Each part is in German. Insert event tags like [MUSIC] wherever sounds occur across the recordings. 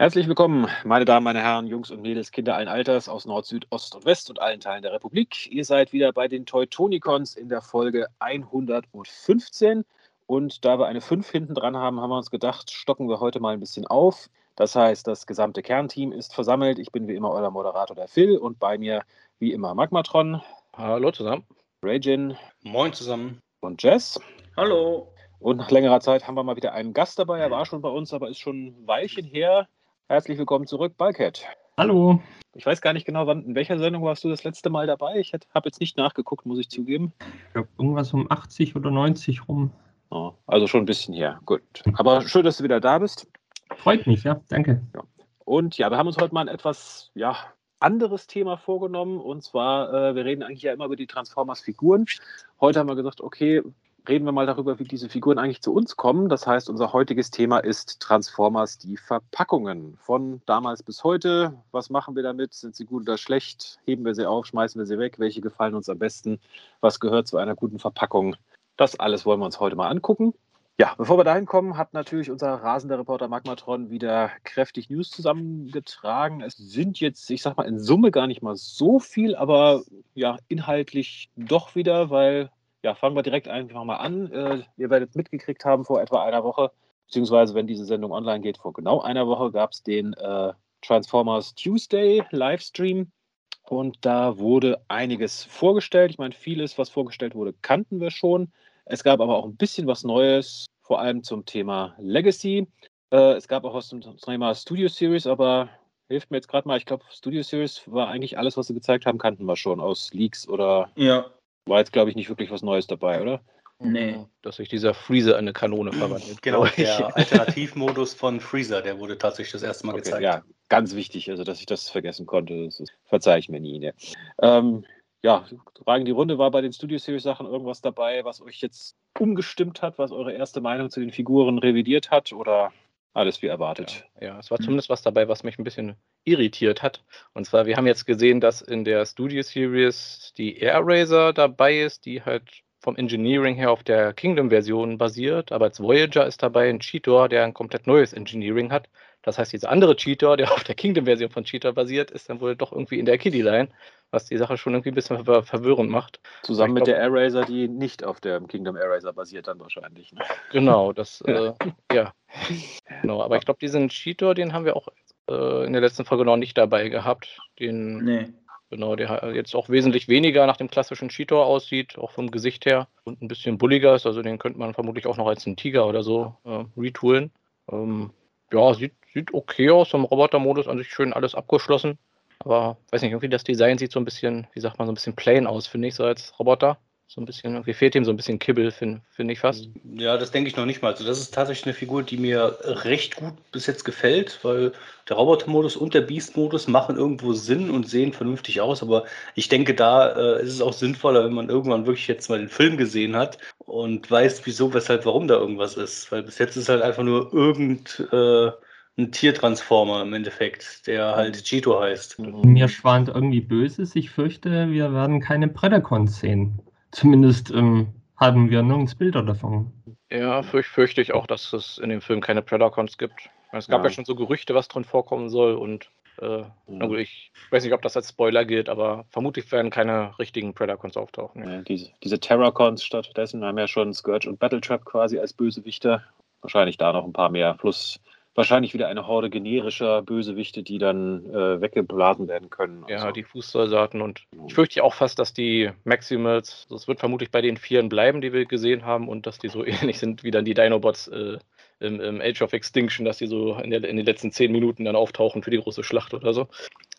Herzlich willkommen, meine Damen, meine Herren, Jungs und Mädels, Kinder allen Alters aus Nord, Süd, Ost und West und allen Teilen der Republik. Ihr seid wieder bei den Teutonicons in der Folge 115. Und da wir eine 5 hinten dran haben, haben wir uns gedacht, stocken wir heute mal ein bisschen auf. Das heißt, das gesamte Kernteam ist versammelt. Ich bin wie immer euer Moderator, der Phil, und bei mir wie immer Magmatron. Hallo zusammen. Rajin. Moin zusammen. Und Jess. Hallo. Und nach längerer Zeit haben wir mal wieder einen Gast dabei. Er war schon bei uns, aber ist schon ein Weilchen her. Herzlich willkommen zurück, Balket. Hallo. Ich weiß gar nicht genau, wann, in welcher Sendung warst du das letzte Mal dabei? Ich habe jetzt nicht nachgeguckt, muss ich zugeben. Ich glaube, irgendwas um 80 oder 90 rum. Oh, also schon ein bisschen her. Gut. Aber schön, dass du wieder da bist. Freut mich, ja. Danke. Ja. Und ja, wir haben uns heute mal ein etwas ja, anderes Thema vorgenommen. Und zwar, äh, wir reden eigentlich ja immer über die Transformers-Figuren. Heute haben wir gesagt, okay, reden wir mal darüber, wie diese Figuren eigentlich zu uns kommen. Das heißt, unser heutiges Thema ist Transformers, die Verpackungen. Von damals bis heute. Was machen wir damit? Sind sie gut oder schlecht? Heben wir sie auf? Schmeißen wir sie weg? Welche gefallen uns am besten? Was gehört zu einer guten Verpackung? Das alles wollen wir uns heute mal angucken. Ja, bevor wir dahin kommen, hat natürlich unser rasender Reporter Magmatron wieder kräftig News zusammengetragen. Es sind jetzt, ich sag mal, in Summe gar nicht mal so viel, aber ja, inhaltlich doch wieder, weil ja, fangen wir direkt einfach mal an. Äh, ihr werdet mitgekriegt haben, vor etwa einer Woche, beziehungsweise wenn diese Sendung online geht, vor genau einer Woche gab es den äh, Transformers Tuesday Livestream. Und da wurde einiges vorgestellt. Ich meine, vieles, was vorgestellt wurde, kannten wir schon. Es gab aber auch ein bisschen was Neues, vor allem zum Thema Legacy. Äh, es gab auch was zum Thema Studio Series, aber hilft mir jetzt gerade mal. Ich glaube, Studio Series war eigentlich alles, was sie gezeigt haben, kannten wir schon aus Leaks oder ja. War jetzt, glaube ich, nicht wirklich was Neues dabei, oder? Nee. Dass sich dieser Freezer in eine Kanone verwandelt. Genau, der [LAUGHS] Alternativmodus von Freezer, der wurde tatsächlich das erste Mal okay, gezeigt. Ja, ganz wichtig, also dass ich das vergessen konnte, das verzeihe ich mir nie. Ne? Ähm, ja, Fragen die Runde, war bei den Studio Series Sachen irgendwas dabei, was euch jetzt umgestimmt hat, was eure erste Meinung zu den Figuren revidiert hat oder alles wie erwartet? Ja, ja, es war zumindest was dabei, was mich ein bisschen irritiert hat. Und zwar, wir haben jetzt gesehen, dass in der Studio Series die Air Razor dabei ist, die halt vom Engineering her auf der Kingdom-Version basiert, aber als Voyager ist dabei ein Cheetor, der ein komplett neues Engineering hat. Das heißt, dieser andere Cheetor, der auf der Kingdom-Version von Cheetor basiert, ist dann wohl doch irgendwie in der Kiddie-Line, was die Sache schon irgendwie ein bisschen ver verwirrend macht. Zusammen mit der Eraser, die nicht auf der Kingdom Eraser basiert, dann wahrscheinlich. Ne? [LAUGHS] Genau, das, äh, ja. Genau, aber ich glaube, diesen Cheetor, den haben wir auch äh, in der letzten Folge noch nicht dabei gehabt. Den, nee. Genau, der jetzt auch wesentlich weniger nach dem klassischen Cheetor aussieht, auch vom Gesicht her und ein bisschen bulliger ist. Also den könnte man vermutlich auch noch als einen Tiger oder so äh, retoolen. Ähm, ja, sieht, sieht okay aus. Im Roboter-Modus an sich schön alles abgeschlossen. Aber weiß nicht, irgendwie das Design sieht so ein bisschen, wie sagt man, so ein bisschen plain aus, finde ich, so als Roboter. So ein bisschen, irgendwie fehlt ihm so ein bisschen Kibbel, finde find ich fast. Ja, das denke ich noch nicht mal. Also das ist tatsächlich eine Figur, die mir recht gut bis jetzt gefällt, weil der Roboter-Modus und der Beast-Modus machen irgendwo Sinn und sehen vernünftig aus. Aber ich denke, da äh, ist es auch sinnvoller, wenn man irgendwann wirklich jetzt mal den Film gesehen hat und weiß, wieso, weshalb, warum da irgendwas ist. Weil bis jetzt ist halt einfach nur irgend... Äh, ein Tiertransformer im Endeffekt, der halt Cheeto heißt. Mir schwant irgendwie Böses. Ich fürchte, wir werden keine Predacons sehen. Zumindest ähm, haben wir nirgends Bilder davon. Ja, fürch, fürchte ich auch, dass es in dem Film keine Predacons gibt. Es gab ja. ja schon so Gerüchte, was drin vorkommen soll und äh, ja. gut, ich weiß nicht, ob das als Spoiler gilt, aber vermutlich werden keine richtigen Predacons auftauchen. Ja. diese, diese Terracons stattdessen haben ja schon Scourge und Battletrap quasi als Bösewichter. Wahrscheinlich da noch ein paar mehr. Plus wahrscheinlich wieder eine Horde generischer Bösewichte, die dann äh, weggeblasen werden können. Ja, also. die Fußsoldaten und ich fürchte auch fast, dass die Maximals, das wird vermutlich bei den Vieren bleiben, die wir gesehen haben und dass die so [LAUGHS] ähnlich sind wie dann die Dinobots äh, im, im, Age of Extinction, dass die so in, der, in, den letzten zehn Minuten dann auftauchen für die große Schlacht oder so.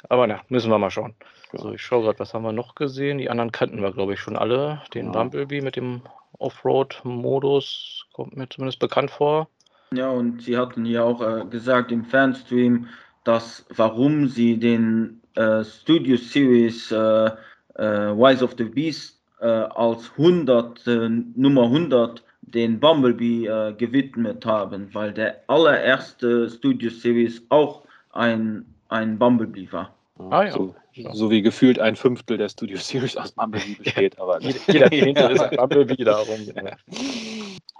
Aber na, müssen wir mal schauen. Ja. So, ich schaue gerade, was haben wir noch gesehen? Die anderen kannten wir, glaube ich, schon alle. Den ja. Bumblebee mit dem Offroad-Modus kommt mir zumindest bekannt vor. Ja, und Sie hatten ja auch äh, gesagt im Fanstream, dass warum Sie den äh, Studio Series äh, äh Wise of the Beast äh, als 100, äh, Nummer 100 den Bumblebee gewidmet haben, weil der allererste Studio Series auch ein, ein Bumblebee war. Ah, ja. so, so, wie gefühlt ein Fünftel der Studio Series aus Bumblebee [LAUGHS] besteht, aber jeder Zehntel [LAUGHS] ist ein Bumblebee darum.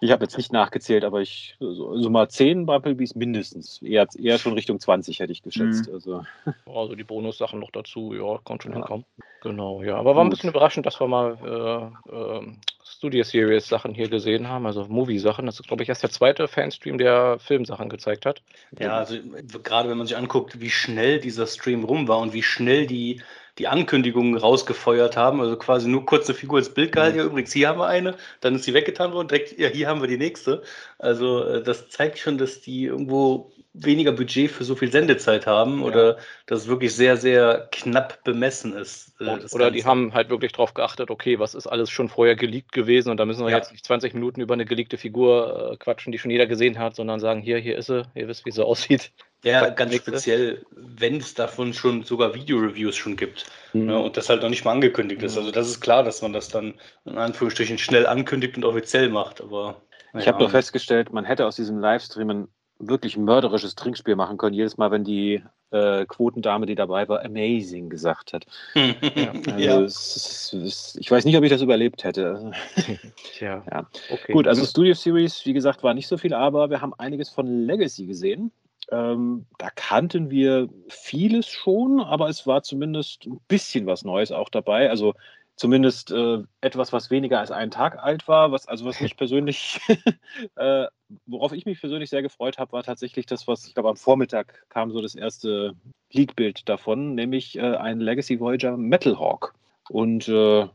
Ich habe jetzt nicht nachgezählt, aber ich so, so mal 10 Bumblebees mindestens. Eher, eher schon Richtung 20 hätte ich geschätzt. Mhm. Also. [LAUGHS] also die Bonussachen noch dazu, ja, kommt schon ja. hinkommen. Genau, ja. Aber war ein bisschen überraschend, dass wir mal äh, äh, Studio Series Sachen hier gesehen haben, also Movie-Sachen. Das ist, glaube ich, erst der zweite Fanstream, der Filmsachen gezeigt hat. Ja, also gerade wenn man sich anguckt, wie schnell dieser Stream rum war und wie schnell die die Ankündigungen rausgefeuert haben. Also quasi nur kurze Figur ins Bild gehalten. Mhm. Ja, übrigens, hier haben wir eine, dann ist sie weggetan worden, direkt, ja, hier haben wir die nächste. Also äh, das zeigt schon, dass die irgendwo weniger Budget für so viel Sendezeit haben ja. oder dass es wirklich sehr, sehr knapp bemessen ist. Äh, oder die haben halt wirklich darauf geachtet, okay, was ist alles schon vorher geleakt gewesen und da müssen wir ja. jetzt nicht 20 Minuten über eine geleakte Figur äh, quatschen, die schon jeder gesehen hat, sondern sagen, hier, hier ist sie, ihr wisst, wie sie [LAUGHS] aussieht. Ja, ganz speziell, wenn es davon schon sogar Video-Reviews schon gibt mhm. ne, und das halt noch nicht mal angekündigt ist. Mhm. Also das ist klar, dass man das dann in Anführungsstrichen schnell ankündigt und offiziell macht, aber. Ich habe nur festgestellt, man hätte aus diesem Livestream ein wirklich mörderisches Trinkspiel machen können, jedes Mal, wenn die äh, Quotendame, die dabei war, amazing gesagt hat. ja, [LAUGHS] also ja. Es, es, ich weiß nicht, ob ich das überlebt hätte. [LAUGHS] Tja. Ja. Okay. Gut, also Studio Series, wie gesagt, war nicht so viel, aber wir haben einiges von Legacy gesehen. Ähm, da kannten wir vieles schon, aber es war zumindest ein bisschen was Neues auch dabei. Also zumindest äh, etwas, was weniger als einen Tag alt war. Was, also was mich [LAUGHS] persönlich, [LAUGHS] äh, worauf ich mich persönlich sehr gefreut habe, war tatsächlich das, was ich glaube am Vormittag kam so das erste Leak-Bild davon, nämlich äh, ein Legacy Voyager Metal Hawk. Und äh,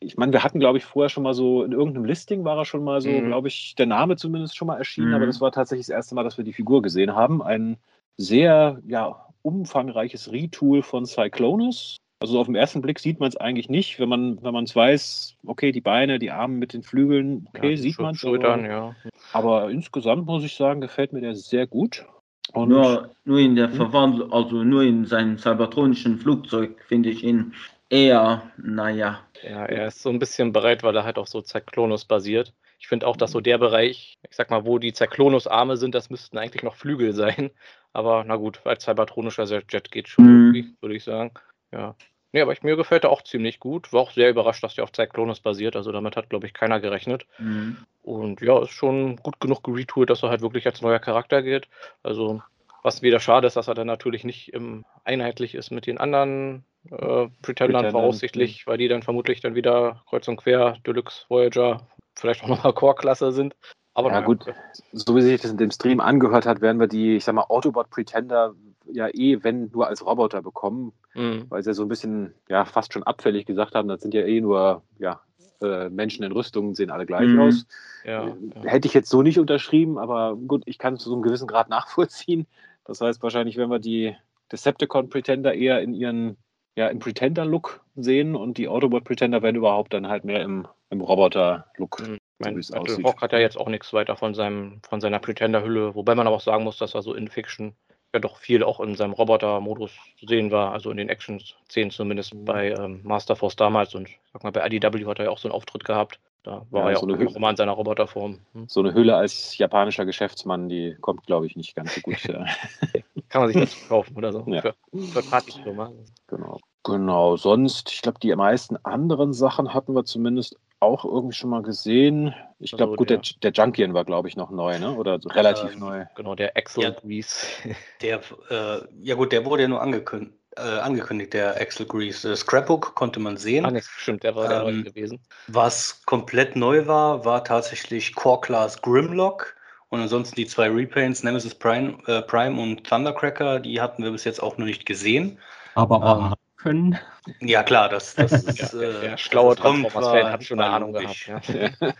ich meine, wir hatten, glaube ich, vorher schon mal so, in irgendeinem Listing war er schon mal so, mhm. glaube ich, der Name zumindest schon mal erschienen, mhm. aber das war tatsächlich das erste Mal, dass wir die Figur gesehen haben. Ein sehr, ja, umfangreiches Retool von Cyclonus. Also auf den ersten Blick sieht man es eigentlich nicht, wenn man wenn es weiß, okay, die Beine, die Arme mit den Flügeln, okay, ja, sieht man es. Aber, ja. aber insgesamt muss ich sagen, gefällt mir der sehr gut. Und nur, nur in der hm? Verwandlung, also nur in seinem cybertronischen Flugzeug finde ich ihn eher, naja. Ja, er ist so ein bisschen bereit, weil er halt auf so Zyklonus basiert. Ich finde auch, dass so der Bereich, ich sag mal, wo die Zyklonus-Arme sind, das müssten eigentlich noch Flügel sein. Aber na gut, als cybertronischer Jet geht schon, mhm. würde ich sagen. Ja. Nee, aber ich, mir gefällt er auch ziemlich gut. War auch sehr überrascht, dass der auf Zyklonus basiert. Also damit hat, glaube ich, keiner gerechnet. Mhm. Und ja, ist schon gut genug geretourt, dass er halt wirklich als neuer Charakter geht. Also was wieder schade ist, dass er dann natürlich nicht im, einheitlich ist mit den anderen äh, Pretendern voraussichtlich, weil die dann vermutlich dann wieder kreuz und quer, Deluxe, Voyager, vielleicht auch nochmal [LAUGHS] Core-Klasse sind. Aber ja, gut, so wie sich das in dem Stream angehört hat, werden wir die, ich sag mal, Autobot Pretender ja eh, wenn nur als Roboter bekommen, mhm. weil sie so ein bisschen, ja, fast schon abfällig gesagt haben, das sind ja eh nur, ja, äh, Menschen in Rüstungen sehen alle gleich mhm. aus. Ja, ja. Hätte ich jetzt so nicht unterschrieben, aber gut, ich kann es zu so einem gewissen Grad [LAUGHS] nachvollziehen. Das heißt, wahrscheinlich werden wir die Decepticon Pretender eher in ihren, ja, im Pretender-Look sehen und die Autobot Pretender werden überhaupt dann halt mehr im, im Roboter-Look. Mhm. Mein so Rock hat ja jetzt auch nichts weiter von, seinem, von seiner Pretender-Hülle, wobei man aber auch sagen muss, dass er so in Fiction ja doch viel auch in seinem Roboter-Modus zu sehen war, also in den Action-Szenen zumindest mhm. bei ähm, Master Force damals und sag mal, bei IDW hat er ja auch so einen Auftritt gehabt. Da war ja, er ja so auch noch mal in seiner Roboterform. Hm? So eine Hülle als japanischer Geschäftsmann, die kommt, glaube ich, nicht ganz so gut. [LAUGHS] Kann man sich das [LAUGHS] kaufen oder so. Ja. Für, für Partyfirma. Genau. Genau, sonst, ich glaube, die meisten anderen Sachen hatten wir zumindest auch irgendwie schon mal gesehen. Ich glaube, also gut, der, der Junkian war, glaube ich, noch neu, ne? Oder so relativ ähm, neu. Genau, der Axel ja, Grease. [LAUGHS] Der, äh, ja gut, der wurde ja nur angekündigt, äh, angekündigt der Axel Grease. Das Scrapbook konnte man sehen. Ah, nee, stimmt, der war ähm, der neu gewesen. Was komplett neu war, war tatsächlich Core Class Grimlock. Und ansonsten die zwei Repaints, Nemesis Prime, äh, Prime und Thundercracker, die hatten wir bis jetzt auch noch nicht gesehen. Aber ähm, können. Ja, klar, das, das [LAUGHS] ist. ja, der, der schlaue Transformers-Fan hat schon eine Ahnung gehabt. Ja. [LAUGHS]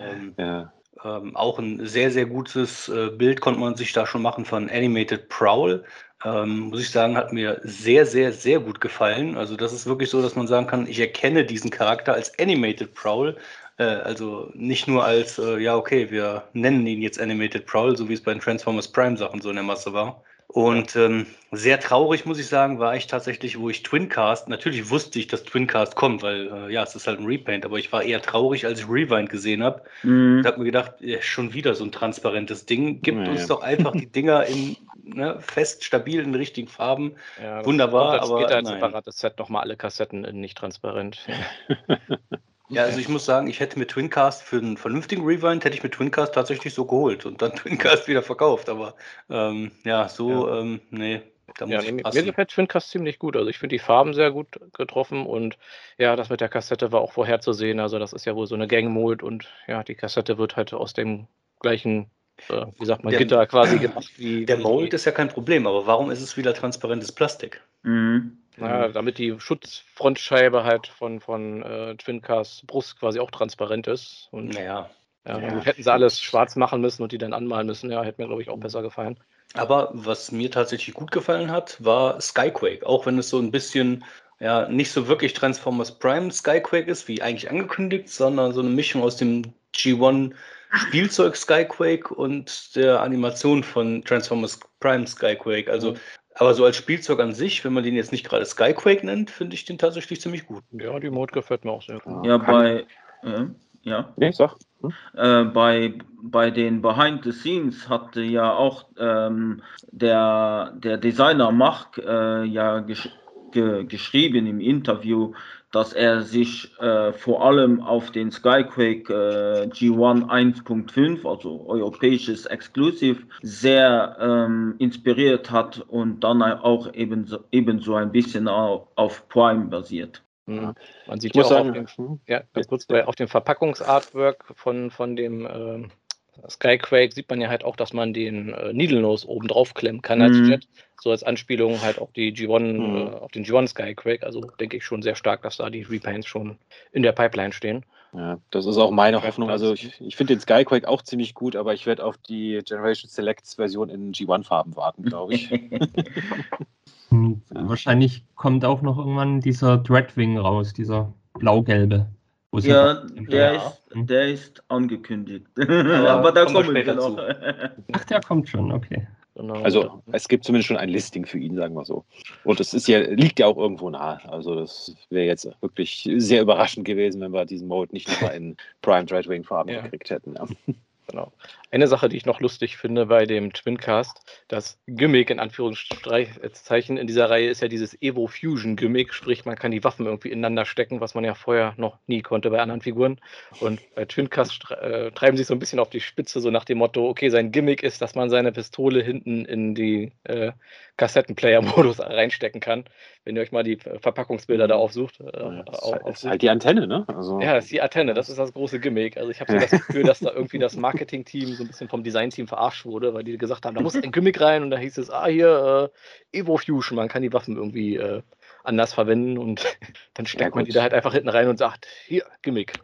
ähm, ja. Ähm, auch ein sehr, sehr gutes äh, Bild konnte man sich da schon machen von Animated Prowl. Ähm, muss ich sagen, hat mir sehr, sehr, sehr gut gefallen. Also, das ist wirklich so, dass man sagen kann, ich erkenne diesen Charakter als Animated Prowl. Äh, also nicht nur als, äh, ja, okay, wir nennen ihn jetzt Animated Prowl, so wie es bei den Transformers Prime Sachen so in der Masse war. Und ähm, sehr traurig, muss ich sagen, war ich tatsächlich, wo ich Twincast, natürlich wusste ich, dass Twincast kommt, weil äh, ja, es ist halt ein Repaint, aber ich war eher traurig, als ich Rewind gesehen habe. Mhm. Und habe mir gedacht, ja, schon wieder so ein transparentes Ding. Gibt ja, uns doch einfach die [LAUGHS] Dinger in ne, fest, stabil, in richtigen Farben. Ja, Wunderbar, aber. Später ein separates Set nochmal alle Kassetten in nicht transparent. [LAUGHS] [LAUGHS] Ja, also ich muss sagen, ich hätte mir Twincast für einen vernünftigen Rewind, hätte ich mir Twincast tatsächlich so geholt und dann [LAUGHS] Twincast wieder verkauft. Aber ähm, ja, so, ja. Ähm, nee, da muss ja, ich mir gefällt Twincast ziemlich gut. Also ich finde die Farben sehr gut getroffen und ja, das mit der Kassette war auch vorherzusehen. Also das ist ja wohl so eine Gang-Mold und ja, die Kassette wird halt aus dem gleichen, äh, wie sagt man, der, Gitter quasi [LAUGHS] gemacht. Wie, der Mold ist ja kein Problem, aber warum ist es wieder transparentes Plastik? Mhm. Naja, damit die Schutzfrontscheibe halt von, von äh, Twincast Brust quasi auch transparent ist. Und naja. Ja, ja. Hätten sie alles schwarz machen müssen und die dann anmalen müssen, ja, hätte mir, glaube ich, auch besser gefallen. Aber was mir tatsächlich gut gefallen hat, war Skyquake. Auch wenn es so ein bisschen, ja, nicht so wirklich Transformers Prime Skyquake ist, wie eigentlich angekündigt, sondern so eine Mischung aus dem G1 Spielzeug Skyquake und der Animation von Transformers Prime Skyquake. Also, aber so als Spielzeug an sich, wenn man den jetzt nicht gerade Skyquake nennt, finde ich den tatsächlich ziemlich gut. Ja, die Mode gefällt mir auch sehr gut. Ja, bei. Äh, ja. Nee, sag. Hm? Äh, bei, bei den Behind the Scenes hatte ja auch ähm, der, der Designer Mark äh, ja gesch ge geschrieben im Interview, dass er sich äh, vor allem auf den Skyquake äh, G1 1.5, also europäisches Exclusive, sehr ähm, inspiriert hat und dann auch ebenso, ebenso ein bisschen auf, auf Prime basiert. Mhm. Man sieht ja auch sagen, auf, dem, ja, ganz kurz, auf dem Verpackungsartwork von, von dem äh, Skyquake sieht man ja halt auch, dass man den äh, Needle Nose oben drauf klemmen kann als mhm. Jet. So als Anspielung halt auf die G1, mhm. äh, auf den G1 Skyquake. Also denke ich schon sehr stark, dass da die Repaints schon in der Pipeline stehen. Ja, das ist auch meine Hoffnung. Also ich, ich finde den Skyquake auch ziemlich gut, aber ich werde auf die Generation Selects Version in G1-Farben warten, glaube ich. [LAUGHS] Hm, wahrscheinlich kommt auch noch irgendwann dieser Dreadwing raus, dieser blau-gelbe. Ja, der ist, der ist angekündigt. [LAUGHS] Aber, Aber da kommen wir noch. [LAUGHS] Ach, der kommt schon, okay. Genau. Also es gibt zumindest schon ein Listing für ihn, sagen wir so. Und es ist ja, liegt ja auch irgendwo nahe. Also das wäre jetzt wirklich sehr überraschend gewesen, wenn wir diesen Mode nicht nochmal in Prime Dreadwing Farben ja. gekriegt hätten. Ja. Genau. Eine Sache, die ich noch lustig finde bei dem Twincast, das Gimmick in Anführungszeichen in dieser Reihe ist ja dieses Evo Fusion Gimmick, sprich man kann die Waffen irgendwie ineinander stecken, was man ja vorher noch nie konnte bei anderen Figuren. Und bei Twincast äh, treiben sie so ein bisschen auf die Spitze, so nach dem Motto, okay, sein Gimmick ist, dass man seine Pistole hinten in die äh, Kassettenplayer-Modus reinstecken kann. Wenn ihr euch mal die Verpackungsbilder da aufsucht. Äh, ja, das auf, ist, halt die Antenne, ne? Also, ja, das ist die Antenne, das ist das große Gimmick. Also ich habe so das [LAUGHS] Gefühl, dass da irgendwie das Marketing-Team so ein bisschen vom Design-Team verarscht wurde, weil die gesagt haben, da muss ein Gimmick rein und da hieß es, ah, hier, äh, Evo Fusion, man kann die Waffen irgendwie äh, anders verwenden und [LAUGHS] dann steckt ja, man die da halt einfach hinten rein und sagt, hier, Gimmick.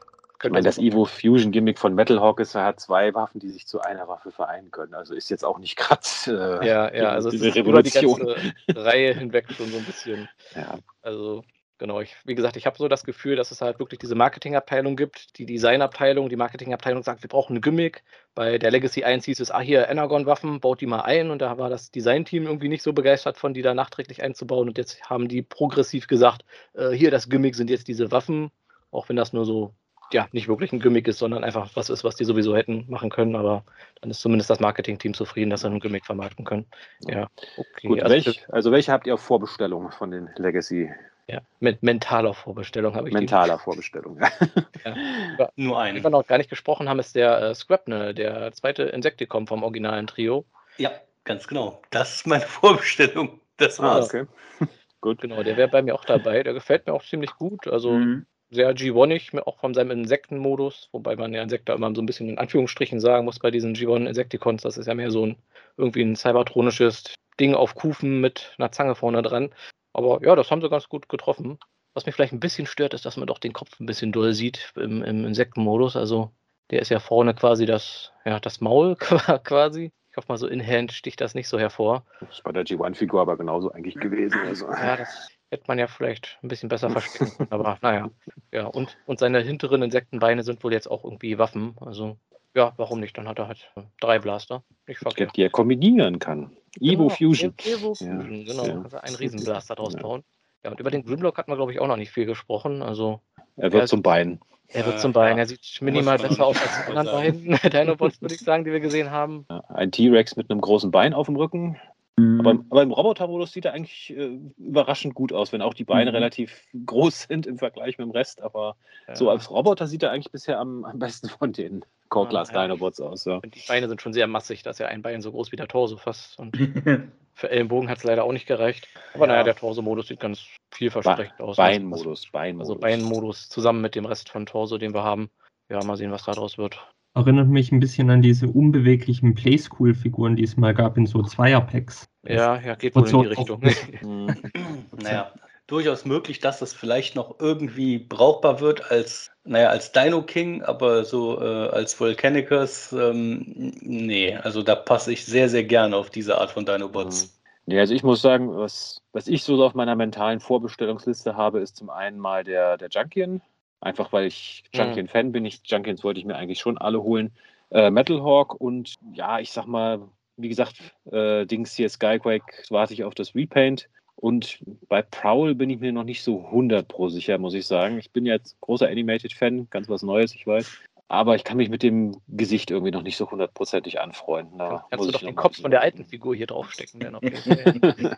Ich meine, das Evo Fusion Gimmick von Metal Hawk ist, er hat zwei Waffen, die sich zu einer Waffe vereinen können. Also ist jetzt auch nicht gerade äh, ja, ja, also diese Revolution. Über die ganze Reihe hinweg schon so ein bisschen. [LAUGHS] Ja. Also Genau, ich, wie gesagt, ich habe so das Gefühl, dass es halt wirklich diese Marketingabteilung gibt, die Designabteilung, die Marketingabteilung sagt, wir brauchen eine Gimmick. Bei der Legacy 1 hieß es, ah, hier Energon-Waffen, baut die mal ein. Und da war das Designteam irgendwie nicht so begeistert von, die da nachträglich einzubauen. Und jetzt haben die progressiv gesagt, äh, hier, das Gimmick sind jetzt diese Waffen, auch wenn das nur so ja, nicht wirklich ein Gimmick ist, sondern einfach was ist, was die sowieso hätten machen können. Aber dann ist zumindest das Marketing-Team zufrieden, dass sie ein Gimmick vermarkten können. Ja, okay. Gut, also, welch, also welche habt ihr auf Vorbestellung von den Legacy? Ja, mit mentaler Vorbestellung habe ich Mentaler die. Vorbestellung, ja. ja. [LAUGHS] Nur eine. Was wir noch gar nicht gesprochen haben, ist der äh, Scrapne, der zweite Insekticon vom originalen Trio. Ja, ganz genau. Das ist meine [LAUGHS] Vorbestellung. Das ah, war's. Ah, okay. [LAUGHS] gut. Genau, der wäre bei mir auch dabei. Der gefällt mir auch ziemlich gut. Also mhm sehr G1ig, auch von seinem Insektenmodus, wobei man ja Insekta immer so ein bisschen in Anführungsstrichen sagen muss bei diesen G1 Insekticons, das ist ja mehr so ein irgendwie ein cybertronisches Ding auf Kufen mit einer Zange vorne dran. Aber ja, das haben sie ganz gut getroffen. Was mich vielleicht ein bisschen stört, ist, dass man doch den Kopf ein bisschen doll sieht im, im Insektenmodus. Also der ist ja vorne quasi das, ja, das Maul [LAUGHS] quasi. Ich hoffe mal, so in Hand sticht das nicht so hervor. Das ist bei der G1-Figur aber genauso eigentlich gewesen. Also. Ja, das hätte man ja vielleicht ein bisschen besser verstecken können. Aber naja, [LAUGHS] ja. Und, und seine hinteren Insektenbeine sind wohl jetzt auch irgendwie Waffen. Also ja, warum nicht? Dann hat er halt drei Blaster. Nicht verkehrt. Die er kombinieren kann. Evo genau, Fusion. Evo Fusion, ja, genau. Ja. Also einen Riesenblaster draus ja. bauen. Ja, und über den Grimlock hat man, glaube ich, auch noch nicht viel gesprochen. Also, er wird er zum Bein. Er wird zum Bein. Er sieht minimal besser aus als die anderen beiden [LAUGHS] Dinobots, würde ich [LAUGHS] sagen, die wir gesehen haben. Ein T-Rex mit einem großen Bein auf dem Rücken. Mhm. Aber, aber, im Robotermodus sieht er eigentlich äh, überraschend gut aus, wenn auch die Beine mhm. relativ [LAUGHS] groß sind im Vergleich mit dem Rest. Aber ja. so als Roboter sieht er eigentlich bisher am, am besten von den Core Class ja, Dinobots aus. Ja. Die Beine sind schon sehr massig, dass ja ein Bein so groß wie der Torso fast. Und [LAUGHS] für Ellenbogen hat es leider auch nicht gereicht. Aber naja, der Torso-Modus sieht ganz vielversprechend aus. Beinmodus, Beinmodus. Also Beinmodus zusammen mit dem Rest von Torso, den wir haben. Ja, mal sehen, was daraus wird. Erinnert mich ein bisschen an diese unbeweglichen Playschool-Figuren, die es mal gab in so Zweierpacks. Ja, ja, geht wohl in die Richtung. [LAUGHS] Mhm. naja, durchaus möglich, dass das vielleicht noch irgendwie brauchbar wird als, naja, als Dino King, aber so äh, als Volcanicus, ähm, nee, also da passe ich sehr, sehr gerne auf diese Art von Dinobots. Mhm. Nee, also ich muss sagen, was, was ich so auf meiner mentalen Vorbestellungsliste habe, ist zum einen mal der, der Junkian, einfach weil ich mhm. Junkian-Fan bin. Ich, Junkians wollte ich mir eigentlich schon alle holen. Äh, Metal Hawk und ja, ich sag mal, wie gesagt, äh, Dings hier Skyquake warte ich auf das Repaint. Und bei Prowl bin ich mir noch nicht so 100 pro sicher, muss ich sagen. Ich bin jetzt großer Animated-Fan, ganz was Neues, ich weiß. Aber ich kann mich mit dem Gesicht irgendwie noch nicht so hundertprozentig anfreunden. Da Kannst du doch den Kopf von der alten Figur hier draufstecken. [LAUGHS]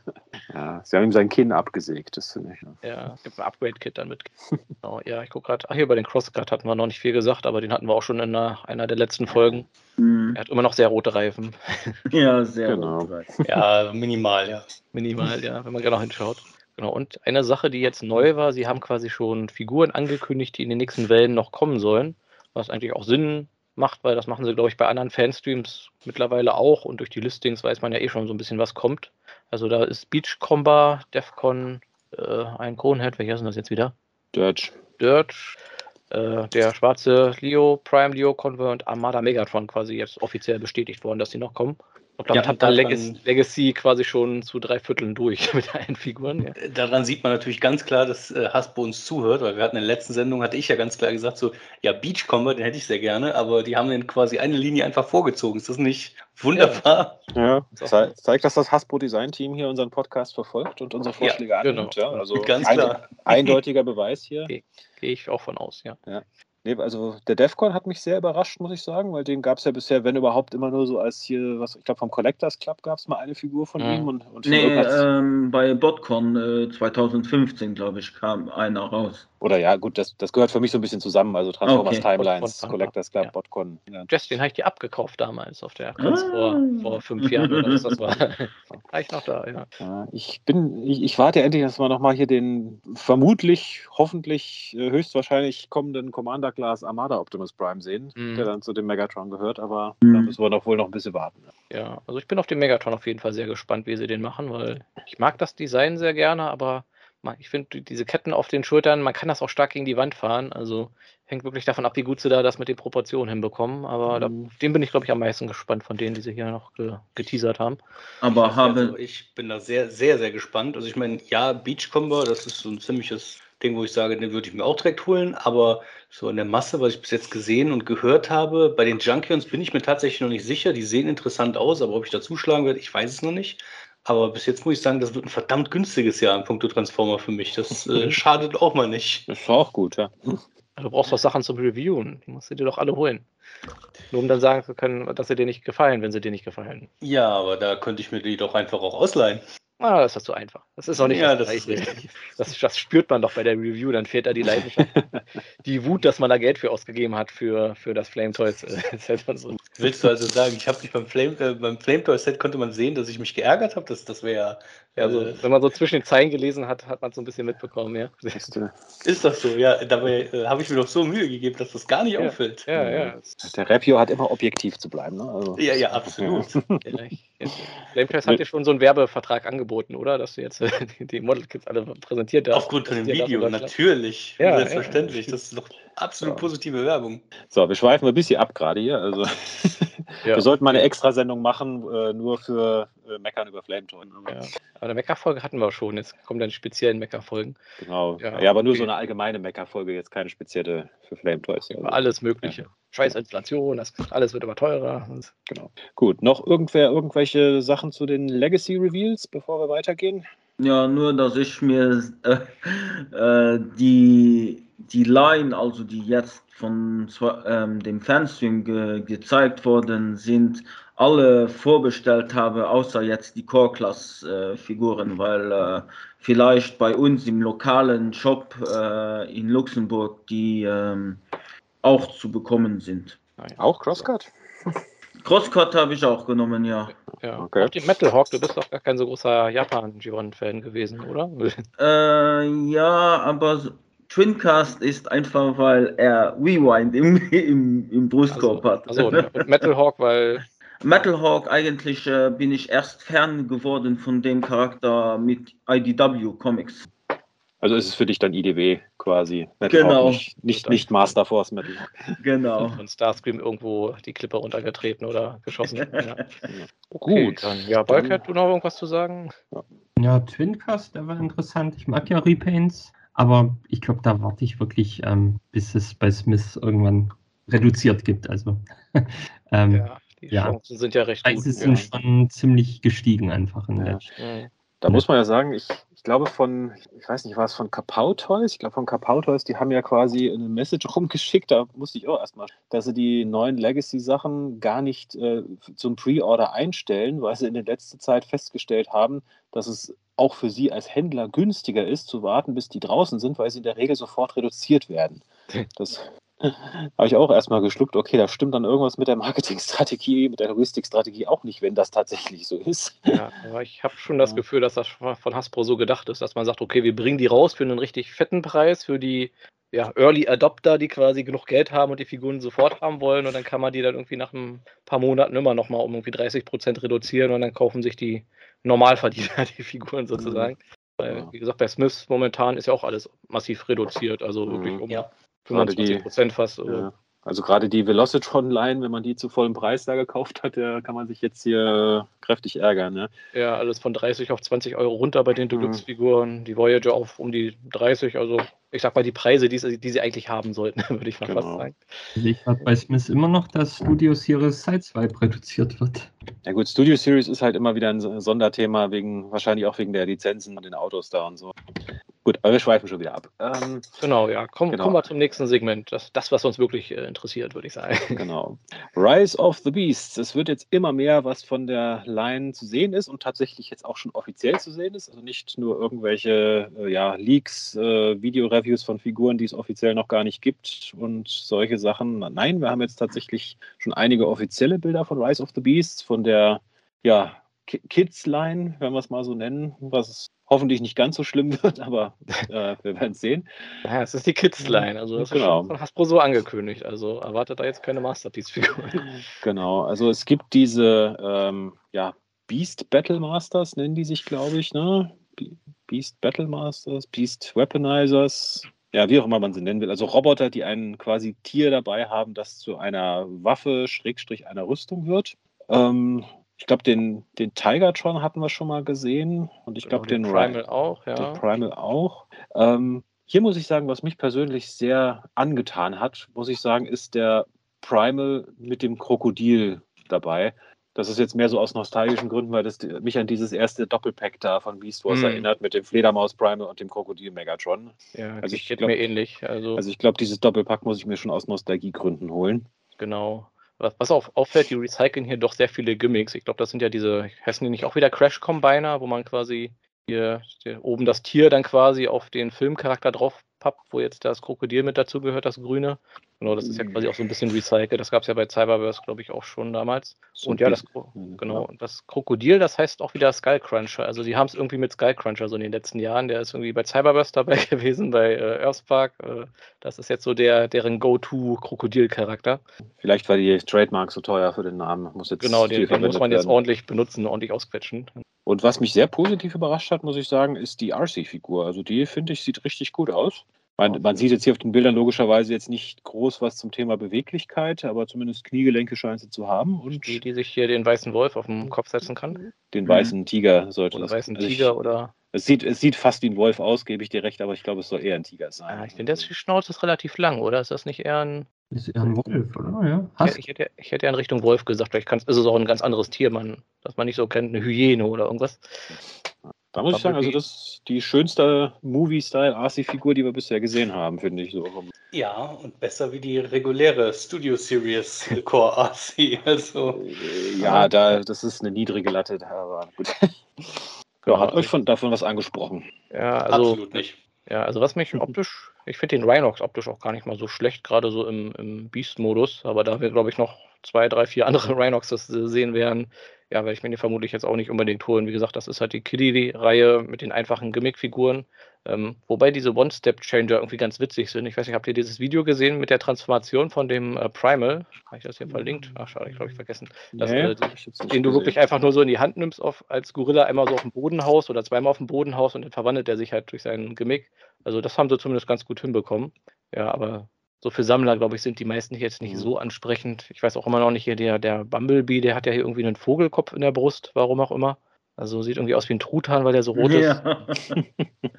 ja, sie haben ihm sein Kinn abgesägt, das finde ich. Ja, ja es gibt ein Upgrade-Kit dann mit. genau, ja, ich gucke gerade. Ach, hier bei den Crosscut hatten wir noch nicht viel gesagt, aber den hatten wir auch schon in einer, einer der letzten Folgen. Mhm. Er hat immer noch sehr rote Reifen. [LAUGHS] ja, sehr genau. rote Reifen. Ja, minimal, ja. Minimal, ja, wenn man genau hinschaut. Genau, und eine Sache, die jetzt neu war, sie haben quasi schon Figuren angekündigt, die in den nächsten Wellen noch kommen sollen was eigentlich auch Sinn macht, weil das machen sie, glaube ich, bei anderen Fanstreams mittlerweile auch und durch die Listings weiß man ja eh schon so ein bisschen, was kommt. Also da ist Beachcomber, Defcon, äh, ein Conehead, welcher ist denn das jetzt wieder? Dirge. Dirge, äh, der schwarze Leo, Prime Leo Convert und Armada Megatron quasi jetzt offiziell bestätigt worden, dass sie noch kommen. Und damit ja, hat dann Legacy, quasi schon zu drei Vierteln durch [LAUGHS] mit allen Figuren. Ja. Äh, daran sieht man natürlich ganz klar, dass äh, Hasbro uns zuhört, weil wir hatten in der letzten Sendung, hatte ich ja ganz klar gesagt, so, ja, Beachcomber, den hätte ich sehr gerne, aber die haben dann quasi eine Linie einfach vorgezogen. Ist das nicht wunderbar? Ja, ja. Ze zeigt, dass das Hasbro Design Team hier unseren Podcast verfolgt und unsere Vorschläge ja, genau. annimmt. Ja, also [LAUGHS] ganz klar. eindeutiger Beweis hier. Gehe geh ich auch von aus, ja. ja. Nee, also der DEFCON hat mich sehr überrascht, muss ich sagen, weil den gab es ja bisher, wenn überhaupt, immer nur so als hier, was ich glaube, vom Collectors Club gab es mal eine Figur von mhm. ihm. Und, und nee, ähm, bei BotCon äh, 2015, glaube ich, kam einer raus. Oder ja, gut, das, das gehört für mich so ein bisschen zusammen. Also Transformers okay. Timelines, Botcon, Collectors Club, ja. Botcon. Ja. Just, den habe ich dir abgekauft damals auf der Cons ah. vor, vor fünf Jahren oder was das war. [LAUGHS] war ich noch da, ja. ja ich bin, ich, ich, warte endlich, dass wir nochmal hier den vermutlich, hoffentlich, äh, höchstwahrscheinlich kommenden Commander Class Armada Optimus Prime sehen, mhm. der dann zu dem Megatron gehört, aber mhm. da müssen wir doch wohl noch ein bisschen warten. Ja, also ich bin auf den Megatron auf jeden Fall sehr gespannt, wie sie den machen, weil ich mag das Design sehr gerne, aber ich finde diese Ketten auf den Schultern, man kann das auch stark gegen die Wand fahren. Also hängt wirklich davon ab, wie gut sie da das mit den Proportionen hinbekommen. Aber da, mhm. dem bin ich, glaube ich, am meisten gespannt von denen, die sie hier noch ge geteasert haben. Aber habe also ich bin da sehr, sehr, sehr gespannt. Also ich meine, ja, Beachcomber, das ist so ein ziemliches Ding, wo ich sage, den würde ich mir auch direkt holen. Aber so in der Masse, was ich bis jetzt gesehen und gehört habe, bei den Junkions bin ich mir tatsächlich noch nicht sicher. Die sehen interessant aus, aber ob ich da zuschlagen werde, ich weiß es noch nicht. Aber bis jetzt muss ich sagen, das wird ein verdammt günstiges Jahr im Punkto Transformer für mich. Das äh, [LAUGHS] schadet auch mal nicht. Das ist auch gut, ja. Du brauchst doch Sachen zum Reviewen. Die musst du dir doch alle holen. Nur um dann sagen zu können, dass sie dir nicht gefallen, wenn sie dir nicht gefallen. Ja, aber da könnte ich mir die doch einfach auch ausleihen. Ah, das ist zu einfach. Das ist auch nicht ja, das, das, [LAUGHS] das, das, spürt man doch bei der Review, dann fehlt da die Leidenschaft. die Wut, dass man da Geld für ausgegeben hat für, für das Flame Toys äh, [LAUGHS] Set so. Willst du also sagen, ich habe mich beim Flame, äh, beim Flame Toys Set konnte man sehen, dass ich mich geärgert habe? Das, das wäre ja. Also, äh, wenn man so zwischen den Zeilen gelesen hat, hat man so ein bisschen mitbekommen, ja. Ist das so? Ja, dabei äh, habe ich mir doch so Mühe gegeben, dass das gar nicht ja, auffällt. Ja, ja. Der Review hat immer objektiv zu bleiben, ne? Also, ja, ja, absolut. [LAUGHS] Toys hat dir schon so einen Werbevertrag angeboten, oder? Dass du jetzt die Model Kits alle präsentiert hast. Aufgrund von dem Video, natürlich. Ja, selbstverständlich. Das ist doch absolut positive Werbung. So, wir schweifen ein bisschen ab gerade hier. Also, [LAUGHS] wir sollten mal eine Extrasendung machen, äh, nur für äh, Meckern über Flame Toys. Ja. Aber eine Mecker-Folge hatten wir schon. Jetzt kommen dann die speziellen Mecker-Folgen. Genau. Ja, ja aber nur okay. so eine allgemeine Mecker-Folge, jetzt keine spezielle für Flame Toys. Also. Alles Mögliche. Ja. Scheiß Inflation, das, alles wird immer teurer. Genau. Gut, noch irgendwer irgendwelche Sachen zu den Legacy Reveals, bevor wir weitergehen? Ja, nur, dass ich mir äh, äh, die, die Line, also die jetzt von ähm, dem Fanstream ge gezeigt worden sind, alle vorbestellt habe, außer jetzt die Core-Class-Figuren, weil äh, vielleicht bei uns im lokalen Shop äh, in Luxemburg die ähm, auch zu bekommen sind. Auch Crosscut? [LAUGHS] Crosscut habe ich auch genommen, ja. Ja. Okay. Auch die Metal Hawk, du bist doch gar kein so großer Japan-Giron-Fan gewesen, oder? [LAUGHS] Äh, ja, aber so- Twincast ist einfach, weil er Rewind im, [LAUGHS] im, im Brustkorb hat. Also, und Metal Hawk, weil Metal Hawk, eigentlich äh, bin ich erst Fan geworden von dem Charakter mit IDW Comics. Also ist es für dich dann IDW quasi. Metal Genau. Hawk, Nicht, nicht, nicht Master Force Metal Hawk. [LAUGHS] Genau. von Starscream irgendwo die Klippe runtergetreten oder geschossen. [LAUGHS] ja. Gut. dann, ja, Balkert, du noch irgendwas zu sagen? Ja, Twincast, der war interessant. Ich mag ja Repaints, aber ich glaube, da warte ich wirklich, ähm, bis es bei Smith irgendwann reduziert gibt. Also [LAUGHS] ähm, Ja, die Ja. Chancen sind ja recht gut. Preise Ja. sind schon ziemlich gestiegen einfach in Ja. der. Da muss man ja sagen, ich, ich glaube von, ich weiß nicht, war es von Kapau Toys? Ich glaube von Kapau Toys, die haben ja quasi eine Message rumgeschickt, da musste ich auch erstmal, dass sie die neuen Legacy-Sachen gar nicht äh, zum Pre-Order einstellen, weil sie in der letzten Zeit festgestellt haben, dass es auch für sie als Händler günstiger ist, zu warten, bis die draußen sind, weil sie in der Regel sofort reduziert werden. [LAUGHS] Das [LAUGHS] habe ich auch erstmal geschluckt, okay, da stimmt dann irgendwas mit der Marketingstrategie, mit der Logistikstrategie auch nicht, wenn das tatsächlich so ist. Ja, aber ich habe schon das Ja. Gefühl, dass das von Hasbro so gedacht ist, dass man sagt, okay, wir bringen die raus für einen richtig fetten Preis, für die ja, Early Adopter, die quasi genug Geld haben und die Figuren sofort haben wollen und dann kann man die dann irgendwie nach ein paar Monaten immer noch mal um irgendwie 30 Prozent reduzieren und dann kaufen sich die Normalverdiener [LAUGHS] die Figuren sozusagen. Weil, Ja. wie gesagt, bei Smiths momentan ist ja auch alles massiv reduziert, also wirklich Mhm. um Ja. Gerade 25 die- Prozent fast. Also, Ja. Also gerade die Velocitron-Line, wenn man die zu vollem Preis da gekauft hat, da kann man sich jetzt hier kräftig ärgern. Ne? Ja, alles von 30 auf 20 Euro runter bei den Mhm. Deluxe-Figuren. Die Voyager auf um die 30. Also, ich sag mal, die Preise, die, sie- die sie eigentlich haben sollten, [LAUGHS] würde ich mal fast Genau. sagen. Also ich habe bei Smith immer noch, dass Studio Series Sideswipe reduziert wird. Ja gut, Studio Series ist halt immer wieder ein So- Sonderthema, wegen, wahrscheinlich auch wegen der Lizenzen und den Autos da und so. Gut, aber wir schweifen schon wieder ab. Ähm, Genau, ja. Komm, Genau. Kommen wir zum nächsten Segment. Das, das was uns wirklich äh, interessiert, würde ich sagen. [LAUGHS] genau. Rise of the Beasts. Es wird jetzt immer mehr, was von der Line zu sehen ist und tatsächlich jetzt auch schon offiziell zu sehen ist. Also nicht nur irgendwelche äh, ja, Leaks, äh, Videoreviews von Figuren, die es offiziell noch gar nicht gibt und solche Sachen. Nein, wir haben jetzt tatsächlich schon einige offizielle Bilder von Rise of the Beasts, von der ja, Kids-Line, wenn wir es mal so nennen, was hoffentlich nicht ganz so schlimm [LAUGHS] wird, aber äh, wir werden es sehen. Ja, es ist die Kids-Line. Also, das Genau. ist von Hasbro so angekündigt. Also, erwartet da jetzt keine Masterpiece-Figuren. [LAUGHS] Genau, also es gibt diese ähm, ja, Beast Battle Masters, nennen die sich, glaube ich, ne? Be Beast Battle Masters, Beast Weaponizers, ja, wie auch immer man sie nennen will. Also Roboter, die ein quasi Tier dabei haben, das zu einer Waffe, Schrägstrich einer Rüstung wird. Ähm, ich glaube, den, den Tigertron hatten wir schon mal gesehen und ich glaube, den, den Primal auch, den ja. Primal auch. Ähm, hier muss ich sagen, was mich persönlich sehr angetan hat, muss ich sagen, ist der Primal mit dem Krokodil dabei. Das ist jetzt mehr so aus nostalgischen Gründen, weil das mich an dieses erste Doppelpack da von Beast Wars Mhm. erinnert, mit dem Fledermaus Primal und dem Krokodil Megatron. Ja, Also ich geht glaub- mir ähnlich. Also, Also ich glaube, dieses Doppelpack muss ich mir schon aus Nostalgiegründen holen. genau. Was, auf, auffällt, die recyceln hier doch sehr viele Gimmicks. Ich glaube, das sind ja diese, heißen die nicht auch wieder Crash Combiner, wo man quasi hier, hier oben das Tier dann quasi auf den Filmcharakter drauf pappt, wo jetzt das Krokodil mit dazugehört, das Grüne. Genau, das ist ja quasi auch so ein bisschen recycelt. Das gab es ja bei Cyberverse, glaube ich, auch schon damals. So und ja, das, genau, und das Krokodil, das heißt auch wieder Skullcruncher. Also die haben es irgendwie mit Skullcruncher so in den letzten Jahren. Der ist irgendwie bei Cyberburst dabei [LAUGHS] gewesen, bei äh, Earthspark. Äh, das ist jetzt so der, deren Go-To-Krokodil-Charakter. Vielleicht war die Trademark so teuer für den Namen. Muss jetzt Genau, den, den muss man jetzt werden. ordentlich benutzen, ordentlich ausquetschen. Und was mich sehr positiv überrascht hat, muss ich sagen, ist die RC-Figur. Also die, finde ich, sieht richtig gut aus. Man, man sieht jetzt hier auf den Bildern logischerweise jetzt nicht groß was zum Thema Beweglichkeit, aber zumindest Kniegelenke scheint sie zu haben und Die, die sich hier den weißen Wolf auf den Kopf setzen kann. den Mhm. weißen Tiger sollte Oder das weißen also ich- Tiger oder. Es sieht, es sieht fast wie ein Wolf aus, gebe ich dir recht, aber ich glaube, es soll eher ein Tiger sein. Ah, ich finde, die Schnauze ist relativ lang, oder? Ist das nicht eher ein. Ist eher ein Wolf, oder? Ja. Hast ich, hätte, ich hätte ja in Richtung Wolf gesagt, vielleicht ist es auch ein ganz anderes Tier, man, das man nicht so kennt, eine Hyäne oder irgendwas. Da muss ich sagen, also das ist die schönste Movie-Style-RC-Figur, die wir bisher gesehen haben, finde ich so. Ja, und besser wie die reguläre Studio Series [LAUGHS] Core RC. Also. Äh, ja, da, das ist eine niedrige Latte, aber gut. Ja, hat euch von, davon was angesprochen? Ja, also, Absolut nicht. Ja, also was mich [LAUGHS] optisch, ich finde den Rhinox optisch auch gar nicht mal so schlecht, gerade so im, im Beast-Modus, aber da wir, glaube ich, noch zwei, drei, vier andere Rhinoxes sehen werden, ja, werde ich mir den vermutlich jetzt auch nicht unbedingt holen. Wie gesagt, das ist halt die Kiddie-Reihe mit den einfachen Gimmick-Figuren. Ähm, wobei diese One-Step-Changer irgendwie ganz witzig sind. Ich weiß nicht, habt ihr dieses Video gesehen mit der Transformation von dem äh, Primal? Habe ich das hier verlinkt? Ach, schade, ich glaube, ich vergessen. Das, Nee, äh, den du gesehen. wirklich einfach nur so in die Hand nimmst, auf, als Gorilla einmal so auf dem Boden haust oder zweimal auf dem Boden haust und dann verwandelt er sich halt durch seinen Gimmick. Also das haben sie zumindest ganz gut hinbekommen. Ja, aber so für Sammler, glaube ich, sind die meisten hier jetzt nicht Mhm. so ansprechend. Ich weiß auch immer noch nicht hier, der, der Bumblebee, der hat ja hier irgendwie einen Vogelkopf in der Brust, warum auch immer. Also sieht irgendwie aus wie ein Truthahn, weil der so rot ist. Ja. [LAUGHS]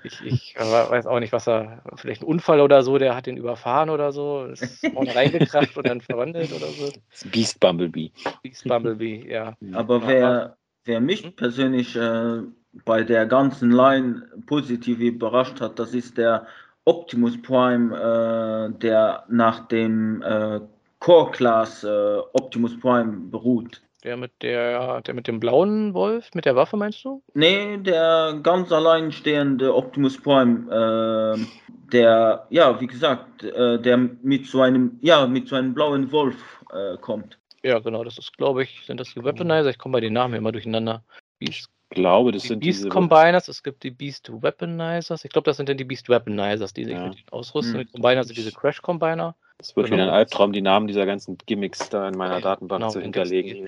Ich, ich äh, weiß auch nicht, was er, vielleicht ein Unfall oder so, der hat den überfahren oder so, ist vorne reingekracht und dann verwandelt oder so. Das Beast Bumblebee. Beast Bumblebee, ja. Aber wer, wer mich persönlich äh, bei der ganzen Line positiv überrascht hat, das ist der Optimus Prime, äh, der nach dem äh, Core Class äh, Optimus Prime beruht. Der mit der, der mit dem blauen Wolf, mit der Waffe meinst du? Nee, der ganz alleinstehende Optimus Prime, äh, der, ja, wie gesagt, äh, der mit so einem, ja, mit so einem blauen Wolf äh, kommt. Ja, genau, das ist, glaube ich, sind das die Weaponizer? Ich komme bei den Namen immer durcheinander. Beast, Ich glaube, das die sind Beast diese. Combiners, es gibt die Beast Weaponizers. Ich glaube, das sind dann die Beast Weaponizers, die sich Ja. mit ausrüsten. Hm. Die Combiner sind diese Crash Combiner. Es wird wieder ein Genau. Albtraum, die Namen dieser ganzen Gimmicks da in meiner Datenbank Genau, zu hinterlegen.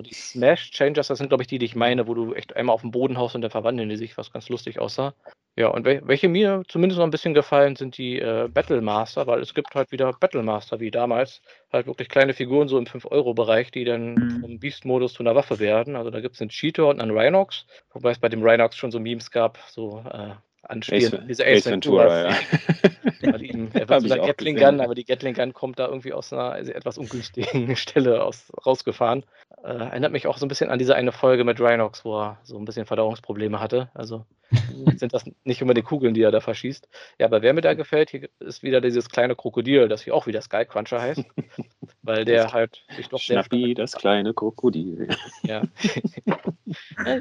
Die Smash Changers, das sind, glaube ich, die, die ich meine, wo du echt einmal auf den Boden haust und dann verwandeln die sich, was ganz lustig aussah. Ja, und wel welche mir zumindest noch ein bisschen gefallen, sind die äh, Battle Master, weil es gibt halt wieder Battle Master wie damals. Halt wirklich kleine Figuren so im 5-Euro-Bereich, die dann Mhm. vom Beast-Modus zu einer Waffe werden. Also da gibt es einen Cheetor und einen Rhinox, wobei es bei dem Rhinox schon so Memes gab, so äh, anspielen Ace, diese Ace Ventura, ja. [LAUGHS] Ihm, er wird auch Gatling. Gun, aber die Gatling Gun kommt da irgendwie aus einer etwas ungünstigen [LAUGHS] Stelle aus, rausgefahren. Äh, erinnert mich auch so ein bisschen an diese eine Folge mit Rhinox, wo er so ein bisschen Verdauungsprobleme hatte. Also [LAUGHS] sind das nicht immer die Kugeln, die er da verschießt. Ja, aber wer mir da gefällt, hier ist wieder dieses kleine Krokodil, das hier auch wieder Skycruncher heißt. [LAUGHS] weil der halt sich doch sehr Schnappi, das kleine Krokodil. [LAUGHS] ja.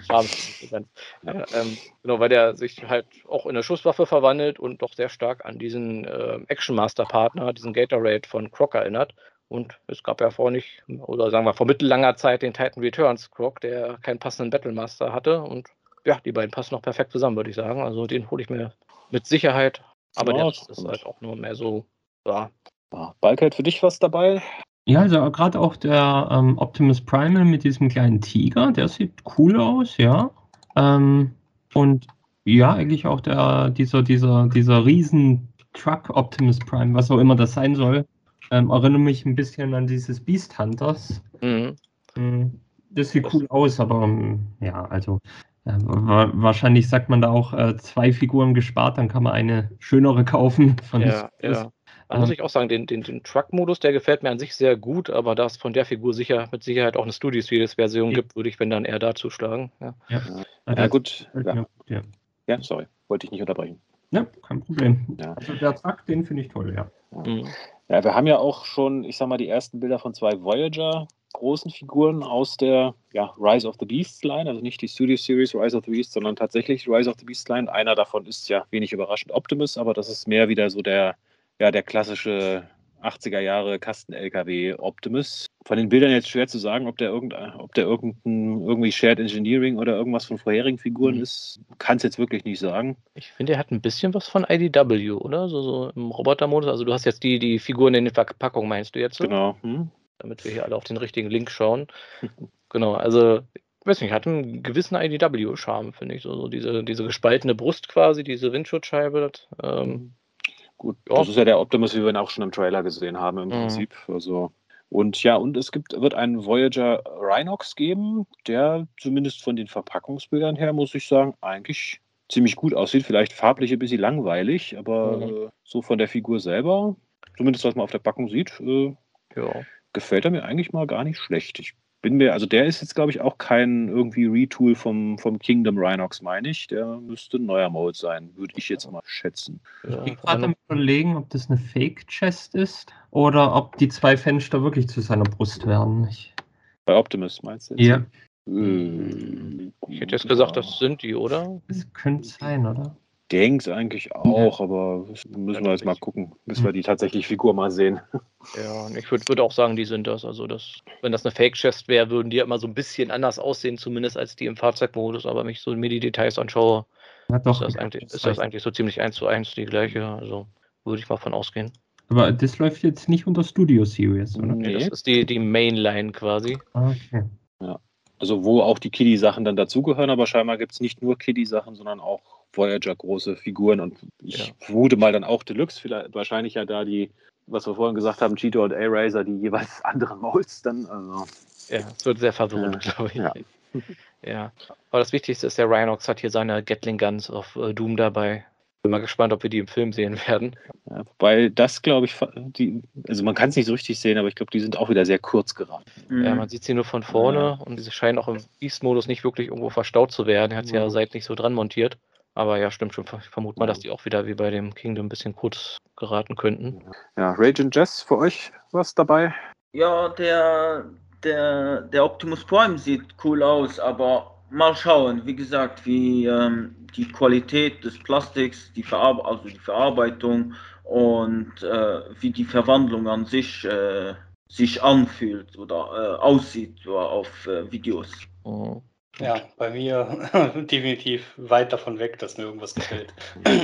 Schade, ganz. Ja, ähm, genau, weil der sich halt auch in eine Schusswaffe verwandelt und doch sehr stark an diesen ähm, Action Master Partner, diesen Gatorade von Croc erinnert. Und es gab ja vor nicht, oder sagen wir vor mittellanger Zeit den Titan Returns Croc, der keinen passenden Battle Master hatte. Und ja, die beiden passen noch perfekt zusammen, würde ich sagen. Also den hole ich mir mit Sicherheit. Aber Ja, der ist stimmt. halt auch nur mehr so, ja, Ja, Balkheit für dich was dabei? Ja, also gerade auch der ähm, Optimus Primal mit diesem kleinen Tiger, der sieht cool aus, ja. Ähm, und ja, eigentlich auch der, dieser, dieser, dieser riesen Truck Optimus Prime, was auch immer das sein soll, ähm, erinnert mich ein bisschen an dieses Beast Hunters. mhm. Mm, Das sieht cool aus, aber ähm, ja, also äh, wa wahrscheinlich sagt man da auch äh, zwei Figuren gespart, dann kann man eine schönere kaufen. [LAUGHS] Von ja, ja. Da muss ich auch sagen, den, den, den Truck-Modus, der gefällt mir an sich sehr gut, aber da es von der Figur sicher mit Sicherheit auch eine Studio Series-Version Ja. gibt, würde ich, wenn dann eher dazu schlagen. Ja. Ja, Ja, gut. gefällt Ja, mir gut, ja. ja sorry, wollte ich nicht unterbrechen. Ja, kein Problem. Ja. Also der Truck, den finde ich toll, ja. Mhm. Ja, wir haben ja auch schon, ich sag mal, die ersten Bilder von zwei Voyager großen Figuren aus der ja, Rise of the Beasts Line, also nicht die Studio Series Rise of the Beasts, sondern tatsächlich Rise of the Beasts Line. Einer davon ist ja wenig überraschend Optimus, aber das ist mehr wieder so der, ja, der klassische 80er Jahre Kasten-LKW Optimus. Von den Bildern jetzt schwer zu sagen, ob der, irgendein, ob der irgendein, irgendwie Shared Engineering oder irgendwas von vorherigen Figuren Mhm. ist. Kann es jetzt wirklich nicht sagen. Ich finde, er hat ein bisschen was von IDW, oder? So, so im Roboter-Modus. Also du hast jetzt die, die Figuren in den Verpackungen, meinst du jetzt? So? Genau. Hm? Damit wir hier alle auf den richtigen Link schauen. [LAUGHS] genau, also ich weiß nicht, hat einen gewissen IDW-Charme, finde ich. So, so diese, diese gespaltene Brust quasi, diese Windschutzscheibe. Das, ähm, Gut, Ja. das ist ja der Optimus, wie wir ihn auch schon im Trailer gesehen haben, im Mhm. Prinzip. Also, und ja, und es gibt, wird einen Voyager Rhinox geben, der zumindest von den Verpackungsbildern her, muss ich sagen, eigentlich ziemlich gut aussieht. Vielleicht farblich ein bisschen langweilig, aber Mhm. äh, so von der Figur selber, zumindest was man auf der Packung sieht, äh, ja. gefällt er mir eigentlich mal gar nicht schlecht. Ich bin mir, also der ist jetzt, glaube ich, auch kein irgendwie Retool vom, vom Kingdom Rhinox, meine ich. Der müsste ein neuer Mode sein, würde ich jetzt mal schätzen. Ich bin gerade am überlegen, ob das eine Fake-Chest ist oder ob die zwei Fenster wirklich zu seiner Brust werden. Ich, Bei Optimus meinst du? jetzt? ja, Äh, Ich hätte jetzt gesagt, das sind die, oder? das könnte sein, oder? Denks eigentlich auch, aber müssen wir jetzt mal gucken, bis wir die tatsächlich Figur mal sehen. Ja, [LAUGHS] und ich würde würd auch sagen, die sind das. Also das, wenn das eine Fake-Chest wäre, würden die ja immer so ein bisschen anders aussehen, zumindest als die im Fahrzeugmodus. Aber wenn ich so mir die Details anschaue, Ja, ist das, eigentlich, ist das eigentlich so ziemlich eins zu eins die gleiche. Also würde ich mal von ausgehen. Aber das läuft jetzt nicht unter Studio Series, oder? Nee, das ist die, die Mainline quasi. Ah, Okay. Also wo auch die Kiddie-Sachen dann dazugehören, aber scheinbar gibt es nicht nur Kiddie-Sachen, sondern auch Voyager große Figuren und ich Ja. vermute mal dann auch Deluxe, vielleicht wahrscheinlich ja da die, was wir vorhin gesagt haben, Cheeto und A-Razor, die jeweils [LAUGHS] anderen Molds dann, also Ja, es wird sehr verwirrend, Ja, glaube ich. ja. [LAUGHS] Ja. Aber das Wichtigste ist, der Rhinox hat hier seine Gatling Guns auf äh, Doom dabei. Bin mal gespannt, ob wir die im Film sehen werden. ja, wobei das glaube ich, die, also man kann es nicht so richtig sehen, aber ich glaube, die sind auch wieder sehr kurz geraten. Mhm. Ja, man sieht sie nur von vorne und sie scheinen auch im Beast-Modus nicht wirklich irgendwo verstaut zu werden. Er hat sie ja Ja. seitlich so dran montiert. Aber ja, stimmt schon. Ich vermute mal, dass die auch wieder wie bei dem Kingdom ein bisschen kurz geraten könnten. Ja, Rage and Jess für euch was dabei? Ja, der, der, der Optimus Prime sieht cool aus, aber mal schauen, wie gesagt, wie ähm, die Qualität des Plastiks, die, Verar also die Verarbeitung und äh, wie die Verwandlung an sich äh, sich anfühlt oder äh, aussieht so auf äh, Videos. Mhm. Ja, bei mir [LAUGHS] definitiv weit davon weg, dass mir irgendwas gefällt.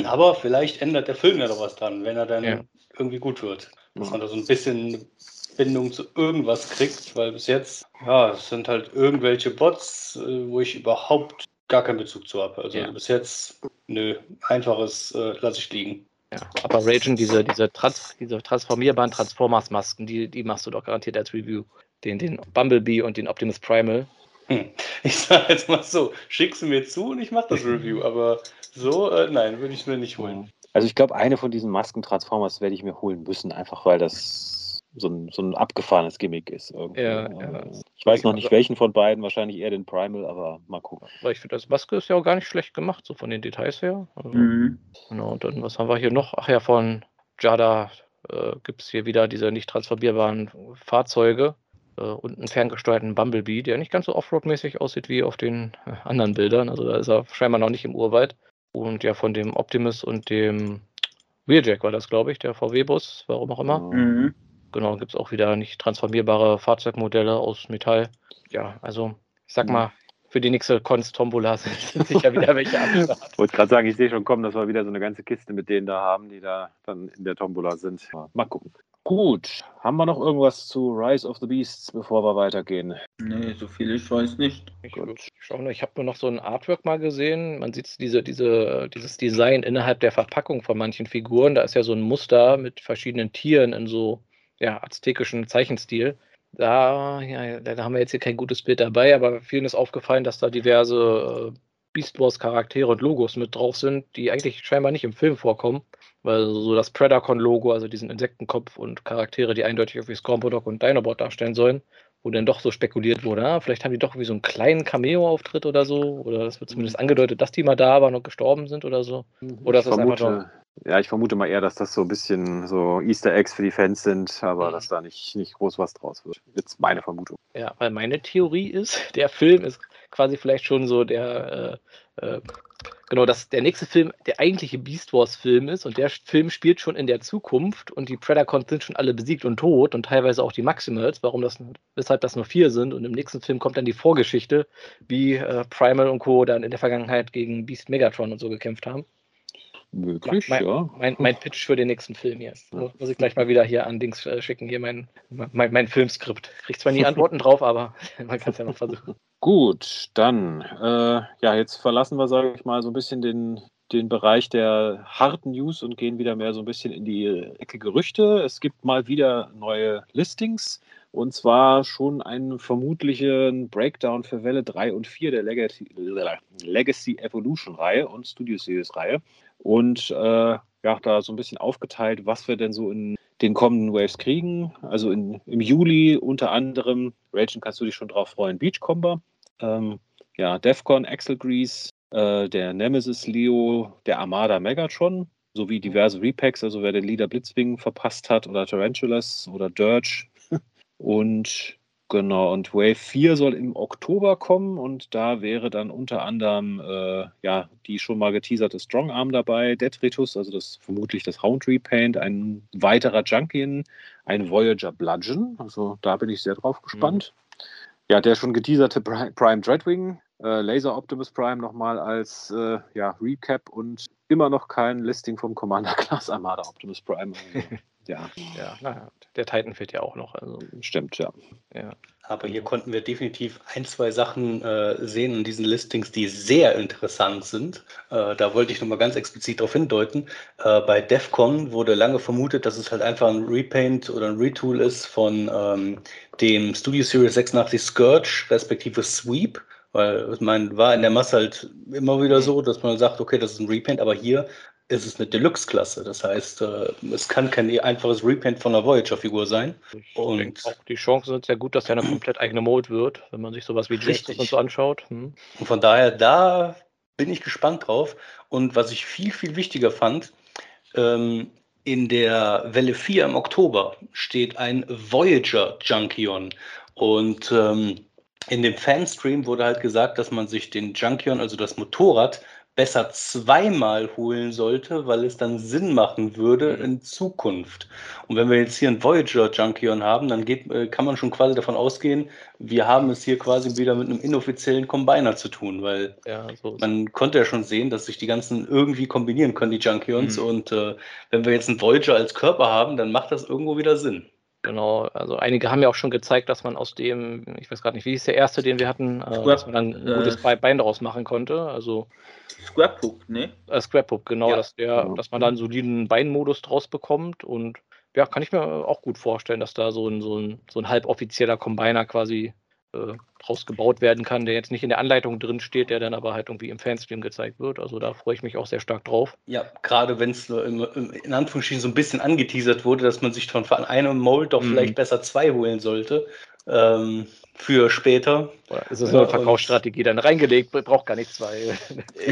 Aber vielleicht ändert der Film ja doch was dran, wenn er dann Ja. irgendwie gut wird. Dass man da so ein bisschen Bindung zu irgendwas kriegt, weil bis jetzt, ja, es sind halt irgendwelche Bots, äh, wo ich überhaupt gar keinen Bezug zu habe. Also Ja. bis jetzt, nö, einfaches äh, lasse ich liegen. Ja. Aber Ragen, diese, diese, Trans diese transformierbaren Transformers-Masken, die, die machst du doch garantiert als Review. Den, den Bumblebee und den Optimus Primal. Hm. Ich sage jetzt mal so, schick sie mir zu und ich mache das Review, [LAUGHS] aber so, äh, nein, würde ich mir nicht holen. Also ich glaube, eine von diesen Masken-Transformers werde ich mir holen müssen, einfach weil das so ein, so ein abgefahrenes Gimmick ist. irgendwie. Ja, ja. Ich weiß noch nicht, welchen von beiden, wahrscheinlich eher den Primal, aber mal gucken. Weil ich finde, das Maske ist ja auch gar nicht schlecht gemacht, so von den Details her. Also, Mhm. Genau, und dann, was haben wir hier noch? Ach ja, von Jada äh, gibt es hier wieder diese nicht transformierbaren Fahrzeuge äh, und einen ferngesteuerten Bumblebee, der nicht ganz so Offroad-mäßig aussieht wie auf den äh, anderen Bildern. Also da ist er scheinbar noch nicht im Urwald. Und ja, von dem Optimus und dem Wheeljack war das, glaube ich, der VW-Bus, warum auch immer. Mhm. Genau, gibt es auch wieder nicht transformierbare Fahrzeugmodelle aus Metall. Ja, also ich sag Mhm. mal, für die nächste Cons Tombola [LAUGHS] sind, sicher wieder welche am [LAUGHS] Start. Ich wollte gerade sagen, ich sehe schon kommen, dass wir wieder so eine ganze Kiste mit denen da haben, die da dann in der Tombola sind. Mal gucken. Gut, haben wir noch irgendwas zu Rise of the Beasts, bevor wir weitergehen? Nee, so viel ich weiß nicht. Ich, ich habe nur noch so ein Artwork mal gesehen. Man sieht diese, diese, dieses Design innerhalb der Verpackung von manchen Figuren. Da ist ja so ein Muster mit verschiedenen Tieren in so ja, aztekischen Zeichenstil. Da, ja, da haben wir jetzt hier kein gutes Bild dabei, aber vielen ist aufgefallen, dass da diverse äh, Beast Wars Charaktere und Logos mit drauf sind, die eigentlich scheinbar nicht im Film vorkommen. Weil so das Predacon-Logo, also diesen Insektenkopf und Charaktere, die eindeutig irgendwie Scorpodok und Dinobot darstellen sollen, wo dann doch so spekuliert wurde, ah, vielleicht haben die doch wie so einen kleinen Cameo-Auftritt oder so. Oder es wird zumindest angedeutet, dass die mal da waren und gestorben sind oder so. Oder ich ist das einfach vermute, ja, ich vermute mal eher, dass das so ein bisschen so Easter Eggs für die Fans sind, aber Mhm. dass da nicht, nicht groß was draus wird. Jetzt meine Vermutung. Ja, weil meine Theorie ist, [LAUGHS] der Film ist quasi vielleicht schon so der, äh, äh, genau, dass der nächste Film der eigentliche Beast Wars Film ist und der Film spielt schon in der Zukunft und die Predacons sind schon alle besiegt und tot und teilweise auch die Maximals, warum das, weshalb das nur vier sind und im nächsten Film kommt dann die Vorgeschichte, wie äh, Primal und Co. dann in der Vergangenheit gegen Beast Megatron und so gekämpft haben. Möglich, mein, ja. mein, mein Pitch für den nächsten Film hier. Mu- Muss ich gleich mal wieder hier an Dings äh, schicken, hier mein, mein, mein Filmskript. Krieg zwar nie Antworten drauf, aber [LAUGHS] man kann es ja noch versuchen. [LAUGHS] Gut, dann, äh, ja, jetzt verlassen wir, sage ich mal, so ein bisschen den, den Bereich der harten News und gehen wieder mehr so ein bisschen in die Ecke Gerüchte. Es gibt mal wieder neue Listings und zwar schon einen vermutlichen Breakdown für Welle 3 und 4 der Legacy, Legacy Evolution Reihe und Studio Series Reihe. Und äh, ja, da so ein bisschen aufgeteilt, was wir denn so in den kommenden Waves kriegen. Also in, im Juli unter anderem, Ragen kannst du dich schon drauf freuen, Beachcomber, ähm, ja, Defcon, Axel Grease, äh, der Nemesis Leo, der Armada Megatron, sowie diverse Repacks, also wer den Leader Blitzwing verpasst hat oder Tarantulas oder Dirge. [LAUGHS] und genau, und Wave 4 soll im Oktober kommen und da wäre dann unter anderem äh, ja, die schon mal geteaserte Strong Arm dabei, Detritus, also das vermutlich das Hound Repaint, ein weiterer Junkian, ein Voyager Bludgeon, also da bin ich sehr drauf gespannt. Mhm. Ja, der schon geteaserte Prime Dreadwing, äh, Laser Optimus Prime nochmal als äh, ja, Recap und immer noch kein Listing vom Commander [LAUGHS] Class Armada Optimus Prime. [LAUGHS] Ja. Ja, naja, der Titan fehlt ja auch noch. Also. Stimmt, ja. ja. Aber hier konnten wir definitiv ein, zwei Sachen äh, sehen in diesen Listings, die sehr interessant sind. Äh, da wollte ich nochmal ganz explizit darauf hindeuten. Äh, bei DEFCON wurde lange vermutet, dass es halt einfach ein Repaint oder ein Retool ist von ähm, dem Studio Series 86 Scourge, respektive Sweep. Weil ich meine, war in der Masse halt immer wieder so, dass man sagt, okay, das ist ein Repaint, aber hier ist es eine Deluxe-Klasse. Das heißt, äh, es kann kein einfaches Repaint von einer Voyager-Figur sein. Ich und auch die Chancen sind sehr gut, dass er eine [CLEARS THROAT] komplett eigene Mode wird, wenn man sich sowas wie Justice und so anschaut. Hm. Und von daher, da bin ich gespannt drauf. Und was ich viel, viel wichtiger fand, ähm, in der Welle 4 im Oktober steht ein Voyager Junkion. Und ähm, in dem Fanstream wurde halt gesagt, dass man sich den Junkion, also das Motorrad, besser zweimal holen sollte, weil es dann Sinn machen würde mhm. in Zukunft. Und wenn wir jetzt hier einen Voyager Junkion haben, dann geht, äh, kann man schon quasi davon ausgehen, wir haben es hier quasi wieder mit einem inoffiziellen Combiner zu tun, weil ja, so man konnte ja schon sehen, dass sich die ganzen irgendwie kombinieren können, die Junkions. Mhm. Und äh, wenn wir jetzt einen Voyager als Körper haben, dann macht das irgendwo wieder Sinn. Genau, also einige haben ja auch schon gezeigt, dass man aus dem, ich weiß gerade nicht, wie ist der erste, den wir hatten, äh, dass man dann ein gutes äh, Bein daraus machen konnte. Also Scrapbook, ne? Äh, Scrapbook, genau, ja. dass der, genau. dass man dann einen soliden Beinmodus draus bekommt und ja, kann ich mir auch gut vorstellen, dass da so ein, so ein, so ein halboffizieller Combiner quasi äh, draus gebaut werden kann, der jetzt nicht in der Anleitung drin steht, der dann aber halt irgendwie im Fanstream gezeigt wird. Also da freue ich mich auch sehr stark drauf. Ja, gerade wenn es in Anführungsstrichen so ein bisschen angeteasert wurde, dass man sich von einem Mold doch mhm. vielleicht besser zwei holen sollte. Ähm, für später. Oder ist so eine Verkaufsstrategie dann reingelegt, braucht gar nicht zwei.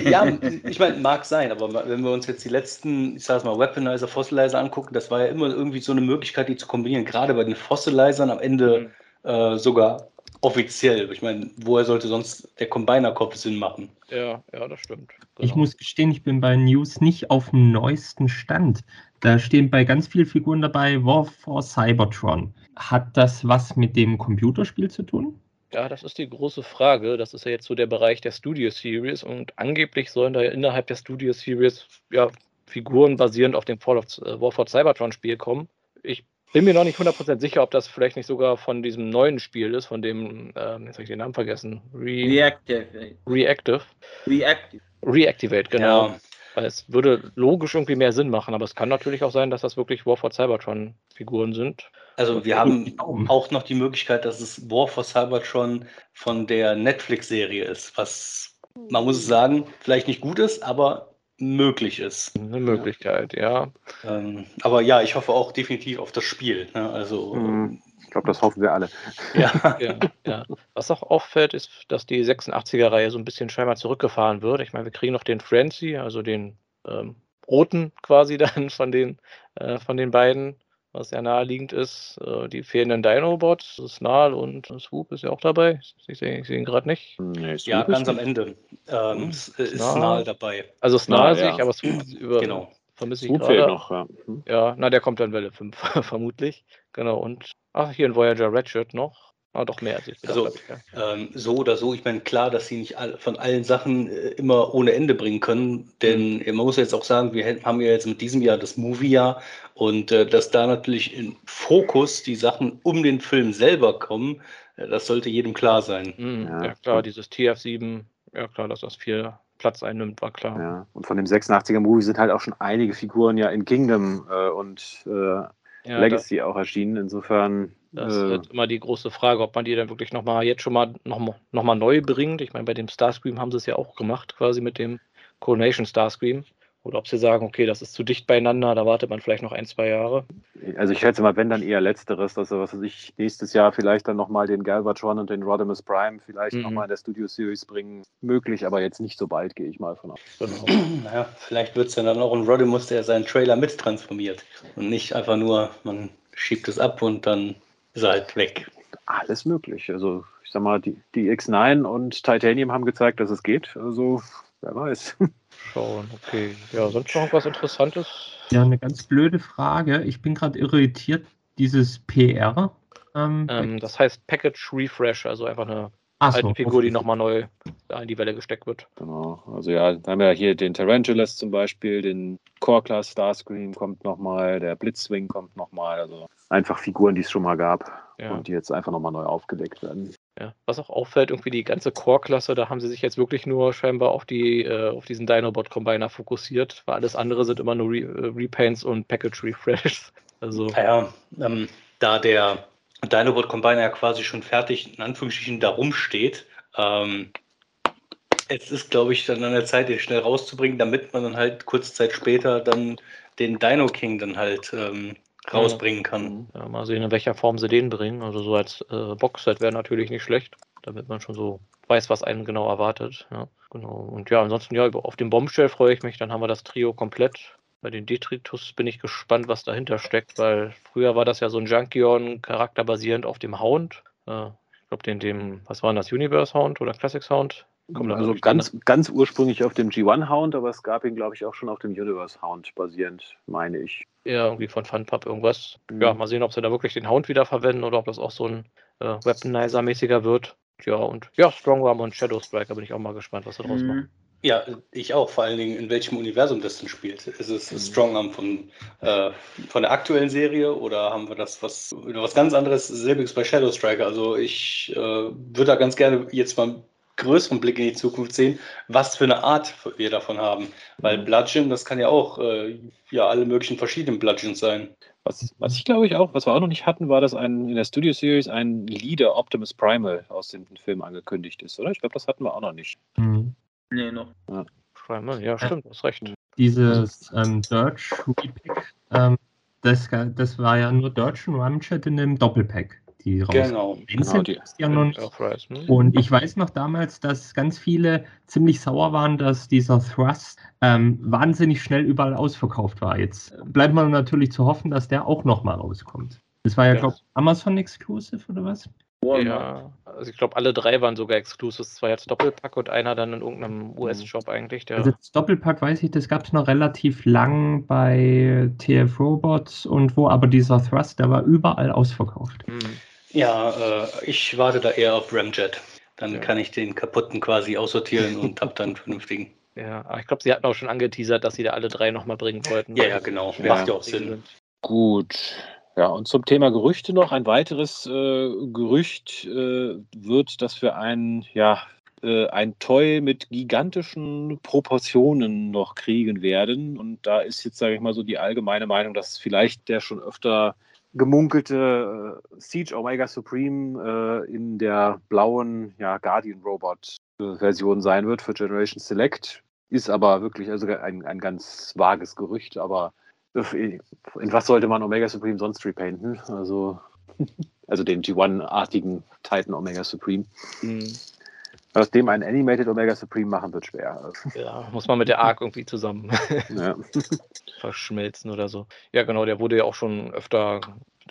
ja, ich meine, mag sein, aber wenn wir uns jetzt die letzten, ich sag mal, Weaponizer, Fossilizer angucken, das war ja immer irgendwie so eine Möglichkeit, die zu kombinieren. Gerade bei den Fossilizern am Ende mhm. äh, sogar offiziell. Ich meine, woher sollte sonst der Combiner-Kopf Sinn machen? Ja, ja, das stimmt. Genau. Ich muss gestehen, ich bin bei News nicht auf dem neuesten Stand. Da stehen bei ganz vielen Figuren dabei War for Cybertron. Hat das was mit dem Computerspiel zu tun? Ja, das ist die große Frage. Das ist ja jetzt so der Bereich der Studio Series und angeblich sollen da ja innerhalb der Studio Series ja, Figuren basierend auf dem Fall of, äh, War for Cybertron Spiel kommen. Ich bin mir noch nicht 100% sicher, ob das vielleicht nicht sogar von diesem neuen Spiel ist, von dem, ähm, jetzt habe ich den Namen vergessen. Re Reactive. Reactive. Reactive. Reactivate, genau. Ja. Weil es würde logisch irgendwie mehr Sinn machen, aber es kann natürlich auch sein, dass das wirklich War for Cybertron-Figuren sind. Also wir haben auch noch die Möglichkeit, dass es War for Cybertron von der Netflix-Serie ist, was man muss sagen, vielleicht nicht gut ist, aber möglich ist. Eine Möglichkeit, ja. ja. Ähm, aber ja, ich hoffe auch definitiv auf das Spiel. Ne? Also, mhm. ich glaube, das hoffen wir alle. [LAUGHS] Ja. ja, ja. Was auch auffällt, ist, dass die 86er-Reihe so ein bisschen scheinbar zurückgefahren wird. Ich meine, wir kriegen noch den Frenzy, also den ähm, roten quasi [LAUGHS] dann von den, äh, von den beiden was ja naheliegend ist. Äh, die fehlenden Dinobots, Snarl und Swoop ist ja auch dabei. Ich sehe seh ihn gerade nicht. Nee, ja, ganz am Ende ähm, hm, ist Snarl dabei. Also Snarl sehe ich, aber Swoop über, genau. vermisse ich gerade. noch, ja. Hm. ja. na, der kommt dann Welle 5, [LAUGHS] vermutlich. Genau, und ach, hier ein Voyager Redshirt noch. Ah, doch mehr als ich gedacht also, habe. Ja. Ähm, so oder so, ich meine, klar, dass sie nicht all, von allen Sachen äh, immer ohne Ende bringen können, denn mhm. man muss jetzt auch sagen, wir haben ja jetzt mit diesem Jahr das Movie-Jahr und äh, dass da natürlich in Fokus die Sachen um den Film selber kommen, äh, das sollte jedem klar sein. Mhm, ja. ja. klar, dieses TF7, ja klar, dass das viel Platz einnimmt, war klar. Ja, und von dem 86er Movie sind halt auch schon einige Figuren ja in Kingdom äh, und äh, ja, Legacy auch erschienen. Insofern. Das äh, ist immer die große Frage, ob man die dann wirklich nochmal jetzt schon mal nochmal noch mal neu bringt. Ich meine, bei dem Starscream haben sie es ja auch gemacht, quasi mit dem Coronation Starscream. Oder ob sie sagen, okay, das ist zu dicht beieinander, da wartet man vielleicht noch ein, zwei Jahre. Also ich schätze mal, wenn dann eher letzteres, dass er, was weiß ich, nächstes Jahr vielleicht dann nochmal den Galvatron und den Rodimus Prime vielleicht Mhm. nochmal in der Studio Series bringen. Möglich, aber jetzt nicht so bald, gehe ich mal von aus. Genau. [CLEARS THROAT] Naja, vielleicht wird es dann auch ein Rodimus, der seinen Trailer mittransformiert. Und nicht einfach nur, man schiebt es ab und dann ist er halt weg. Alles möglich. Also ich sag mal, die, die X9 und Titanium haben gezeigt, dass es geht. Also wer weiß. [LAUGHS] Schauen, okay. Ja, sonst noch was Interessantes? Ja, eine ganz blöde Frage. Ich bin gerade irritiert, dieses PR. Ähm, Ähm, das heißt Package Refresh, also einfach eine ach so, alte Figur, die nochmal neu da in die Welle gesteckt wird. Genau. Also ja, da haben wir hier den Tarantulas zum Beispiel, den Core Class Starscream kommt nochmal, der Blitzwing kommt nochmal. Also einfach Figuren, die es schon mal gab Ja. und die jetzt einfach nochmal neu aufgedeckt werden. Ja. Was auch auffällt, irgendwie die ganze Core-Klasse, da haben sie sich jetzt wirklich nur scheinbar auf die, äh, auf diesen Dinobot-Combiner fokussiert, weil alles andere sind immer nur Re äh, Repaints und Package Refreshs. [LAUGHS] Also, Naja, ähm, da der Dinobot Combiner ja quasi schon fertig in Anführungsstrichen da rumsteht, ähm, es ist, glaube ich, dann an der Zeit, den schnell rauszubringen, damit man dann halt kurze Zeit später dann den Dino King dann halt ähm, rausbringen kann. ja, mal sehen, in welcher Form sie den bringen. Also so als äh, Boxset wäre natürlich nicht schlecht, damit man schon so weiß, was einen genau erwartet. Ja, genau. Und ja, ansonsten, ja, auf den Bombshell freue ich mich. Dann haben wir das Trio komplett. Bei den Detritus bin ich gespannt, was dahinter steckt, weil früher war das ja so ein Junkion, charakterbasierend auf dem Hound. Äh, ich glaube, den, dem, was war denn das, Universe Hound oder Classics Hound? Kommt also ganz, ganz ursprünglich auf dem G1 Hound, aber es gab ihn, glaube ich, auch schon auf dem Universe Hound basierend, meine ich. Ja, irgendwie von Funpub irgendwas. Mhm. Ja, mal sehen, ob sie da wirklich den Hound wieder verwenden oder ob das auch so ein äh, Weaponizer-mäßiger wird. Ja, und ja, Strongarm und Shadow Striker bin ich auch mal gespannt, was sie draus machen. Ja, ich auch, vor allen Dingen in welchem Universum das denn spielt. Ist es Mhm. Strongarm von, äh, von der aktuellen Serie oder haben wir das was, was ganz anderes, selbiges bei Shadow Striker? Also ich äh, würde da ganz gerne jetzt mal einen größeren Blick in die Zukunft sehen, was für eine Art wir davon haben. Weil Mhm. Bludgeon, das kann ja auch äh, ja alle möglichen verschiedenen Bludgeons sein. Was, was ich glaube ich auch, was wir auch noch nicht hatten, war, dass ein, in der Studio Series ein Leader Optimus Primal aus dem Film angekündigt ist, oder? Ich glaube, das hatten wir auch noch nicht. Mhm. Nee, noch. Primal, ja, stimmt, hast recht. Dieses ähm, Dirge Repack, ähm, das, das war ja nur Dirge und Ramjet in einem Doppelpack, die raus. Genau. Vincent die- ja noch nicht. Hm? Und ich weiß noch damals, dass ganz viele ziemlich sauer waren, dass dieser Thrust ähm, wahnsinnig schnell überall ausverkauft war. Jetzt bleibt man natürlich zu hoffen, dass der auch nochmal rauskommt. Das war ja, Ja. glaube ich, Amazon Exclusive oder was? Walmart. Ja, also ich glaube, alle drei waren sogar Exclusives. Zwar jetzt Doppelpack und einer dann in irgendeinem US-Shop eigentlich. Der, Also das Doppelpack weiß ich, das gab es noch relativ lang bei TF Robots und wo, aber dieser Thrust, der war überall ausverkauft. Hm. Ja, äh, ich warte da eher auf Ramjet. Dann Ja. kann ich den kaputten quasi aussortieren [LAUGHS] und hab dann einen vernünftigen. Ja, aber ich glaube, sie hatten auch schon angeteasert, dass sie da alle drei nochmal bringen wollten. Ja, ja, genau. Ja. Macht ja auch Sinn. Gut. Ja, und zum Thema Gerüchte noch. Ein weiteres äh, Gerücht äh, wird, dass wir ein, ja, äh, ein Toy mit gigantischen Proportionen noch kriegen werden. Und da ist jetzt, sage ich mal, so die allgemeine Meinung, dass vielleicht der schon öfter gemunkelte äh, Siege Omega Supreme äh, in der blauen ja, Guardian Robot äh, Version sein wird für Generation Select. Ist aber wirklich also ein, ein ganz vages Gerücht, aber in was sollte man Omega Supreme sonst repainten? Also, [LAUGHS] also den G1-artigen Titan Omega Supreme. Hm. Aus dem ein Animated Omega Supreme machen wird schwer. Ja, muss man mit der Arc irgendwie zusammen [LAUGHS] Ja. [LAUGHS] verschmelzen oder so. Ja, genau, der wurde ja auch schon öfter,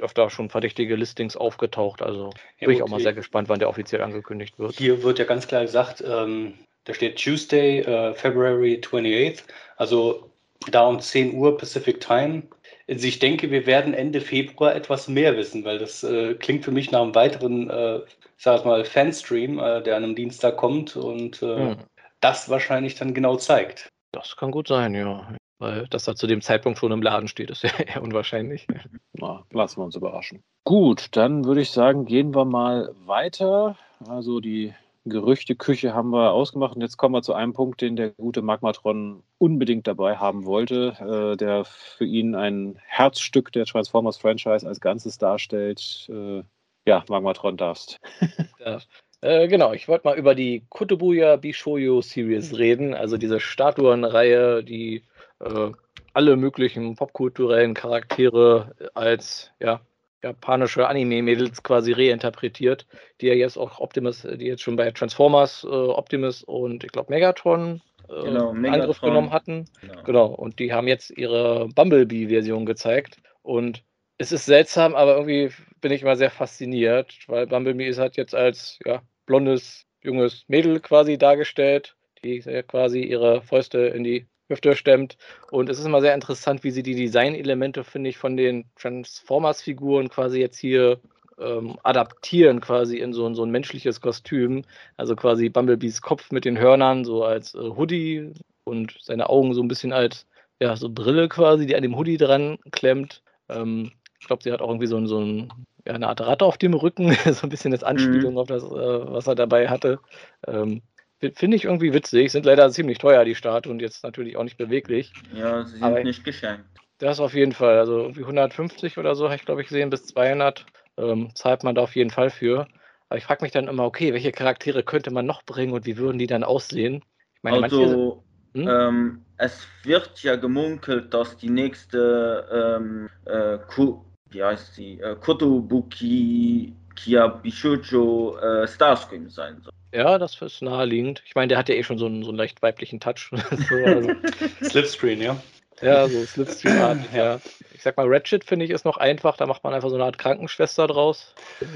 öfter schon verdächtige Listings aufgetaucht. Also Ja, bin ich gut, auch mal sehr gespannt, wann der offiziell angekündigt wird. Hier wird ja ganz klar gesagt, ähm, da steht Tuesday, äh, February 28th, also da um 10 Uhr Pacific Time. Also ich denke, wir werden Ende Februar etwas mehr wissen, weil das äh, klingt für mich nach einem weiteren, äh, sag mal, Fanstream, äh, der an einem Dienstag kommt und äh, Hm. das wahrscheinlich dann genau zeigt. Das kann gut sein, ja. Weil dass er zu dem Zeitpunkt schon im Laden steht, ist [LAUGHS] ja eher unwahrscheinlich. Na, lassen wir uns überraschen. Gut, dann würde ich sagen, gehen wir mal weiter. Also die Gerüchteküche haben wir ausgemacht und jetzt kommen wir zu einem Punkt, den der gute Magmatron unbedingt dabei haben wollte, äh, der für ihn ein Herzstück der Transformers-Franchise als Ganzes darstellt. Äh, ja, Magmatron darfst. [LAUGHS] Ja. Äh, genau, ich wollte mal über die Kotobuya Bishoyo Series reden, also diese Statuenreihe, die äh, alle möglichen popkulturellen Charaktere als ja, japanische Anime-Mädels quasi reinterpretiert, die ja jetzt auch Optimus, die jetzt schon bei Transformers äh, Optimus und ich glaube Megatron äh, Genau, Megatron. Angriff genommen hatten. Genau. Genau, und die haben jetzt ihre Bumblebee-Version gezeigt. Und es ist seltsam, aber irgendwie bin ich immer sehr fasziniert, weil Bumblebee ist halt jetzt als ja, blondes, junges Mädel quasi dargestellt, die ja quasi ihre Fäuste in die Hüfte stemmt. Und es ist immer sehr interessant, wie sie die Designelemente, finde ich, von den Transformers-Figuren quasi jetzt hier ähm, adaptieren, quasi in so, ein- so ein menschliches Kostüm. Also quasi Bumblebees Kopf mit den Hörnern, so als äh, Hoodie und seine Augen so ein bisschen als ja, so Brille quasi, die an dem Hoodie dran klemmt. Ähm, ich glaube, sie hat auch irgendwie so, ein- so ein, ja, eine Art Ratte auf dem Rücken, [LAUGHS] so ein bisschen als Anspielung auf das, äh, was er dabei hatte. Ähm, Finde ich irgendwie witzig, sind leider ziemlich teuer, die Statuen, und jetzt natürlich auch nicht beweglich. Ja, sie sind Aber- nicht geschenkt. Das auf jeden Fall. Also irgendwie 150 oder so habe ich, glaube ich, gesehen, bis 200 ähm, zahlt man da auf jeden Fall für. Aber ich frage mich dann immer, okay, welche Charaktere könnte man noch bringen und wie würden die dann aussehen? Ich meine, manche sind, Also, Hm? ähm, es wird ja gemunkelt, dass die nächste, ähm, äh, Ku, wie heißt sie, äh, Kotobuki Kiabishojo äh, Starscream sein soll. Ja, das ist naheliegend. Ich meine, der hat ja eh schon so einen, so einen leicht weiblichen Touch. [LAUGHS] so, also, [LAUGHS] Slipscreen, ja. ja, so Slipstream-artig, [CLEARS THROAT] ja. Ich sag mal, Ratchet finde ich ist noch einfach, da macht man einfach so eine Art Krankenschwester draus.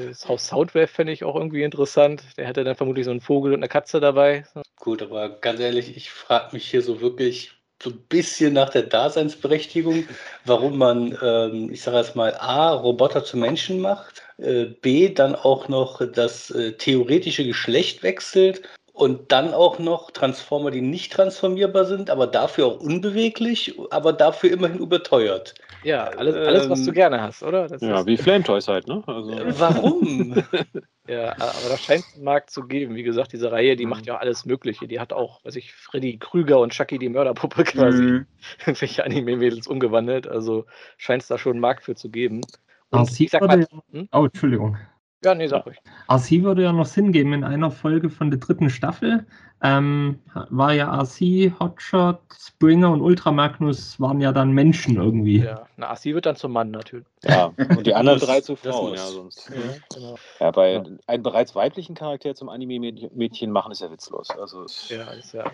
Das Haus Soundwave finde ich auch irgendwie interessant. Der hätte dann vermutlich so einen Vogel und eine Katze dabei. Gut, aber ganz ehrlich, ich frage mich hier so wirklich so ein bisschen nach der Daseinsberechtigung, warum man, ähm, ich sage jetzt mal, A, Roboter zu Menschen macht, äh, B, dann auch noch das äh, theoretische Geschlecht wechselt und dann auch noch Transformer, die nicht transformierbar sind, aber dafür auch unbeweglich, aber dafür immerhin überteuert. Ja, alles, alles was du Ähm, gerne hast, oder? Das Ja, ist- wie Flame Toys halt, ne? Also, Warum? [LAUGHS] Ja, aber das scheint es einen Markt zu geben. Wie gesagt, diese Reihe, die Mhm. macht ja alles Mögliche. Die hat auch, weiß ich, Freddy Krüger und Chucky die Mörderpuppe quasi Mhm. [LAUGHS] irgendwelche Anime-Mädels umgewandelt. Also scheint es da schon einen Markt für zu geben. Und sie ich sag mal, ja, hm? oh, Entschuldigung. Ja, nee, sag ruhig. RC würde ja noch Sinn geben. In einer Folge von der dritten Staffel ähm, war ja RC, Hotshot, Springer und Ultra Magnus waren ja dann Menschen irgendwie. Ja, na, sie wird dann zum Mann natürlich. ja, und die [LAUGHS] anderen drei zu Frauen, ja, sonst. Ja, genau. Ja, bei Ja. einen bereits weiblichen Charakter zum Anime-Mädchen machen ist ja witzlos. Also, Ja, ist ja,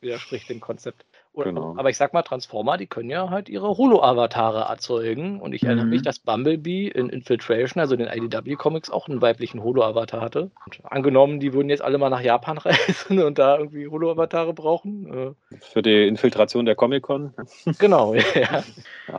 widerspricht dem Konzept. Oder, Genau. Aber ich sag mal, Transformer, die können ja halt ihre Holo-Avatare erzeugen. Und ich erinnere Mhm. mich, dass Bumblebee in Infiltration, also den IDW-Comics, auch einen weiblichen Holo-Avatar hatte. Und angenommen, die würden jetzt alle mal nach Japan [LAUGHS] reisen und da irgendwie Holo-Avatare brauchen. für die Infiltration der Comic-Con. Äh, genau, [LAUGHS] ja.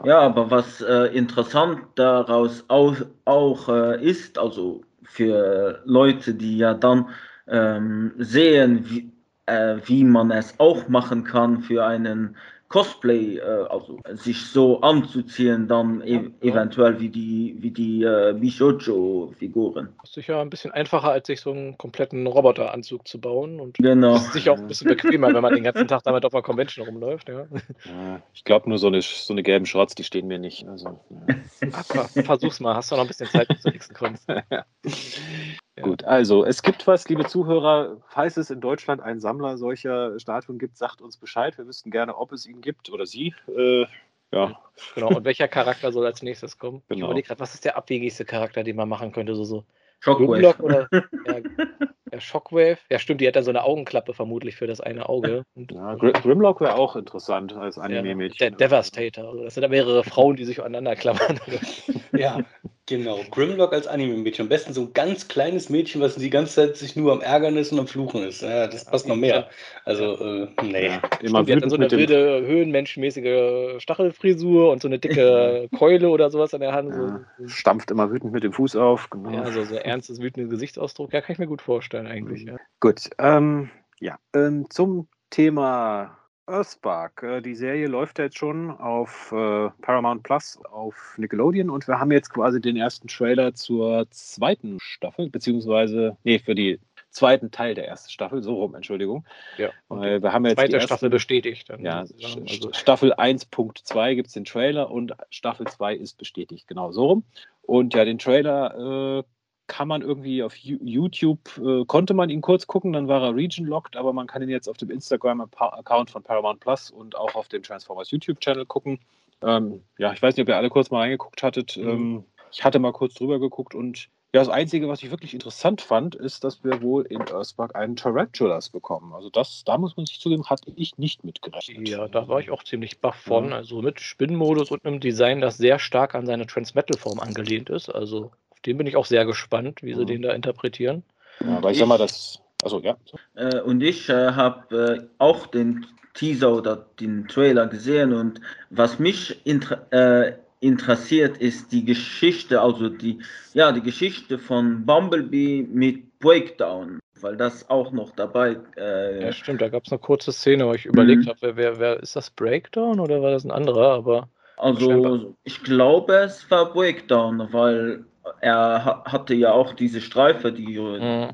Ja, aber was äh, interessant daraus auch, auch äh, ist, also für Leute, die ja dann ähm, sehen, wie, äh, wie man es auch machen kann für einen Cosplay, äh, also sich so anzuziehen, dann e Ja, eventuell wie die, wie die äh, Bishojo-Figuren. Ist sicher ein bisschen einfacher, als sich so einen kompletten Roboteranzug zu bauen. Und Genau. ist sicher auch ein bisschen bequemer, wenn man den ganzen Tag damit auf einer Convention rumläuft. Ja. Ja, ich glaube, nur so eine, so eine gelben Schrotz, die stehen mir nicht. Also, ja. Ach, ver- versuch's mal, hast du noch ein bisschen Zeit bis zur nächsten Con. [LAUGHS] Ja. Gut, also es gibt was, liebe Zuhörer, falls es in Deutschland einen Sammler solcher Statuen gibt, sagt uns Bescheid. Wir wüssten gerne, ob es ihn gibt oder sie. Äh, ja, Genau, und welcher Charakter soll als nächstes kommen? Ich Genau. überlege gerade, was ist der abwegigste Charakter, den man machen könnte? So, so Shockwave. Grimlock oder [LAUGHS] ja, ja, Shockwave? Ja, stimmt, die hat dann so eine Augenklappe vermutlich für das eine Auge. Und, ja Gr Grimlock wäre auch interessant als ja, Anime-Mädchen. der Devastator. Also das sind da mehrere Frauen, die sich aneinander klammern. [LAUGHS] Ja, genau. Grimlock als Anime-Mädchen. Am besten so ein ganz kleines Mädchen, was die ganze Zeit sich nur am Ärgern ist und am Fluchen ist. Ja, das passt noch mehr. Also, äh, nee. Ja, immer Stimmt, die hat dann so eine wilde, höhenmenschenmäßige Stachelfrisur und so eine dicke Keule oder sowas an der Hand. ja, So, stampft immer wütend mit dem Fuß auf. Genau. ja, so, so ernstes, wütenden Gesichtsausdruck. Ja, kann ich mir gut vorstellen eigentlich. Ja. Gut, ähm, ja, ähm, zum Thema Earthspark. Äh, die Serie läuft ja jetzt schon auf äh, Paramount Plus, auf Nickelodeon und wir haben jetzt quasi den ersten Trailer zur zweiten Staffel, beziehungsweise, nee, für die zweiten Teil der ersten Staffel, so rum, Entschuldigung. Ja. Weil wir haben jetzt Zweite die ersten, Staffel bestätigt. Dann Ja, also, Staffel 1.2 gibt es den Trailer und Staffel 2 ist bestätigt, genau so rum. Und ja, den Trailer äh, kann man irgendwie auf YouTube, äh, konnte man ihn kurz gucken, dann war er region-locked, aber man kann ihn jetzt auf dem Instagram-Account von Paramount Plus und auch auf dem Transformers YouTube-Channel gucken. Ähm, ja, ich weiß nicht, ob ihr alle kurz mal reingeguckt hattet. Mhm. Ähm, ich hatte mal kurz drüber geguckt und ja, das Einzige, was ich wirklich interessant fand, ist, dass wir wohl in Earthspark einen Tarantulas bekommen. Also das, da muss man sich zugeben, hatte ich nicht mitgerechnet. Ja, da war ich auch ziemlich baff von. Ja. Also mit Spinnenmodus und einem Design, das sehr stark an seine Transmetal-Form angelehnt ist. Also den bin ich auch sehr gespannt, wie sie den da interpretieren. Ja, aber ich, ich sag mal, das. Also ja. Äh, und ich äh, habe äh, auch den Teaser oder den Trailer gesehen und was mich inter äh, interessiert, ist die Geschichte, also die, ja, die Geschichte von Bumblebee mit Breakdown, weil das auch noch dabei. Äh, ja, stimmt, da gab es eine kurze Szene, wo ich überlegt mhm. habe, wer, wer, ist das Breakdown oder war das ein anderer? Aber also ich glaube, es war Breakdown, weil er hatte ja auch diese Streife, die.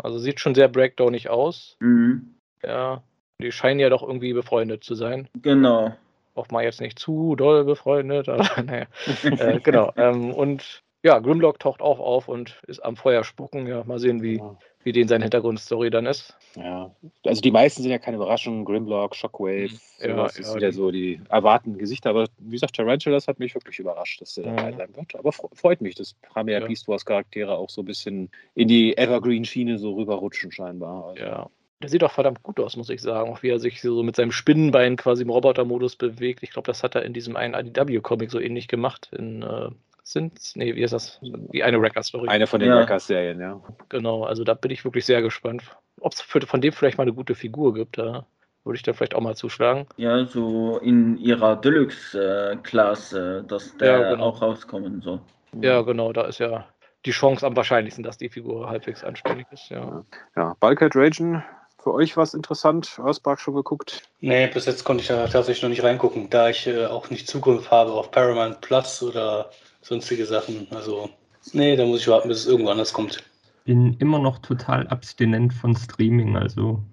Also sieht schon sehr breakdownig aus. Mhm. Ja, die scheinen ja doch irgendwie befreundet zu sein. Genau auch mal jetzt nicht zu doll befreundet, aber [LAUGHS] naja. äh, genau. Ähm, und ja, Grimlock taucht auch auf und ist am Feuer spucken. Ja, mal sehen, wie, ja. Wie den seine Hintergrundstory dann ist. Ja, also die meisten sind ja keine Überraschung. Grimlock, Shockwave, mhm. ja, ist ja, wieder so die erwartenden Gesichter. Aber wie gesagt, Tarantulas hat mich wirklich überrascht, dass der mhm. dabei sein wird. Aber freut mich, dass Premier ja. Beast Wars Charaktere auch so ein bisschen in die Evergreen-Schiene so rüberrutschen scheinbar. Also. Ja, der sieht auch verdammt gut aus, muss ich sagen. Auch wie er sich so mit seinem Spinnenbein quasi im Robotermodus bewegt. Ich glaube, das hat er in diesem einen IDW-Comic so ähnlich gemacht. In äh, Sins? Nee, wie ist das? Die eine Wrecker-Story. Eine von den ja. Wrecker-Serien, ja. Genau, also da bin ich wirklich sehr gespannt. Ob es von dem vielleicht mal eine gute Figur gibt, da würde ich dann vielleicht auch mal zuschlagen. Ja, so in ihrer Deluxe-Klasse, dass der ja, genau. auch rauskommen soll. Ja, genau, da ist ja die Chance am wahrscheinlichsten, dass die Figur halbwegs anständig ist. Ja, ja Bulkhead Ragen für euch was interessant? Earthspark schon geguckt? Nee, bis jetzt konnte ich da tatsächlich noch nicht reingucken, da ich äh, auch nicht Zugriff habe auf Paramount Plus oder sonstige Sachen. Also, nee, da muss ich warten, bis es irgendwo anders kommt. Bin immer noch total abstinent von Streaming, also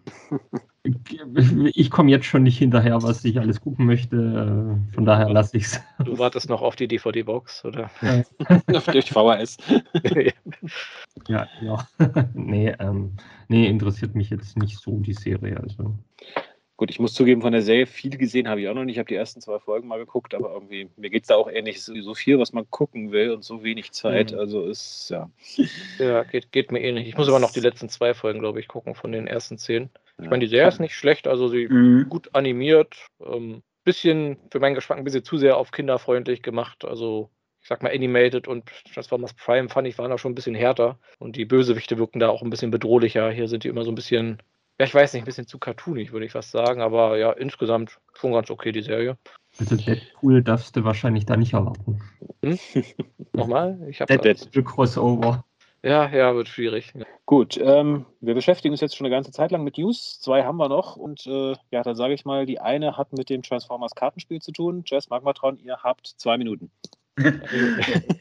ich komme jetzt schon nicht hinterher, was ich alles gucken möchte. Von daher lasse ich es. Du wartest noch auf die DVD-Box, oder? Ja. [LAUGHS] auf die VHS. [LAUGHS] ja, ja. [LAUGHS] nee, ähm, nee, interessiert mich jetzt nicht so die Serie. Also. Gut, ich muss zugeben, von der Serie viel gesehen habe ich auch noch nicht. Ich habe die ersten zwei Folgen mal geguckt, aber irgendwie, mir geht es da auch ähnlich. So viel, was man gucken will und so wenig Zeit. Mhm. Also ist, ja. [LAUGHS] Ja, geht, geht mir ähnlich. Ich muss aber noch die letzten zwei Folgen, glaube ich, gucken von den ersten zehn. Ich meine, die Serie ist nicht schlecht, also sie mhm. gut animiert. Ähm, bisschen, für meinen Geschmack, ein bisschen zu sehr auf kinderfreundlich gemacht. Also ich sag mal, Animated und Transformers Prime fand ich, waren da schon ein bisschen härter. Und die Bösewichte wirken da auch ein bisschen bedrohlicher. Hier sind die immer so ein bisschen ja, ich weiß nicht, ein bisschen zu cartoonig, würde ich fast sagen, aber ja, insgesamt schon ganz okay, die Serie. Also Deadpool darfst du wahrscheinlich da nicht erwarten. Hm? Nochmal? Ich habe Deadpool Crossover. Ja, ja, wird schwierig. Gut, ähm, wir beschäftigen uns jetzt schon eine ganze Zeit lang mit News. Zwei haben wir noch und äh, ja, dann sage ich mal, die eine hat mit dem Transformers Kartenspiel zu tun. Jess Magmatron, ihr habt zwei Minuten. [LAUGHS]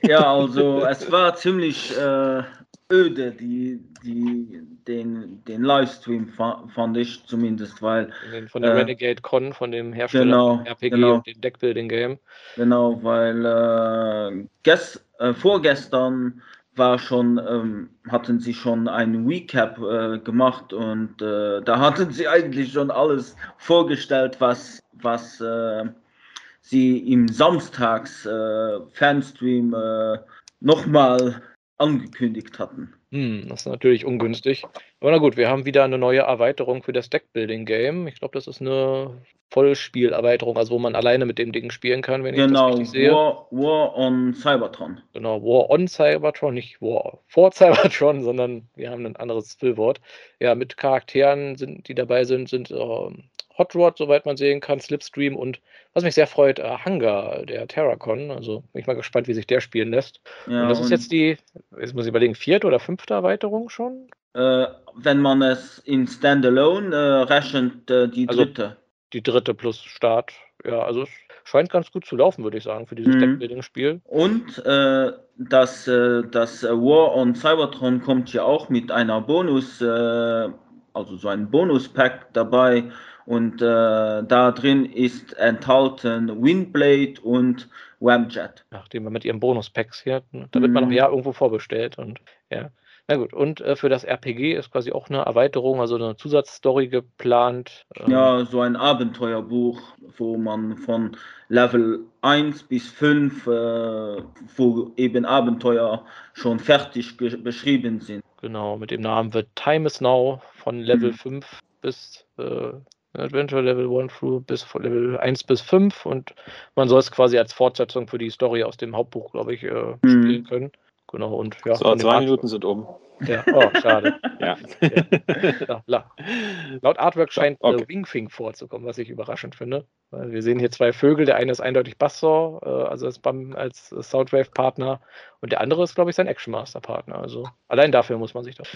ja, also es war ziemlich äh, öde, die, die, den, den Livestream fand ich zumindest, weil. Von der äh, Renegade Con, von dem Hersteller genau, RPG genau, und dem Deckbuilding Game. Genau, weil äh, gest, äh, vorgestern war schon, ähm, hatten sie schon einen Recap äh, gemacht und äh, da hatten sie eigentlich schon alles vorgestellt, was, was äh, sie im Samstags Fanstream nochmal angekündigt hatten. Hm, das ist natürlich ungünstig. Aber na gut, wir haben wieder eine neue Erweiterung für das Deckbuilding-Game. Ich glaube, das ist eine Vollspielerweiterung, also wo man alleine mit dem Ding spielen kann, wenn genau, ich das richtig sehe. War, War on Cybertron. Genau, War on Cybertron, nicht War vor Cybertron, sondern wir haben ein anderes Füllwort. Ja, mit Charakteren, sind, die dabei sind, sind äh, Hot Rod, soweit man sehen kann, Slipstream und was mich sehr freut, äh, Hangar, der Terracon. Also bin ich mal gespannt, wie sich der spielen lässt. Ja, und das und ist jetzt die, jetzt muss ich überlegen, vierte oder fünfte Erweiterung schon? Äh, wenn man es in Standalone äh, rechnet, äh, die also dritte. Also die dritte plus Start. Ja, also es scheint ganz gut zu laufen, würde ich sagen, für dieses mhm. Deckbuilding-Spiel. Und äh, das, äh, das War on Cybertron kommt ja auch mit einer Bonus, also so ein Bonus-Pack dabei und äh, da drin ist enthalten Windblade und Wamjet. Nachdem wir mit ihren Bonus-Packs hier, da wird man noch mhm. ja irgendwo vorbestellt und ja. Na gut, und äh, für das RPG ist quasi auch eine Erweiterung, also eine Zusatzstory geplant. Ähm, ja, so ein Abenteuerbuch, wo man von Level 1 bis 5, äh, wo eben Abenteuer schon fertig beschrieben sind. Genau, mit dem Namen wird Time is Now von Level mhm. 5 bis äh, Adventure Level 1 through bis Level 1 bis 5 und man soll es quasi als Fortsetzung für die Story aus dem Hauptbuch, glaube ich, äh, mhm. spielen können. Genau, und ja. So, zwei Minuten sind um. Ja, oh, schade. [LAUGHS] ja. ja. ja. Laut Artwork scheint okay. äh, Wingfing vorzukommen, was ich überraschend finde. Weil wir sehen hier zwei Vögel. Der eine ist eindeutig Bassor, äh, also als, als Soundwave-Partner, und der andere ist, glaube ich, sein Action Master-Partner. Also allein dafür muss man sich das.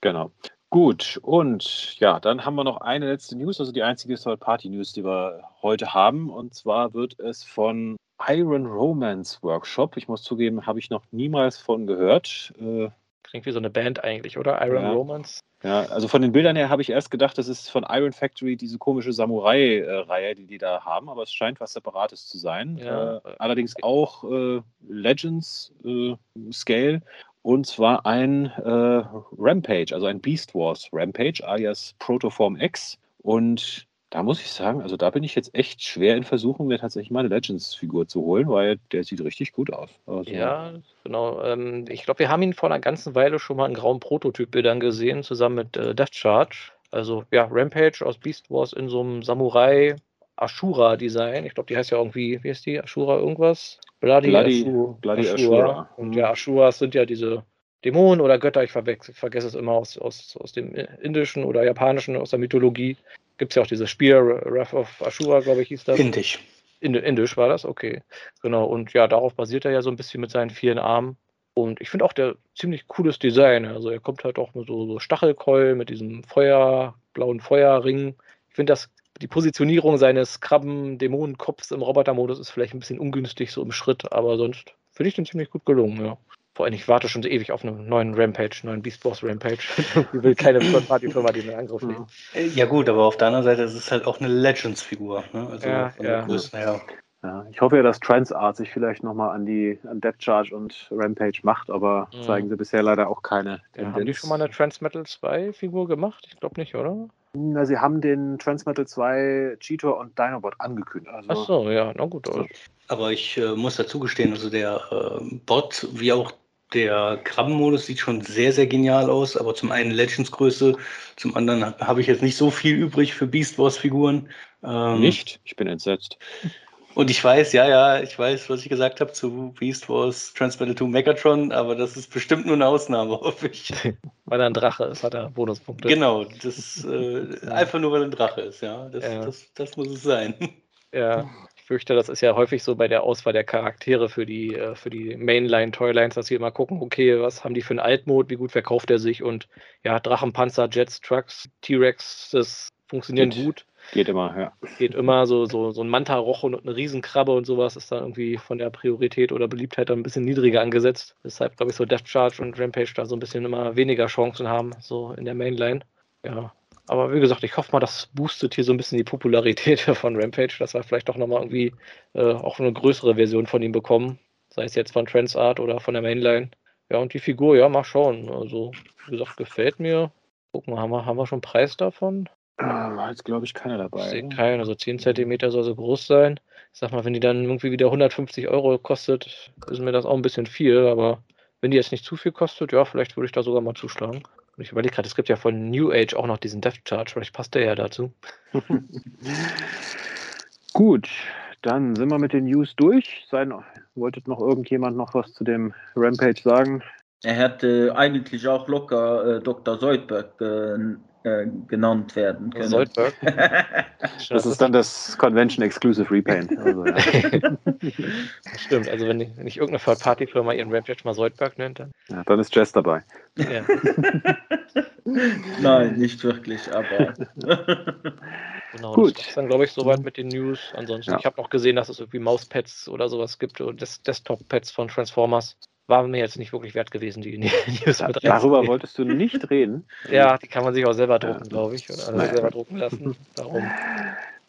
Genau. Gut, und ja, dann haben wir noch eine letzte News, also die einzige Third-Party-News, die wir heute haben. Und zwar wird es von Iron Romance Workshop, ich muss zugeben, habe ich noch niemals von gehört. Äh, Klingt wie so eine Band eigentlich, oder? Iron ja. Romance? Ja, also von den Bildern her habe ich erst gedacht, das ist von Iron Factory diese komische Samurai-Reihe, die die da haben, aber es scheint was Separates zu sein. Ja. Äh, allerdings auch äh, Legends äh, Scale und zwar ein äh, Rampage, also ein Beast Wars Rampage alias Protoform X. Und da muss ich sagen, also da bin ich jetzt echt schwer in Versuchung, mir tatsächlich meine Legends-Figur zu holen, weil der sieht richtig gut aus. Also, ja, genau. Ähm, ich glaube, wir haben ihn vor einer ganzen Weile schon mal in grauen Prototyp-Bildern gesehen, zusammen mit äh, Death Charge. Also ja, Rampage aus Beast Wars in so einem Samurai Ashura-Design. Ich glaube, die heißt ja irgendwie, wie heißt die? Ashura irgendwas? Bloody, Bloody, Ashura. Bloody Ashura. Und ja, Ashuras sind ja diese Dämonen oder Götter, ich vergesse es immer aus, aus, aus dem indischen oder japanischen, aus der Mythologie. Gibt es ja auch dieses Spiel, Wrath of Ashura, glaube ich, hieß das. Indisch. Indisch war das, okay. Genau, und ja, darauf basiert er ja so ein bisschen mit seinen vielen Armen. Und ich finde auch der ziemlich cooles Design. Also er kommt halt auch mit so, so Stachelkeul, mit diesem Feuer, blauen Feuerring. Ich finde das die Positionierung seines Krabben-Dämonenkopfs im Robotermodus ist vielleicht ein bisschen ungünstig so im Schritt, aber sonst finde ich den ziemlich gut gelungen, ja. Vor allem, ich warte schon so ewig auf einen neuen Rampage, neuen Beast Boss Rampage. [LAUGHS] ich will keine Third-Party-Firma, die in Angriff nehmen. Ja, gut, aber auf der anderen Seite ist es halt auch eine Legends-Figur. Ne? Also ja, ja. Größen, ja. Ja. Ich hoffe ja, dass Transart sich vielleicht nochmal an die an Death Charge und Rampage macht, aber mhm. zeigen sie bisher leider auch keine. Ja, haben die schon mal eine Transmetal 2-Figur gemacht? Ich glaube nicht, oder? Na, sie haben den Transmetal 2 Cheetor und Dinobot angekündigt. Also, Ach so, ja, na gut. Also. Aber ich äh, muss dazu gestehen, also der äh, Bot, wie auch der Krabbenmodus sieht schon sehr, sehr genial aus, aber zum einen Legends-Größe, zum anderen habe ich jetzt nicht so viel übrig für Beast Wars-Figuren. Ähm, nicht? Ich bin entsetzt. Und ich weiß, ja, ja, ich weiß, was ich gesagt habe zu Beast Wars Transmetal 2 Megatron, aber das ist bestimmt nur eine Ausnahme, [LAUGHS] hoffe ich. [LAUGHS] weil er ein Drache ist, hat er Bonuspunkte. Genau, das [LAUGHS] äh, einfach nur, weil er ein Drache ist, ja. Das, ja. Das, das muss es sein. Ja, ich fürchte, das ist ja häufig so bei der Auswahl der Charaktere für die, äh, für die Mainline, Toylines, dass wir immer gucken, okay, was haben die für einen Altmod, wie gut verkauft er sich und ja, Drachenpanzer, Jets, Trucks, T-Rex, das funktionieren gut. Geht immer, ja. Geht immer, so, so, so ein Manta-Roche und eine Riesenkrabbe und sowas ist dann irgendwie von der Priorität oder Beliebtheit dann ein bisschen niedriger angesetzt. Deshalb glaube ich so Death Charge und Rampage da so ein bisschen immer weniger Chancen haben, so in der Mainline. Ja. Aber wie gesagt, ich hoffe mal, das boostet hier so ein bisschen die Popularität [LAUGHS] von Rampage, dass wir vielleicht doch nochmal irgendwie äh, auch eine größere Version von ihm bekommen. Sei es jetzt von Transart oder von der Mainline. Ja, und die Figur, ja, mal schauen. Also, wie gesagt, gefällt mir. Gucken haben wir, haben wir schon Preis davon? War jetzt, glaube ich, keiner dabei. Ich sehe keinen, also 10 cm soll so groß sein. Ich sag mal, wenn die dann irgendwie wieder 150 Euro kostet, ist mir das auch ein bisschen viel, aber wenn die jetzt nicht zu viel kostet, ja, vielleicht würde ich da sogar mal zuschlagen. Und ich überlege gerade, es gibt ja von New Age auch noch diesen Death Charge, vielleicht passt der ja dazu. [LAUGHS] [LAUGHS] Gut, dann sind wir mit den News durch. Sein, wolltet noch irgendjemand noch was zu dem Rampage sagen? Er hätte eigentlich auch locker äh, Dr. Seudberg äh, äh, genannt werden können. Soldberg. [LAUGHS] das ist dann das Convention Exclusive Repaint. Also, ja. [LAUGHS] Stimmt, also wenn, wenn nicht irgendeine Third-Party-Firma ihren Rampage mal Soldberg nennt, dann. Ja, dann ist Jess dabei. Ja. [LAUGHS] Nein, nicht wirklich, aber. genau, Gut. das ist dann, glaube ich, soweit mit den News. Ansonsten, ja. ich habe noch gesehen, dass es irgendwie Mauspads oder sowas gibt und Desktop-Pads von Transformers war mir jetzt nicht wirklich wert gewesen, die [LAUGHS] News mit Darüber wolltest du nicht reden. [LAUGHS] ja, die kann man sich auch selber drucken, ja. glaube ich, oder naja. selber drucken lassen. Darum.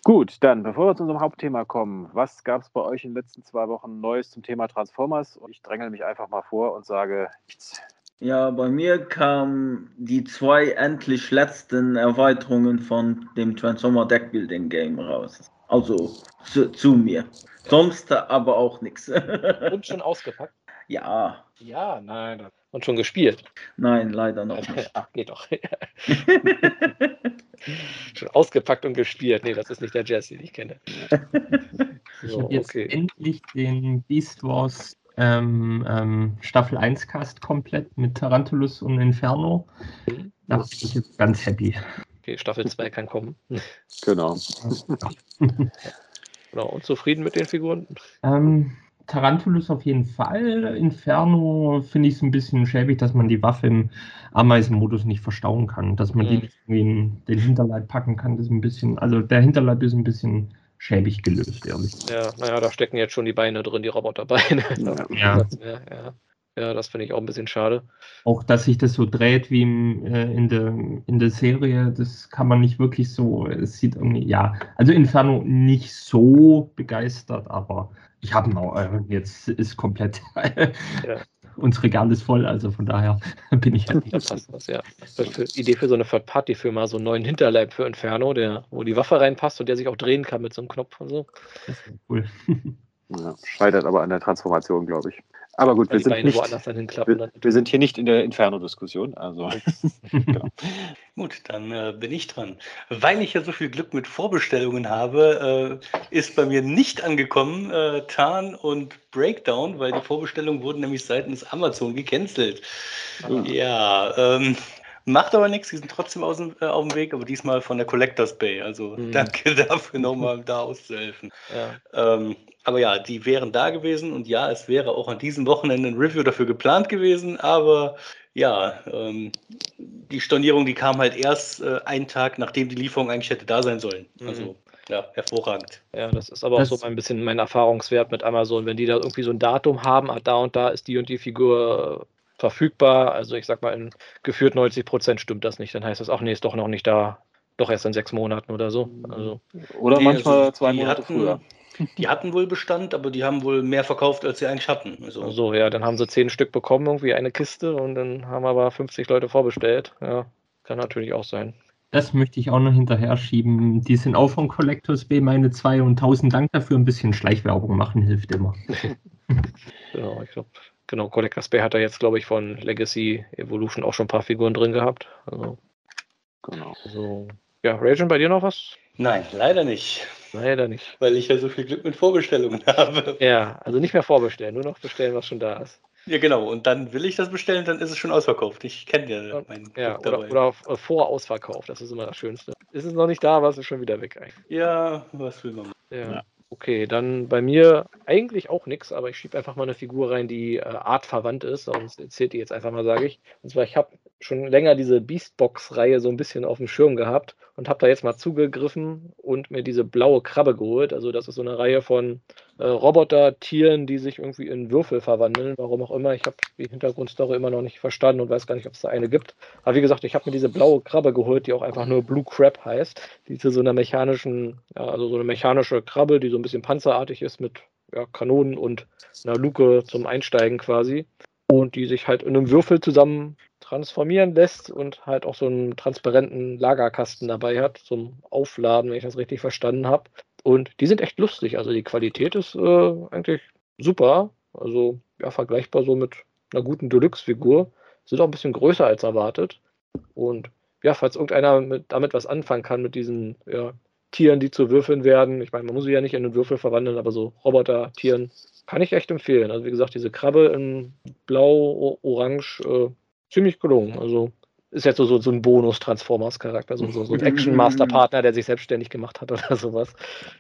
Gut, dann, bevor wir zu unserem Hauptthema kommen, was gab es bei euch in den letzten zwei Wochen Neues zum Thema Transformers? Und ich dränge mich einfach mal vor und sage nichts. Ja, bei mir kamen die zwei endlich letzten Erweiterungen von dem Transformer Deckbuilding Game raus. Also zu, zu mir. Sonst aber auch nichts. Und schon [LAUGHS] ausgepackt? Ja. Ja, nein. Und schon gespielt? Nein, leider noch nicht. [LAUGHS] Ach, geht doch. [LAUGHS] schon ausgepackt und gespielt. Nee, das ist nicht der Jazz, den ich kenne. [LAUGHS] Ich habe jetzt okay. endlich den Beast Wars ähm, ähm, Staffel 1 Cast komplett mit Tarantulus und Inferno. Mhm. Da bin ich jetzt ganz happy. Okay, Staffel 2 kann kommen. Genau. genau. Und zufrieden mit den Figuren? Ähm, Tarantulus auf jeden Fall. Inferno finde ich es ein bisschen schäbig, dass man die Waffe im Ameisenmodus nicht verstauen kann. Dass man mhm. die nicht irgendwie in den Hinterleib packen kann, das ist ein bisschen, also der Hinterleib ist ein bisschen schäbig gelöst, ehrlich. Ja, naja, da stecken jetzt schon die Beine drin, die Roboterbeine. [LAUGHS] Ja. ja. ja. Ja, das finde ich auch ein bisschen schade. Auch, dass sich das so dreht wie im, äh, in, der, in der Serie, das kann man nicht wirklich so. Es sieht irgendwie, ja, also Inferno nicht so begeistert, aber ich habe noch, äh, jetzt ist komplett. [LAUGHS] ja. Uns Regal ist voll, also von daher [LAUGHS] bin ich [LAUGHS] happy. Das passt das, ja. Das Idee für so eine Third-Party-Firma, so einen neuen Hinterleib für Inferno, der, wo die Waffe reinpasst und der sich auch drehen kann mit so einem Knopf und so. Das ist cool. Ja, scheitert aber an der Transformation, glaube ich. Aber gut, wir sind, nicht, wir, wir sind, hier nicht in der Inferno-Diskussion. Also. [LAUGHS] genau. Gut, dann äh, bin ich dran. Weil ich ja so viel Glück mit Vorbestellungen habe, äh, ist bei mir nicht angekommen äh, Tarn und Breakdown, weil die Vorbestellungen wurden nämlich seitens Amazon gecancelt. Ah. Ja, ähm, Macht aber nichts, die sind trotzdem aus dem, äh, auf dem Weg, aber diesmal von der Collectors Bay. Also mhm. danke dafür nochmal da auszuhelfen. Ja. Ähm, aber ja, die wären da gewesen und ja, es wäre auch an diesem Wochenende ein Review dafür geplant gewesen, aber ja, ähm, die Stornierung, die kam halt erst äh, einen Tag, nachdem die Lieferung eigentlich hätte da sein sollen. Mhm. Also ja, hervorragend. Ja, das ist aber das auch so ein bisschen mein Erfahrungswert mit Amazon. Wenn die da irgendwie so ein Datum haben, ah, da und da ist die und die Figur verfügbar. Also ich sag mal, in geführt 90 Prozent stimmt das nicht. Dann heißt das, ach nee, ist doch noch nicht da. Doch erst in sechs Monaten oder so. Also, oder nee, manchmal also zwei Monate hatten, früher. Die hatten wohl Bestand, aber die haben wohl mehr verkauft, als sie eigentlich hatten. Also. So, ja, dann haben sie zehn Stück bekommen, irgendwie eine Kiste und dann haben aber 50 Leute vorbestellt. Ja, kann natürlich auch sein. Das möchte ich auch noch hinterher schieben. Die sind auch von Collectors B meine zwei und tausend Dank dafür. Ein bisschen Schleichwerbung machen hilft immer. [LAUGHS] genau, ich glaube, genau, Collectors Bay hat da jetzt, glaube ich, von Legacy Evolution auch schon ein paar Figuren drin gehabt. Also, genau. Also, ja, Rajan, bei dir noch was? Nein, leider nicht. Leider nicht. Weil ich ja so viel Glück mit Vorbestellungen habe. Ja, also nicht mehr vorbestellen, nur noch bestellen, was schon da ist. Ja, genau. Und dann will ich das bestellen, dann ist es schon ausverkauft. Ich kenne ja meinen Ja, oder, oder äh, vorausverkauft. Das ist immer das Schönste. Ist es noch nicht da, aber es ist schon wieder weg eigentlich. Ja, was will man? Ja. ja. Okay, dann bei mir eigentlich auch nichts, aber ich schiebe einfach mal eine Figur rein, die äh, artverwandt ist. Sonst erzählt die jetzt einfach mal, sage ich. Und zwar, ich habe schon länger diese Beastbox-Reihe so ein bisschen auf dem Schirm gehabt und habe da jetzt mal zugegriffen und mir diese blaue Krabbe geholt. Also das ist so eine Reihe von äh, Roboter-Tieren, die sich irgendwie in Würfel verwandeln, warum auch immer. Ich habe die Hintergrundstory immer noch nicht verstanden und weiß gar nicht, ob es da eine gibt. Aber wie gesagt, ich habe mir diese blaue Krabbe geholt, die auch einfach nur Blue Crab heißt. Die zu so einer mechanischen, also so eine mechanische Krabbe, die so ein bisschen panzerartig ist mit ja, Kanonen und einer Luke zum Einsteigen quasi. Und die sich halt in einem Würfel zusammen transformieren lässt und halt auch so einen transparenten Lagerkasten dabei hat zum Aufladen, wenn ich das richtig verstanden habe. Und die sind echt lustig. Also die Qualität ist äh, eigentlich super. Also ja, vergleichbar so mit einer guten Deluxe-Figur. Sind auch ein bisschen größer als erwartet. Und ja, falls irgendeiner mit, damit was anfangen kann, mit diesen ja, Tieren, die zu Würfeln werden. Ich meine, man muss sie ja nicht in einen Würfel verwandeln, aber so Roboter-Tieren kann ich echt empfehlen. Also wie gesagt, diese Krabbe in Blau, Orange, äh, ziemlich gelungen. Also ist jetzt so, so, so ein Bonus-Transformers-Charakter, so, so, so ein Action-Master-Partner, der sich selbstständig gemacht hat [LAUGHS] oder sowas.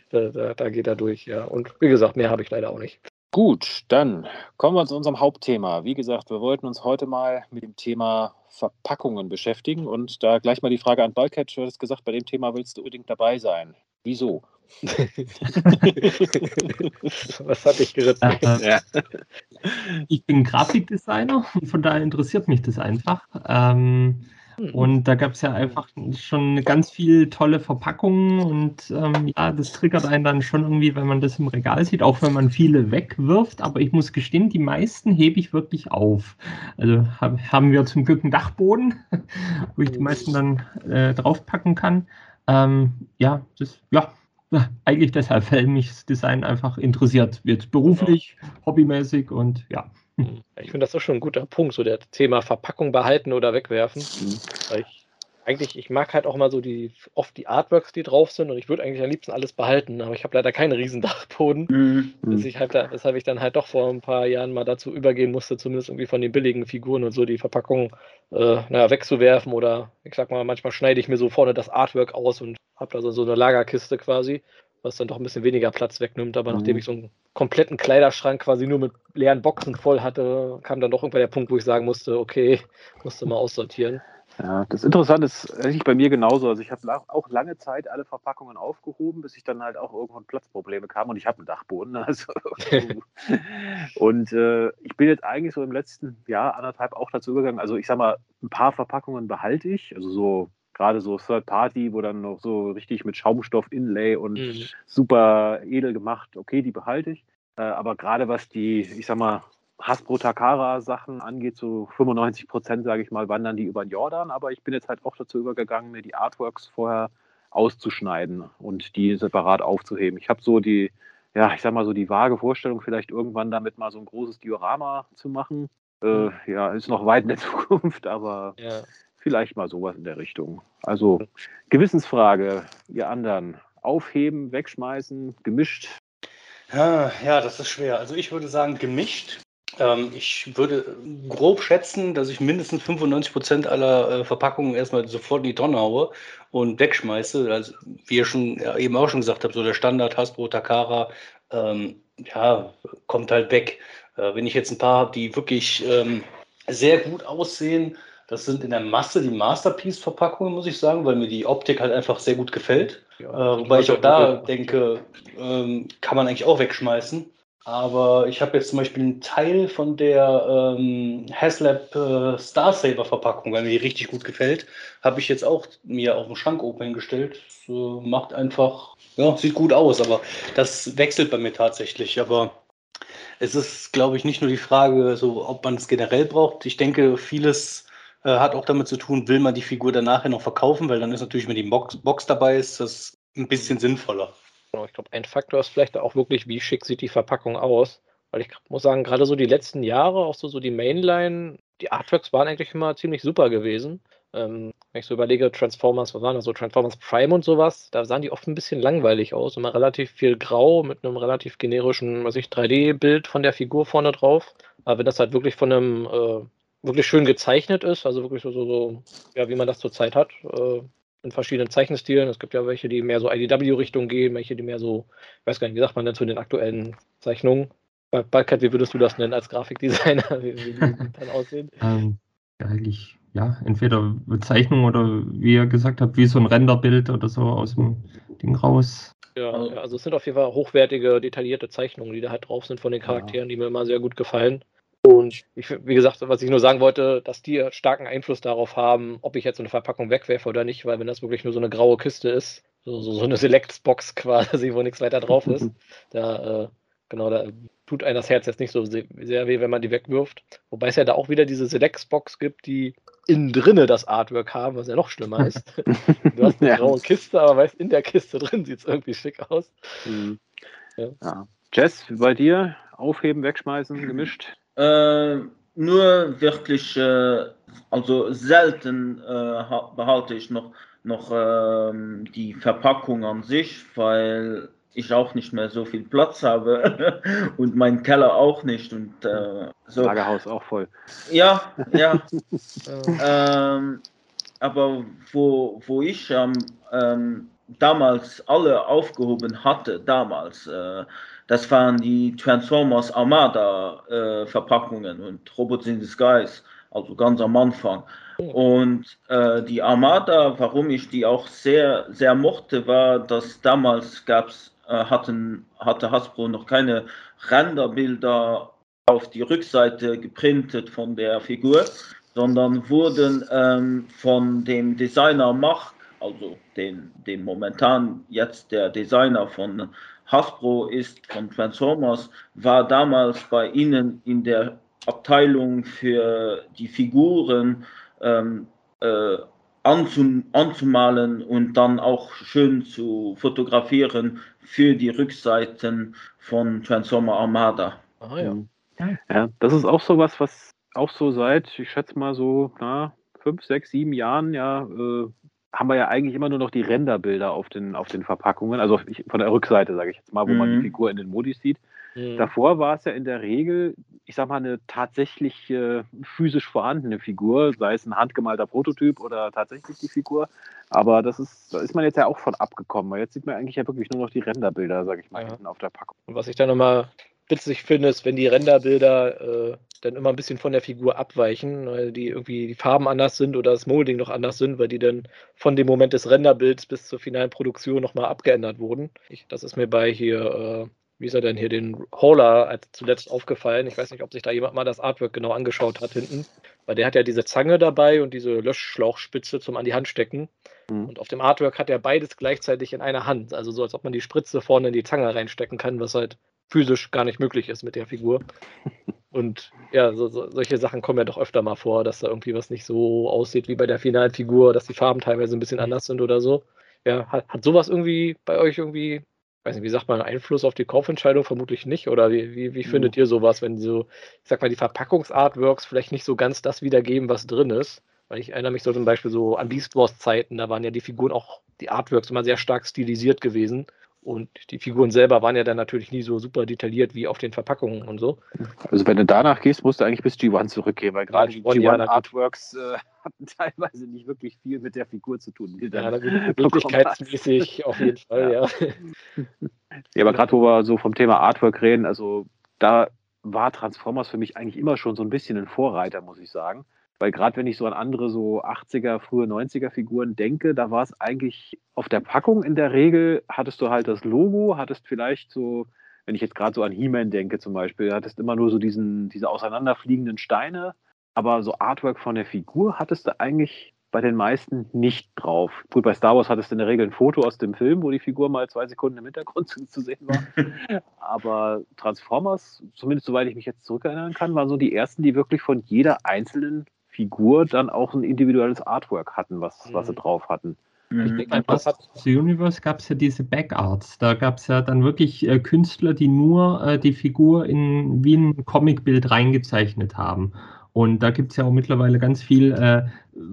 Da, da, da, geht er durch, ja. Und wie gesagt, mehr habe ich leider auch nicht. Gut, dann kommen wir zu unserem Hauptthema. Wie gesagt, wir wollten uns heute mal mit dem Thema Verpackungen beschäftigen und da gleich mal die Frage an Balket. Du hast gesagt, bei dem Thema willst du unbedingt dabei sein. Wieso? [LAUGHS] Was hat dich geritten? Ja. Ich bin Grafikdesigner und von daher interessiert mich das einfach. Ähm, Mhm. Und da gab es ja einfach schon ganz viel tolle Verpackungen und ähm, ja, das triggert einen dann schon irgendwie, wenn man das im Regal sieht, auch wenn man viele wegwirft. Aber ich muss gestehen, die meisten hebe ich wirklich auf. Also hab, haben wir zum Glück einen Dachboden, [LAUGHS] wo ich die meisten dann äh, draufpacken kann. Ähm, ja, das, ja, eigentlich deshalb, weil mich das Design einfach interessiert wird. Beruflich, hobbymäßig und ja. Ich finde das auch schon ein guter Punkt, so der Thema Verpackung behalten oder wegwerfen. Mhm. Ich eigentlich, ich mag halt auch mal so die, oft die Artworks, die drauf sind und ich würde eigentlich am liebsten alles behalten, aber ich habe leider keinen Riesendachboden, [LAUGHS] mhm. bis ich halt, weshalb ich dann halt doch vor ein paar Jahren mal dazu übergehen musste, zumindest irgendwie von den billigen Figuren und so die Verpackung äh, naja, wegzuwerfen oder ich sag mal, manchmal schneide ich mir so vorne das Artwork aus und habe da so, so eine Lagerkiste quasi was dann doch ein bisschen weniger Platz wegnimmt. Aber mhm. nachdem ich so einen kompletten Kleiderschrank quasi nur mit leeren Boxen voll hatte, kam dann doch irgendwann der Punkt, wo ich sagen musste, okay, musste mal aussortieren. Ja, das Interessante ist eigentlich bei mir genauso. Also ich habe auch lange Zeit alle Verpackungen aufgehoben, bis ich dann halt auch irgendwann Platzprobleme kam und ich habe einen Dachboden. [LAUGHS] Also [LAUGHS] und äh, ich bin jetzt eigentlich so im letzten Jahr anderthalb auch dazu übergegangen. Also ich sag mal, ein paar Verpackungen behalte ich, also so gerade so Third Party, wo dann noch so richtig mit Schaumstoff-Inlay und mhm. super edel gemacht, okay, die behalte ich. Äh, aber gerade was die, ich sag mal, Hasbro Takara Sachen angeht, so 95 Prozent, sage ich mal, wandern die über den Jordan. Aber ich bin jetzt halt auch dazu übergegangen, mir die Artworks vorher auszuschneiden und die separat aufzuheben. Ich habe so die, ja, ich sag mal so die vage Vorstellung, vielleicht irgendwann damit mal so ein großes Diorama zu machen. Äh, mhm. ja, ist noch weit in der [LAUGHS] Zukunft, aber ja. Vielleicht mal sowas in der Richtung. Also Gewissensfrage, ihr anderen. Aufheben, wegschmeißen, gemischt? Ja, ja, das ist schwer. Also ich würde sagen gemischt. Ähm, ich würde grob schätzen, dass ich mindestens 95 Prozent aller äh, Verpackungen erstmal sofort in die Tonne haue und wegschmeiße. Also wie ihr schon ja, eben auch schon gesagt habt, so der Standard Hasbro, Takara, ähm, ja, kommt halt weg. Äh, wenn ich jetzt ein paar habe, die wirklich ähm, sehr gut aussehen, das sind in der Masse die Masterpiece-Verpackungen, muss ich sagen, weil mir die Optik halt einfach sehr gut gefällt. Ja, äh, wobei ich auch da denke, ähm, kann man eigentlich auch wegschmeißen. Aber ich habe jetzt zum Beispiel einen Teil von der ähm, Haslab äh, Star Saver Verpackung, weil mir die richtig gut gefällt, habe ich jetzt auch mir auf den Schrank oben gestellt. Das, macht einfach, ja, sieht gut aus, aber das wechselt bei mir tatsächlich. Aber es ist, glaube ich, nicht nur die Frage, so, ob man es generell braucht. Ich denke, vieles äh, hat auch damit zu tun, will man die Figur dann nachher noch verkaufen, weil dann ist natürlich, wenn die Box, Box dabei ist, das ein bisschen sinnvoller. Genau, ich glaube, ein Faktor ist vielleicht auch wirklich, wie schick sieht die Verpackung aus. Weil ich muss sagen, gerade so die letzten Jahre, auch so, so die Mainline, die Artworks waren eigentlich immer ziemlich super gewesen. Ähm, wenn ich so überlege, Transformers, was waren das so, Transformers Prime und sowas, da sahen die oft ein bisschen langweilig aus. Immer relativ viel Grau mit einem relativ generischen, was ich, 3D-Bild von der Figur vorne drauf. Aber wenn das halt wirklich von einem äh, wirklich schön gezeichnet ist, also wirklich so, so, so ja, wie man das zurzeit hat, äh, in verschiedenen Zeichenstilen. Es gibt ja welche, die mehr so IDW-Richtung gehen, welche, die mehr so, ich weiß gar nicht, wie sagt man denn zu den aktuellen Zeichnungen? Balkat, wie würdest du das nennen als Grafikdesigner, [LAUGHS] wie, wie die [LAUGHS] dann aussehen? Ähm, ja, eigentlich, ja, entweder Zeichnung oder wie ihr gesagt habt, wie so ein Renderbild oder so aus dem Ding raus. Ja, also es sind auf jeden Fall hochwertige, detaillierte Zeichnungen, die da halt drauf sind von den Charakteren, ja. die mir immer sehr gut gefallen. Und ich, wie gesagt, was ich nur sagen wollte, dass die starken Einfluss darauf haben, ob ich jetzt so eine Verpackung wegwerfe oder nicht, weil wenn das wirklich nur so eine graue Kiste ist, so, so, so eine [LAUGHS] Selects-Box [LAUGHS] quasi, wo nichts weiter drauf ist, [LAUGHS] da, äh, genau, da tut einem das Herz jetzt nicht so sehr weh, wenn man die wegwirft. Wobei es ja da auch wieder diese Selects-Box gibt, die innen drinne das Artwork haben, was ja noch schlimmer ist. du hast eine ja. graue Kiste, aber weißt, in der Kiste drin sieht es irgendwie schick aus. Mhm. Ja. ja. Jess, bei dir aufheben, wegschmeißen, gemischt? Äh, nur wirklich, äh, also selten äh, behalte ich noch, noch äh, die Verpackung an sich, weil ich auch nicht mehr so viel Platz habe [LAUGHS] und mein Keller auch nicht und äh, so. Lagerhaus auch voll. Ja, ja. [LAUGHS] ähm, aber wo, wo ich ähm, damals alle aufgehoben hatte, damals, äh, das waren die Transformers Armada äh, Verpackungen und Robots in Disguise, also ganz am Anfang. Und äh, die Armada, warum ich die auch sehr, sehr mochte, war, dass damals gab's, äh, hatten, hatte Hasbro noch keine Renderbilder auf die Rückseite geprintet von der Figur, sondern wurden ähm, von dem Designer Mach, also den, dem momentan jetzt der Designer von Hasbro ist, von Transformers, war damals bei ihnen in der Abteilung für die Figuren ähm, äh, anzum anzumalen und dann auch schön zu fotografieren für die Rückseiten von Transformer Armada. Ah, ja. Mhm. ja, das ist auch so was, was auch so seit, ich schätze mal so, na, fünf, sechs, sieben Jahren, ja, äh, haben wir ja eigentlich immer nur noch die Renderbilder auf den, auf den Verpackungen, also von der Rückseite, sage ich jetzt mal, wo mhm. man die mhm. Figur in den Modis sieht. Mhm. Davor war es ja in der Regel, ich sag mal, eine tatsächlich äh, physisch vorhandene Figur, sei es ein handgemalter Prototyp oder tatsächlich die Figur. Aber das ist, da ist man jetzt ja auch von abgekommen, weil jetzt sieht man eigentlich ja wirklich nur noch die Renderbilder, sage ich mal, ja. hinten auf der Packung. Und was ich da nochmal witzig finde, ist, wenn die Renderbilder äh, dann immer ein bisschen von der Figur abweichen, weil die irgendwie die Farben anders sind oder das Molding noch anders sind, weil die dann von dem Moment des Renderbilds bis zur finalen Produktion nochmal abgeändert wurden. Ich, das ist mir bei hier, äh, wie ist er denn hier, den Hauler zuletzt aufgefallen. Ich weiß nicht, ob sich da jemand mal das Artwork genau angeschaut hat hinten, weil der hat ja diese Zange dabei und diese Löschschlauchspitze zum an die Hand stecken. Mhm. Und auf dem Artwork hat er beides gleichzeitig in einer Hand. Also so, als ob man die Spritze vorne in die Zange reinstecken kann, was halt physisch gar nicht möglich ist mit der Figur. [LAUGHS] Und ja, so, so, solche Sachen kommen ja doch öfter mal vor, dass da irgendwie was nicht so aussieht wie bei der finalen Figur, dass die Farben teilweise ein bisschen anders sind oder so. Ja, hat, hat sowas irgendwie bei euch irgendwie, weiß nicht, wie sagt man, Einfluss auf die Kaufentscheidung? Vermutlich nicht. Oder wie, wie, wie findet mhm. ihr sowas, wenn so, ich sag mal, die Verpackungsartworks vielleicht nicht so ganz das wiedergeben, was drin ist? Weil ich erinnere mich so zum Beispiel so an Beast Wars Zeiten, da waren ja die Figuren auch, die Artworks immer sehr stark stilisiert gewesen. Und die Figuren selber waren ja dann natürlich nie so super detailliert wie auf den Verpackungen und so. Also wenn du danach gehst, musst du eigentlich bis G1 zurückgehen, weil gerade die G1 ja, Artworks äh, [LAUGHS] hatten teilweise nicht wirklich viel mit der Figur zu tun. Die ja, wirklichkeitsmäßig [LAUGHS] auf jeden Fall, [LAUGHS] ja. Ja, ja aber gerade wo wir so vom Thema Artwork reden, also da war Transformers für mich eigentlich immer schon so ein bisschen ein Vorreiter, muss ich sagen. Weil gerade wenn ich so an andere so 80er, frühe 90er Figuren denke, da war es eigentlich auf der Packung in der Regel, hattest du halt das Logo, hattest vielleicht so, wenn ich jetzt gerade so an He-Man denke zum Beispiel, hattest immer nur so diesen, diese auseinanderfliegenden Steine, aber so Artwork von der Figur hattest du eigentlich bei den meisten nicht drauf. Gut, bei Star Wars hattest du in der Regel ein Foto aus dem Film, wo die Figur mal zwei Sekunden im Hintergrund [LAUGHS] zu, sehen war. Aber Transformers, zumindest soweit ich mich jetzt zurückerinnern kann, waren so die ersten, die wirklich von jeder einzelnen Figur dann auch ein individuelles Artwork hatten, was, was sie mhm. drauf hatten. Mhm. Ich denke, bei The Universe gab es ja diese Backarts. Da gab es ja dann wirklich äh, Künstler, die nur äh, die Figur in wie ein Comicbild reingezeichnet haben. Und da gibt es ja auch mittlerweile ganz viel äh,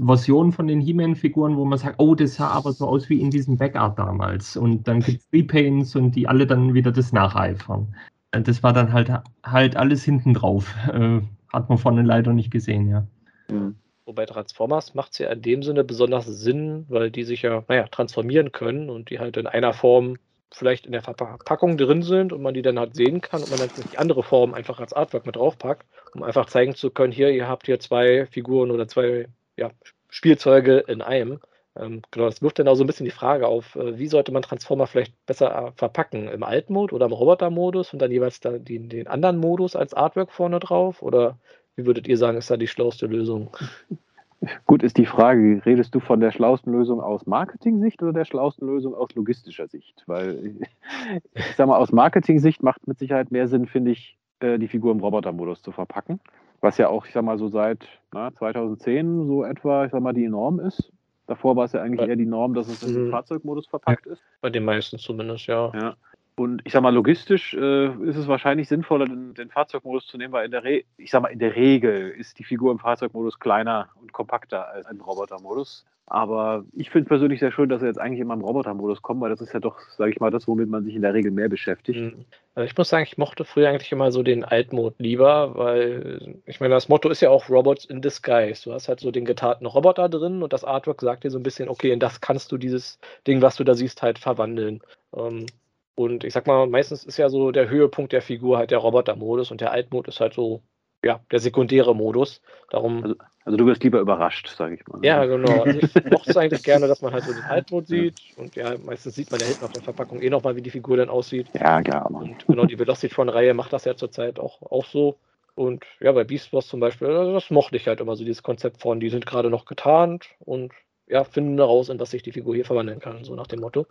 Versionen von den He-Man-Figuren, wo man sagt, oh, das sah aber so aus wie in diesem Backart damals. Und dann gibt es Repaints und die alle dann wieder das nacheifern. Äh, das war dann halt, halt alles hinten drauf. Äh, hat man vorne leider nicht gesehen, ja. Mhm. Wobei Transformers macht es ja in dem Sinne besonders Sinn, weil die sich ja, naja, transformieren können und die halt in einer Form vielleicht in der Verpackung drin sind und man die dann halt sehen kann und man dann die andere Form einfach als Artwork mit draufpackt, um einfach zeigen zu können, hier, ihr habt hier zwei Figuren oder zwei ja, Spielzeuge in einem. Ähm, genau, das wirft dann auch so ein bisschen die Frage auf, äh, wie sollte man Transformer vielleicht besser äh, verpacken? Im Altmode oder im Roboter-Modus und dann jeweils da die, den anderen Modus als Artwork vorne drauf? Oder wie würdet ihr sagen, ist da die schlauste Lösung? [LAUGHS] Gut, ist die Frage, redest du von der schlausten Lösung aus Marketing-Sicht oder der schlausten Lösung aus logistischer Sicht? Weil [LAUGHS] ich sag mal, aus Marketing-Sicht macht mit Sicherheit mehr Sinn, finde ich, äh, die Figur im Roboter-Modus zu verpacken. Was ja auch, ich sag mal, so seit na, 2010 so etwa, ich sag mal, die Norm ist. Davor war es ja eigentlich eher die Norm, dass es im mhm. Fahrzeugmodus verpackt ist. Bei den meisten zumindest, ja. Ja. Und ich sag mal, logistisch äh, ist es wahrscheinlich sinnvoller, den, den, Fahrzeugmodus zu nehmen, weil in der, ich sag mal, in der Regel ist die Figur im Fahrzeugmodus kleiner und kompakter als ein Robotermodus. Aber ich finde persönlich sehr schön, dass er jetzt eigentlich immer im Robotermodus kommt, weil das ist ja doch, sage ich mal, das, womit man sich in der Regel mehr beschäftigt. Mhm. Also ich muss sagen, ich mochte früher eigentlich immer so den Altmod lieber, weil ich meine, das Motto ist ja auch Robots in Disguise. Du hast halt so den getarnten Roboter drin und das Artwork sagt dir so ein bisschen, okay, in das kannst du dieses Ding, was du da siehst, halt verwandeln. Ähm, und ich sag mal, meistens ist ja so der Höhepunkt der Figur halt der Roboter-Modus und der Altmod ist halt so, ja, der sekundäre Modus. Darum. Also, also du wirst lieber überrascht, sage ich mal. Ja, genau. Also ich [LAUGHS] mochte es eigentlich gerne, dass man halt so den Altmod sieht. Und ja, meistens sieht man ja hinten auf der Verpackung eh nochmal, wie die Figur dann aussieht. Ja, klar. Und genau die Velocitron-Reihe macht das ja zurzeit auch, auch so. Und ja, bei Beast Wars zum Beispiel, das mochte ich halt immer so, dieses Konzept von, die sind gerade noch getarnt und ja, finden heraus, in was sich die Figur hier verwandeln kann, so nach dem Motto.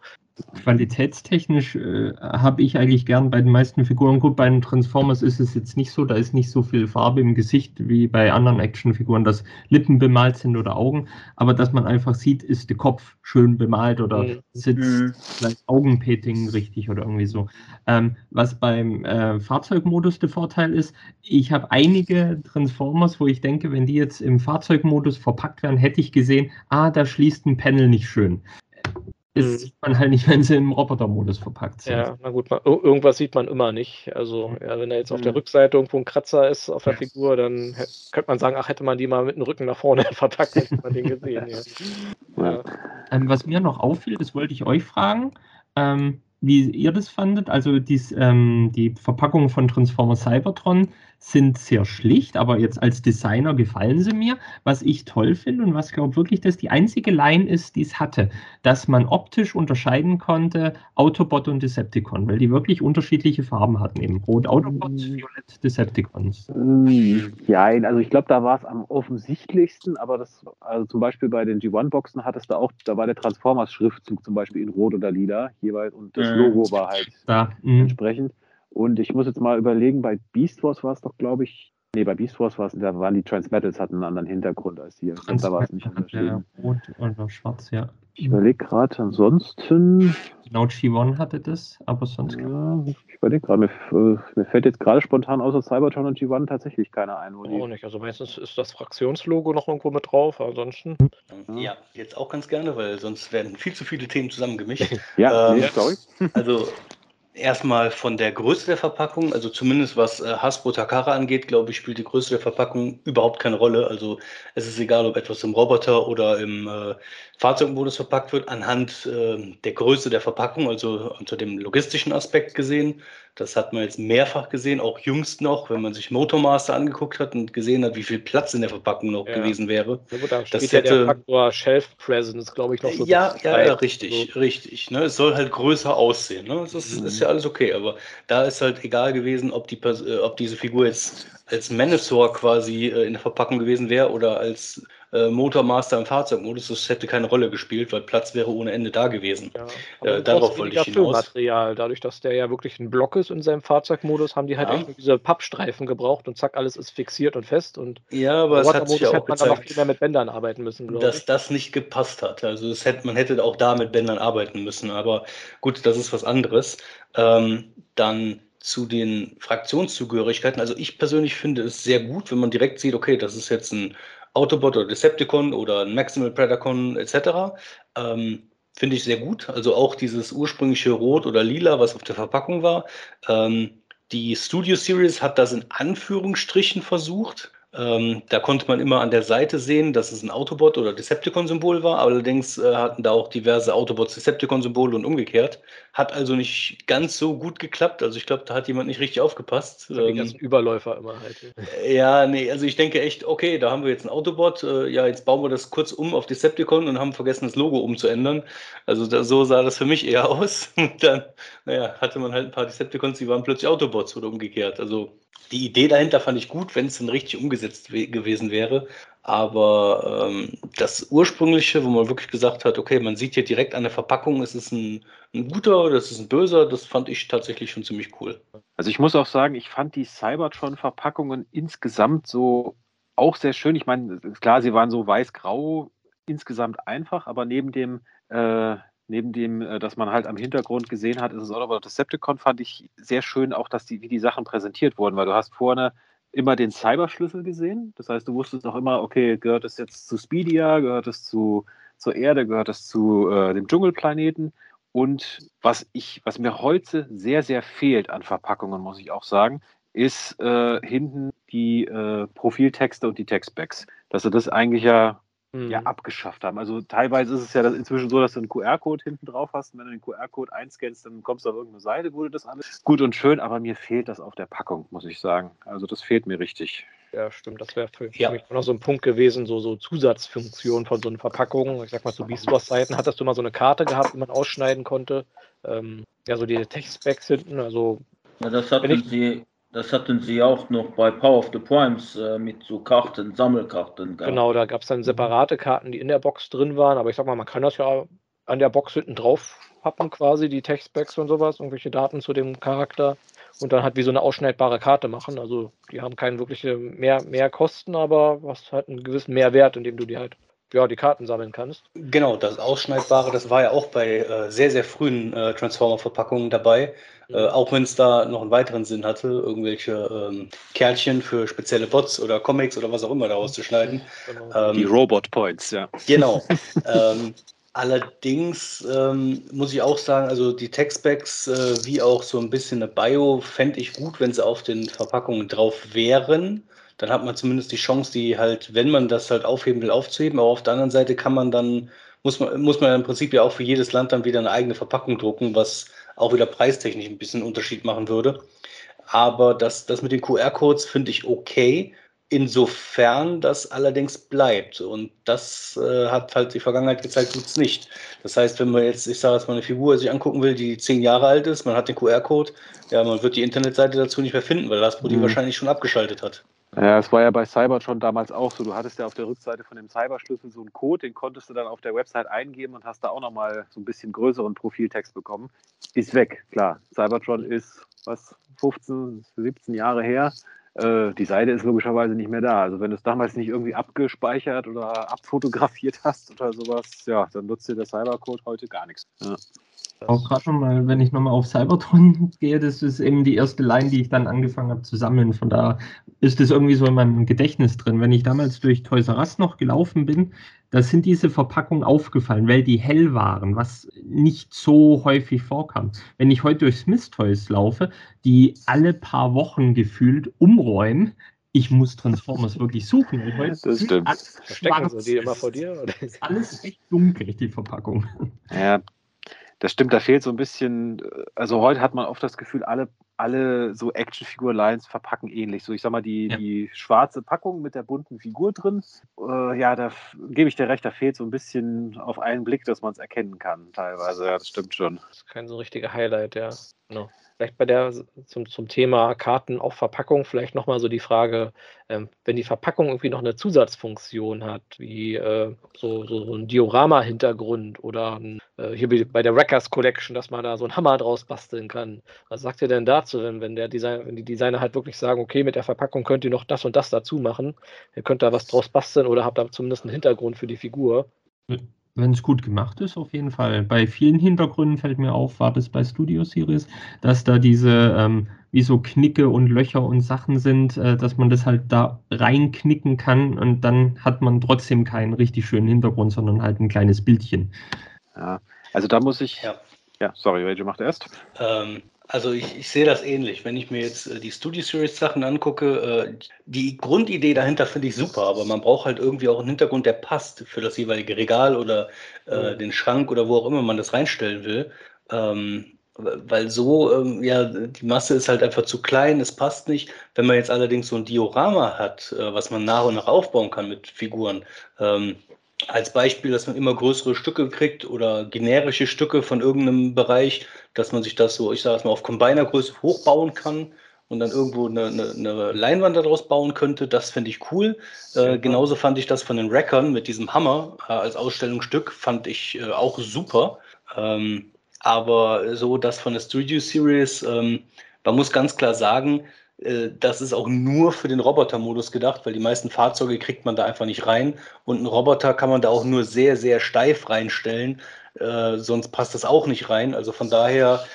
Qualitätstechnisch äh, habe ich eigentlich gern bei den meisten Figuren, gut, bei den Transformers ist es jetzt nicht so, da ist nicht so viel Farbe im Gesicht wie bei anderen Actionfiguren, dass Lippen bemalt sind oder Augen, aber dass man einfach sieht, ist der Kopf schön bemalt oder mhm. sitzt mhm. vielleicht Augenpeting richtig oder irgendwie so. Ähm, was beim äh, Fahrzeugmodus der Vorteil ist, ich habe einige Transformers, wo ich denke, wenn die jetzt im Fahrzeugmodus verpackt werden, hätte ich gesehen, ah, da schließt ein Panel nicht schön. Das mhm. sieht man halt nicht, wenn sie im Robotermodus verpackt sind. Ja, na gut, man, irgendwas sieht man immer nicht. Also, ja, wenn da jetzt auf der mhm. Rückseite irgendwo ein Kratzer ist auf der Figur, dann könnte man sagen, ach, hätte man die mal mit dem Rücken nach vorne [LAUGHS] verpackt, hätte man den gesehen. Ja. Ja. Ähm, was mir noch auffiel, das wollte ich euch fragen. Ähm, wie ihr das fandet. Also dies, ähm, die Verpackungen von Transformer Cybertron sind sehr schlicht, aber jetzt als Designer gefallen sie mir. Was ich toll finde und was glaube wirklich, dass die einzige Line ist, die es hatte, dass man optisch unterscheiden konnte Autobot und Decepticon, weil die wirklich unterschiedliche Farben hatten, eben rot Autobot, mm. violett Decepticons. Mm, ja, also ich glaube, da war es am offensichtlichsten, aber das, also zum Beispiel bei den G1-Boxen hattest du auch, da war der Transformers-Schriftzug zum Beispiel in rot oder lila jeweils und das Logo war halt da, mhm. entsprechend. Und ich muss jetzt mal überlegen, bei Beast Wars war es doch, glaube ich, nee, bei Beast Wars war es, da waren die Transmetals hatten einen anderen Hintergrund als hier. da war es nicht unterschieden. Ja, rot und schwarz, ja. Ich überlege gerade, ansonsten. Genau, G1 hatte das, aber sonst. Ja, ich überlege gerade, mir, mir, fällt jetzt gerade spontan außer Cybertron und G1 tatsächlich keiner ein. Wo auch nicht, also meistens ist das Fraktionslogo noch irgendwo mit drauf, ansonsten. Ja, jetzt auch ganz gerne, weil sonst werden viel zu viele Themen zusammengemischt. ja, ähm, nee, sorry. Also Erstmal von der Größe der Verpackung, also zumindest was äh, Hasbro Takara angeht, glaube ich, spielt die Größe der Verpackung überhaupt keine Rolle. Also es ist egal, ob etwas im Roboter oder im äh, Fahrzeugmodus verpackt wird, anhand äh, der Größe der Verpackung, also unter dem logistischen Aspekt gesehen, das hat man jetzt mehrfach gesehen, auch jüngst noch, wenn man sich Motormaster angeguckt hat und gesehen hat, wie viel Platz in der Verpackung noch ja. gewesen wäre. Ja, gut, da das hätte, der Faktor Shelf Presence, glaube ich, noch so. Ja, ja, ja, richtig, so. richtig. Ne? Es soll halt größer aussehen. Ne? Das ist, mhm. ist, ja alles okay, aber da ist halt egal gewesen, ob, die, äh, ob diese Figur jetzt als Manowar quasi äh, in der Verpackung gewesen wäre oder als äh, Motormaster im Fahrzeugmodus, das hätte keine Rolle gespielt, weil Platz wäre ohne Ende da gewesen. Ja, äh, darauf wollte ich hinaus. Material. Dadurch, dass der ja wirklich ein Block ist in seinem Fahrzeugmodus, haben die halt ja. echt diese Pappstreifen gebraucht und zack, alles ist fixiert und fest. Und ja, aber es hat sich auch man gezeigt, viel mehr mit Bändern arbeiten müssen, dass ich. das nicht gepasst hat. Also es hätte, man hätte auch da mit Bändern arbeiten müssen, aber gut, das ist was anderes. Ähm, dann zu den Fraktionszugehörigkeiten. Also ich persönlich finde es sehr gut, wenn man direkt sieht, okay, das ist jetzt ein Autobot oder Decepticon oder ein Maximal Predacon etc. Ähm, Finde ich sehr gut. Also auch dieses ursprüngliche Rot oder Lila, was auf der Verpackung war. Ähm, die Studio Series hat das in Anführungsstrichen versucht. Ähm, da konnte man immer an der Seite sehen, dass es ein Autobot oder Decepticon-Symbol war. Allerdings äh, hatten da auch diverse Autobots Decepticon-Symbole und umgekehrt. Hat also nicht ganz so gut geklappt. Also ich glaube, da hat jemand nicht richtig aufgepasst. Die ähm, ganzen Überläufer immer halt. Ja, nee, also ich denke echt, okay, da haben wir jetzt ein Autobot. Äh, ja, jetzt bauen wir das kurz um auf Decepticon und haben vergessen, das Logo umzuändern. Also da, so sah das für mich eher [LAUGHS] aus. Und dann, naja, hatte man halt ein paar Decepticons, die waren plötzlich Autobots oder umgekehrt. Also die Idee dahinter fand ich gut, wenn es dann richtig umgesetzt gewesen wäre. Aber ähm, das ursprüngliche, wo man wirklich gesagt hat, okay, man sieht hier direkt an der Verpackung, es ist ein, ein guter, das ist ein böser, das fand ich tatsächlich schon ziemlich cool. Also ich muss auch sagen, ich fand die Cybertron-Verpackungen insgesamt so auch sehr schön. Ich meine, klar, sie waren so weiß-grau insgesamt einfach, aber neben dem äh, neben dem, äh, dass man halt am Hintergrund gesehen hat, ist es auch noch Decepticon, fand ich sehr schön auch, dass die, wie die Sachen präsentiert wurden, weil du hast vorne immer den Cyberschlüssel gesehen. Das heißt, du wusstest auch immer, okay, gehört es jetzt zu Speedia, gehört es zu, zur Erde, gehört es zu äh, dem Dschungelplaneten. Und was ich, was mir heute sehr, sehr fehlt an Verpackungen, muss ich auch sagen, ist äh, hinten die äh, Profiltexte und die Textbacks. Dass du das eigentlich ja ja mhm. abgeschafft haben. Also teilweise ist es ja inzwischen so, dass du einen QR-Code hinten drauf hast und wenn du den QR-Code einscannst, dann kommst du auf irgendeine Seite, wo du das alles gut und schön, aber mir fehlt das auf der Packung, muss ich sagen. Also das fehlt mir richtig. Ja, stimmt. Das wäre für, ja. mich noch so ein Punkt gewesen, so, so Zusatzfunktionen von so einer Verpackung. Ich sag mal, so Beast Wars-Seiten hattest du mal so eine Karte gehabt, die man ausschneiden konnte. Ähm, ja, so die Textbacks hinten, also. Ja, das hatten sie Das hatten sie auch noch bei Power of the Primes äh, mit so Karten, Sammelkarten. Gehabt. Genau, da gab es dann separate Karten, die in der Box drin waren. Aber ich sag mal, man kann das ja an der Box hinten drauf pappen, quasi die Textbacks und sowas, irgendwelche Daten zu dem Charakter und dann halt wie so eine ausschneidbare Karte machen. Also die haben keine wirkliche mehr, mehr Kosten, aber was halt einen gewissen Mehrwert, indem du die halt ja, die Karten sammeln kannst. Genau, das Ausschneidbare, das war ja auch bei äh, sehr, sehr frühen äh, Transformer-Verpackungen dabei. Mhm. Äh, auch wenn es da noch einen weiteren Sinn hatte, irgendwelche ähm, Kärtchen für spezielle Bots oder Comics oder was auch immer daraus zu schneiden. Genau. Ähm, die Robot Points, ja. Genau. [LAUGHS] ähm, allerdings ähm, muss ich auch sagen, also die Textbacks äh, wie auch so ein bisschen eine Bio fände ich gut, wenn sie auf den Verpackungen drauf wären dann hat man zumindest die Chance, die halt, wenn man das halt aufheben will, aufzuheben. Aber auf der anderen Seite kann man dann, muss man, muss man im Prinzip ja auch für jedes Land dann wieder eine eigene Verpackung drucken, was auch wieder preistechnisch ein bisschen Unterschied machen würde. Aber das, das mit den QR-Codes finde ich okay, insofern das allerdings bleibt. Und das äh, hat halt die Vergangenheit gezeigt, tut es nicht. Das heißt, wenn man jetzt, ich sage jetzt mal, eine Figur sich angucken will, die zehn Jahre alt ist, man hat den QR-Code, ja, man wird die Internetseite dazu nicht mehr finden, weil das Produkt mhm. wahrscheinlich schon abgeschaltet hat. Ja, es war ja bei Cybertron damals auch so. Du hattest ja auf der Rückseite von dem Cyberschlüssel so einen Code, den konntest du dann auf der Website eingeben und hast da auch nochmal so ein bisschen größeren Profiltext bekommen. Ist weg, klar. Cybertron ist, was, 15, 17 Jahre her. Äh, die Seite ist logischerweise nicht mehr da. Also wenn du es damals nicht irgendwie abgespeichert oder abfotografiert [LAUGHS] hast oder sowas, ja, dann nutzt dir der Cybercode heute gar nichts. Ja. Auch gerade nochmal, wenn ich nochmal auf Cybertron [LAUGHS] gehe, das ist eben die erste Line, die ich dann angefangen habe zu sammeln. Von da ist das irgendwie so in meinem Gedächtnis drin. Wenn ich damals durch Toys R Us noch gelaufen bin, da sind diese Verpackungen aufgefallen, weil die hell waren, was nicht so häufig vorkam. Wenn ich heute durch Smith Toys laufe, die alle paar Wochen gefühlt umräumen, ich muss Transformers wirklich suchen. Heute das stimmt. Verstecken sie die immer vor dir? Oder? Alles echt dunkel, die Verpackung. Ja, das stimmt, da fehlt so ein bisschen, äh, also heute hat man oft das Gefühl, alle, alle so Actionfigur-Lines verpacken ähnlich. So, ich sag mal, die, ja. die schwarze Packung mit der bunten Figur drin, äh, ja, da gebe ich dir recht, da fehlt so ein bisschen auf einen Blick, dass man es erkennen kann, teilweise. Ja, das stimmt schon. Das ist kein so richtiger Highlight, ja. Genau. Vielleicht bei der zum, zum Thema Karten auf Verpackung vielleicht nochmal so die Frage, ähm, wenn die Verpackung irgendwie noch eine Zusatzfunktion hat, wie äh, so, so, ein Diorama-Hintergrund oder ein, äh, hier bei der Wreckers Collection, dass man da so einen Hammer draus basteln kann. Was sagt ihr denn dazu, wenn, wenn, der Design, wenn die Designer halt wirklich sagen, okay, mit der Verpackung könnt ihr noch das und das dazu machen, ihr könnt da was draus basteln oder habt da zumindest einen Hintergrund für die Figur? Wenn es gut gemacht ist, auf jeden Fall. Bei vielen Hintergründen fällt mir auf, war das bei Studio Series, dass da diese ähm, wie so Knicke und Löcher und Sachen sind, äh, dass man das halt da reinknicken kann und dann hat man trotzdem keinen richtig schönen Hintergrund, sondern halt ein kleines Bildchen. Ja, also da muss ich. Ja, ja sorry, Rachel macht erst. Ähm, also ich, ich, sehe das ähnlich. Wenn ich mir jetzt äh, die Studio Series Sachen angucke, äh, die Grundidee dahinter finde ich super, aber man braucht halt irgendwie auch einen Hintergrund, der passt für das jeweilige Regal oder äh, den Schrank oder wo auch immer man das reinstellen will. Ähm, weil so, ähm, ja, die Masse ist halt einfach zu klein, es passt nicht. Wenn man jetzt allerdings so ein Diorama hat, äh, was man nach und nach aufbauen kann mit Figuren, ähm, als Beispiel, dass man immer größere Stücke kriegt oder generische Stücke von irgendeinem Bereich, dass man sich das so, ich sage es mal, auf Combiner-Größe hochbauen kann und dann irgendwo eine, eine, eine Leinwand daraus bauen könnte. Das finde ich cool. Äh, genauso fand ich das von den Wreckern mit diesem Hammer äh, als Ausstellungsstück, fand ich äh, auch super. Ähm, aber so das von der Studio Series, ähm, man muss ganz klar sagen, das ist auch nur für den Roboter-Modus gedacht, weil die meisten Fahrzeuge kriegt man da einfach nicht rein. Und einen Roboter kann man da auch nur sehr, sehr steif reinstellen. Äh, sonst passt das auch nicht rein. Also von daher,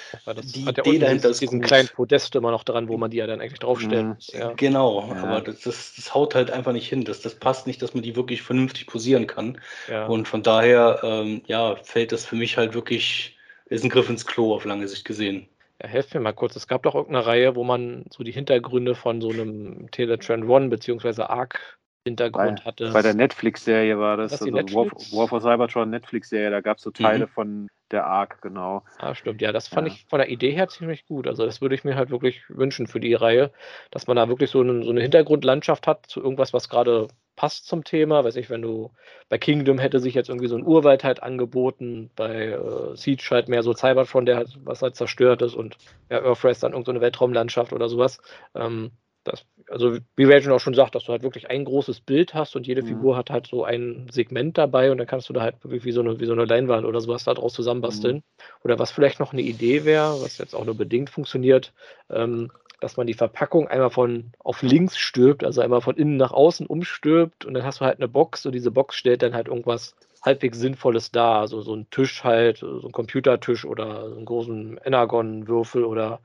die Idee dahinter ist diesen gut. kleinen Podest immer noch dran, wo man die ja dann eigentlich draufstellen muss. Ja. Genau, ja. aber das, das, das, haut halt einfach nicht hin. Das, das passt nicht, dass man die wirklich vernünftig posieren kann. Ja. Und von daher, ähm, ja, fällt das für mich halt wirklich, ist ein Griff ins Klo auf lange Sicht gesehen. Ja, helft mir mal kurz. Es gab doch irgendeine Reihe, wo man so die Hintergründe von so einem Teletrend One beziehungsweise Arc Hintergrund bei, hatte. Bei der Netflix-Serie war das, das also War, War, for Cybertron Netflix-Serie, da gab es so Teile mhm. von der Arc, genau. Ah, stimmt, ja, das fand ja. ich von der Idee her ziemlich gut. Also das würde ich mir halt wirklich wünschen für die Reihe, dass man da wirklich so eine, so eine Hintergrundlandschaft hat zu irgendwas, was gerade passt zum Thema. Weiß ich, wenn du bei Kingdom hätte sich jetzt irgendwie so ein Urwald halt angeboten, bei äh, Siege halt mehr so Cybertron, der halt was halt zerstört ist und ja, Earthrise dann irgendeine so Weltraumlandschaft oder sowas. Ähm, das, also wie Raging auch schon sagt, dass du halt wirklich ein großes Bild hast und jede mhm. Figur hat halt so ein Segment dabei und dann kannst du da halt wirklich wie so eine, wie so eine Leinwand oder sowas da draus zusammenbasteln. Mhm. Oder was vielleicht noch eine Idee wäre, was jetzt auch nur bedingt funktioniert, ähm, dass man die Verpackung einmal von auf links stülpt, also einmal von innen nach außen umstülpt und dann hast du halt eine Box und diese Box stellt dann halt irgendwas halbwegs Sinnvolles dar. Also so ein Tisch halt, so ein Computertisch oder so einen großen Energon-Würfel oder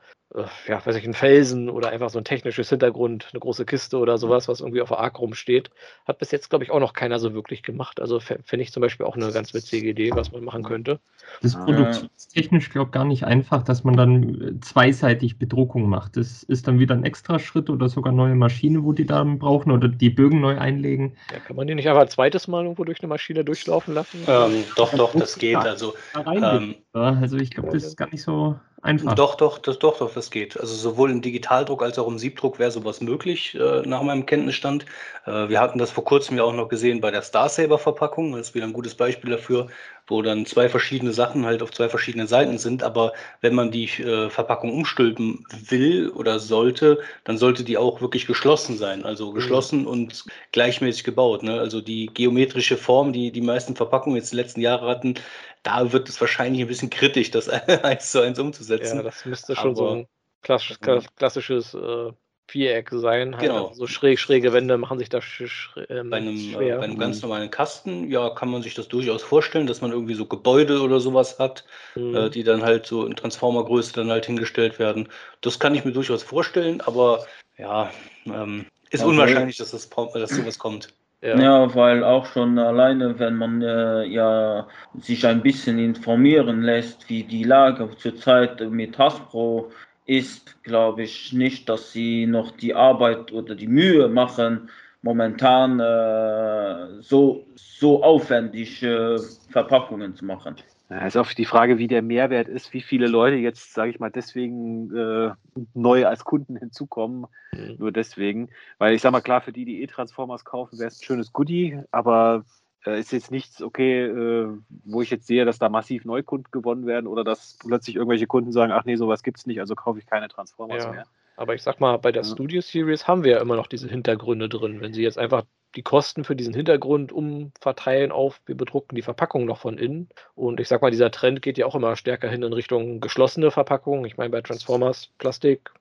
ja, weiß ich, ein Felsen oder einfach so ein technisches Hintergrund, eine große Kiste oder sowas, was irgendwie auf der Arc rumsteht. Hat bis jetzt, glaube ich, auch noch keiner so wirklich gemacht. Also finde ich zum Beispiel auch eine ganz witzige Idee, was man machen könnte. Das ist produktionstechnisch, glaube ich, gar nicht einfach, dass man dann äh, zweiseitig Bedruckung macht. Das ist dann wieder ein extra Schritt oder sogar neue Maschine, wo die da brauchen oder die Bögen neu einlegen. Ja, kann man die nicht einfach ein zweites Mal irgendwo durch eine Maschine durchlaufen lassen? Ähm, doch, doch, das geht. Also, ähm, also ich glaube, das ist gar nicht so Einfach. Doch, doch, das, doch, doch, das geht. Also sowohl im Digitaldruck als auch im Siebdruck wäre sowas möglich, äh, nach meinem Kenntnisstand. Äh, wir hatten das vor kurzem ja auch noch gesehen bei der Star Saber Verpackung. Das ist wieder ein gutes Beispiel dafür, wo dann zwei verschiedene Sachen halt auf zwei verschiedenen Seiten sind. Aber wenn man die äh, Verpackung umstülpen will oder sollte, dann sollte die auch wirklich geschlossen sein. Also mhm. geschlossen mhm. und gleichmäßig gebaut. Ne? Also die geometrische Form, die die meisten Verpackungen jetzt die letzten Jahre hatten, da wird es wahrscheinlich ein bisschen kritisch, das [LAUGHS] eins zu eins umzusetzen. Ja, das müsste schon Aber, so ein klassisch, klassisches äh, Viereck sein. Halt genau. So schräg, schräge Wände machen sich da ähm, bei, einem, schwer. Äh, bei einem ganz mhm. normalen Kasten, ja, kann man sich das durchaus vorstellen, dass man irgendwie so Gebäude oder sowas hat, mhm. äh, die dann halt so in Transformergröße dann halt hingestellt werden. Das kann ich mir durchaus vorstellen, aber ja, ähm, ist also, unwahrscheinlich, dass, das, dass [CLEARS THROAT] sowas kommt. Ja. ja. weil auch schon alleine, wenn man äh, ja sich ein bisschen informieren lässt, wie die Lage zurzeit mit Hasbro ist, glaube ich nicht, dass sie noch die Arbeit oder die Mühe machen, momentan äh, so, so aufwendig äh, Verpackungen zu machen. Ja, ist auch die Frage, wie der Mehrwert ist, wie viele Leute jetzt, sage ich mal, deswegen äh, neu als Kunden hinzukommen. Mhm. Nur deswegen. Weil ich sage mal, klar, für die, die E-Transformers kaufen, wäre es ein schönes Goodie, aber äh, ist jetzt nichts, okay, äh, wo ich jetzt sehe, dass da massiv Neukunden gewonnen werden oder dass plötzlich irgendwelche Kunden sagen, ach nee, sowas gibt es nicht, also kaufe ich keine Transformers ja. mehr. Aber ich sag mal, bei der ja. Studio Series haben wir ja immer noch diese Hintergründe drin. Wenn sie jetzt einfach die Kosten für diesen Hintergrund umverteilen auf, wir bedrucken die Verpackung noch von innen. Und ich sag mal, dieser Trend geht ja auch immer stärker hin in Richtung geschlossene Verpackung. Ich meine, bei Transformers Plastik,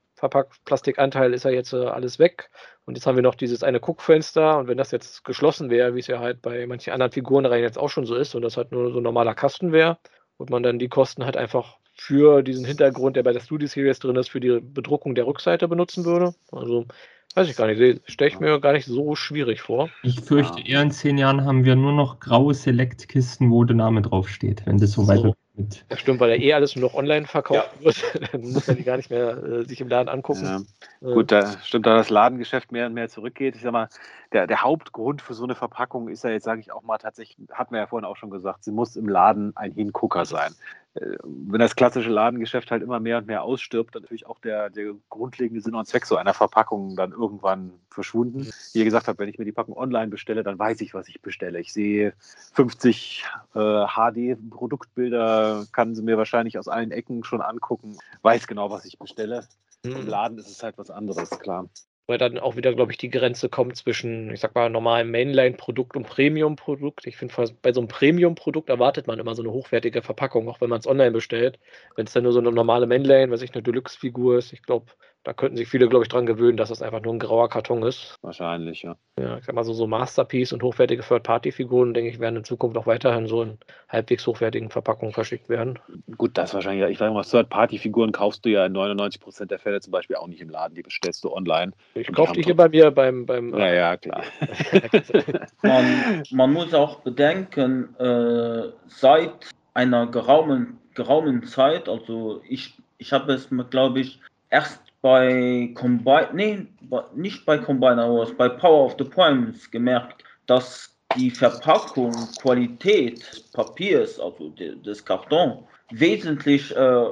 Plastikanteil ist ja jetzt äh, alles weg. Und jetzt haben wir noch dieses eine Guckfenster. Und wenn das jetzt geschlossen wäre, wie es ja halt bei manchen anderen Figurenreihen jetzt auch schon so ist, und das halt nur so ein normaler Kasten wäre, und man dann die Kosten halt einfach für diesen Hintergrund, der bei der Studio Series drin ist, für die Bedruckung der Rückseite benutzen würde. Also Weiß ich gar nicht, stelle ich mir gar nicht so schwierig vor. Ich fürchte, ja. eher in zehn Jahren haben wir nur noch graue Select-Kisten, wo der Name draufsteht, wenn das so, so. weitergeht. Das stimmt, weil ja eh alles nur noch online verkauft ja. wird. [LAUGHS] Dann muss man die gar nicht mehr äh, sich im Laden angucken. Ja. Äh. Gut, da stimmt, da das Ladengeschäft mehr und mehr zurückgeht. Ich sag mal, der, der Hauptgrund für so eine Verpackung ist ja jetzt, sage ich auch mal, tatsächlich, hatten wir ja vorhin auch schon gesagt, sie muss im Laden ein Hingucker sein. Wenn das klassische Ladengeschäft halt immer mehr und mehr ausstirbt, dann natürlich auch der, der grundlegende Sinn und Zweck so einer Verpackung dann irgendwann verschwunden. Wie ihr gesagt habt, wenn ich mir die Packung online bestelle, dann weiß ich, was ich bestelle. Ich sehe 50 äh, HD-Produktbilder, kann sie mir wahrscheinlich aus allen Ecken schon angucken, weiß genau, was ich bestelle. Mhm. Im Laden ist es halt was anderes, klar weil dann auch wieder, glaube ich, die Grenze kommt zwischen, ich sag mal, normalem Mainline-Produkt und Premium-Produkt. Ich finde, bei so einem Premium-Produkt erwartet man immer so eine hochwertige Verpackung, auch wenn man es online bestellt. Wenn es dann nur so eine normale Mainline, weiß ich, eine Deluxe-Figur ist, ich glaube, da könnten sich viele, glaube ich, dran gewöhnen, dass das einfach nur ein grauer Karton ist. Wahrscheinlich, ja. Ja, ich sag mal so, so Masterpiece und hochwertige Third-Party-Figuren, denke ich, werden in Zukunft auch weiterhin so in halbwegs hochwertigen Verpackungen verschickt werden. Gut, das wahrscheinlich, ich sage mal, Third-Party-Figuren kaufst du ja in 99% der Fälle zum Beispiel auch nicht im Laden, die bestellst du online. Ich kaufe die hier bei mir beim. beim ja, ja, klar. [LAUGHS] man, man, muss auch bedenken, äh, seit einer geraumen, geraumen Zeit, also ich, ich habe es, glaube ich, erst bei Combine, nee, nicht bei Combiner Wars, bei Power of the Primes gemerkt, dass die Verpackung, Qualität des Papiers, also des Kartons, wesentlich äh,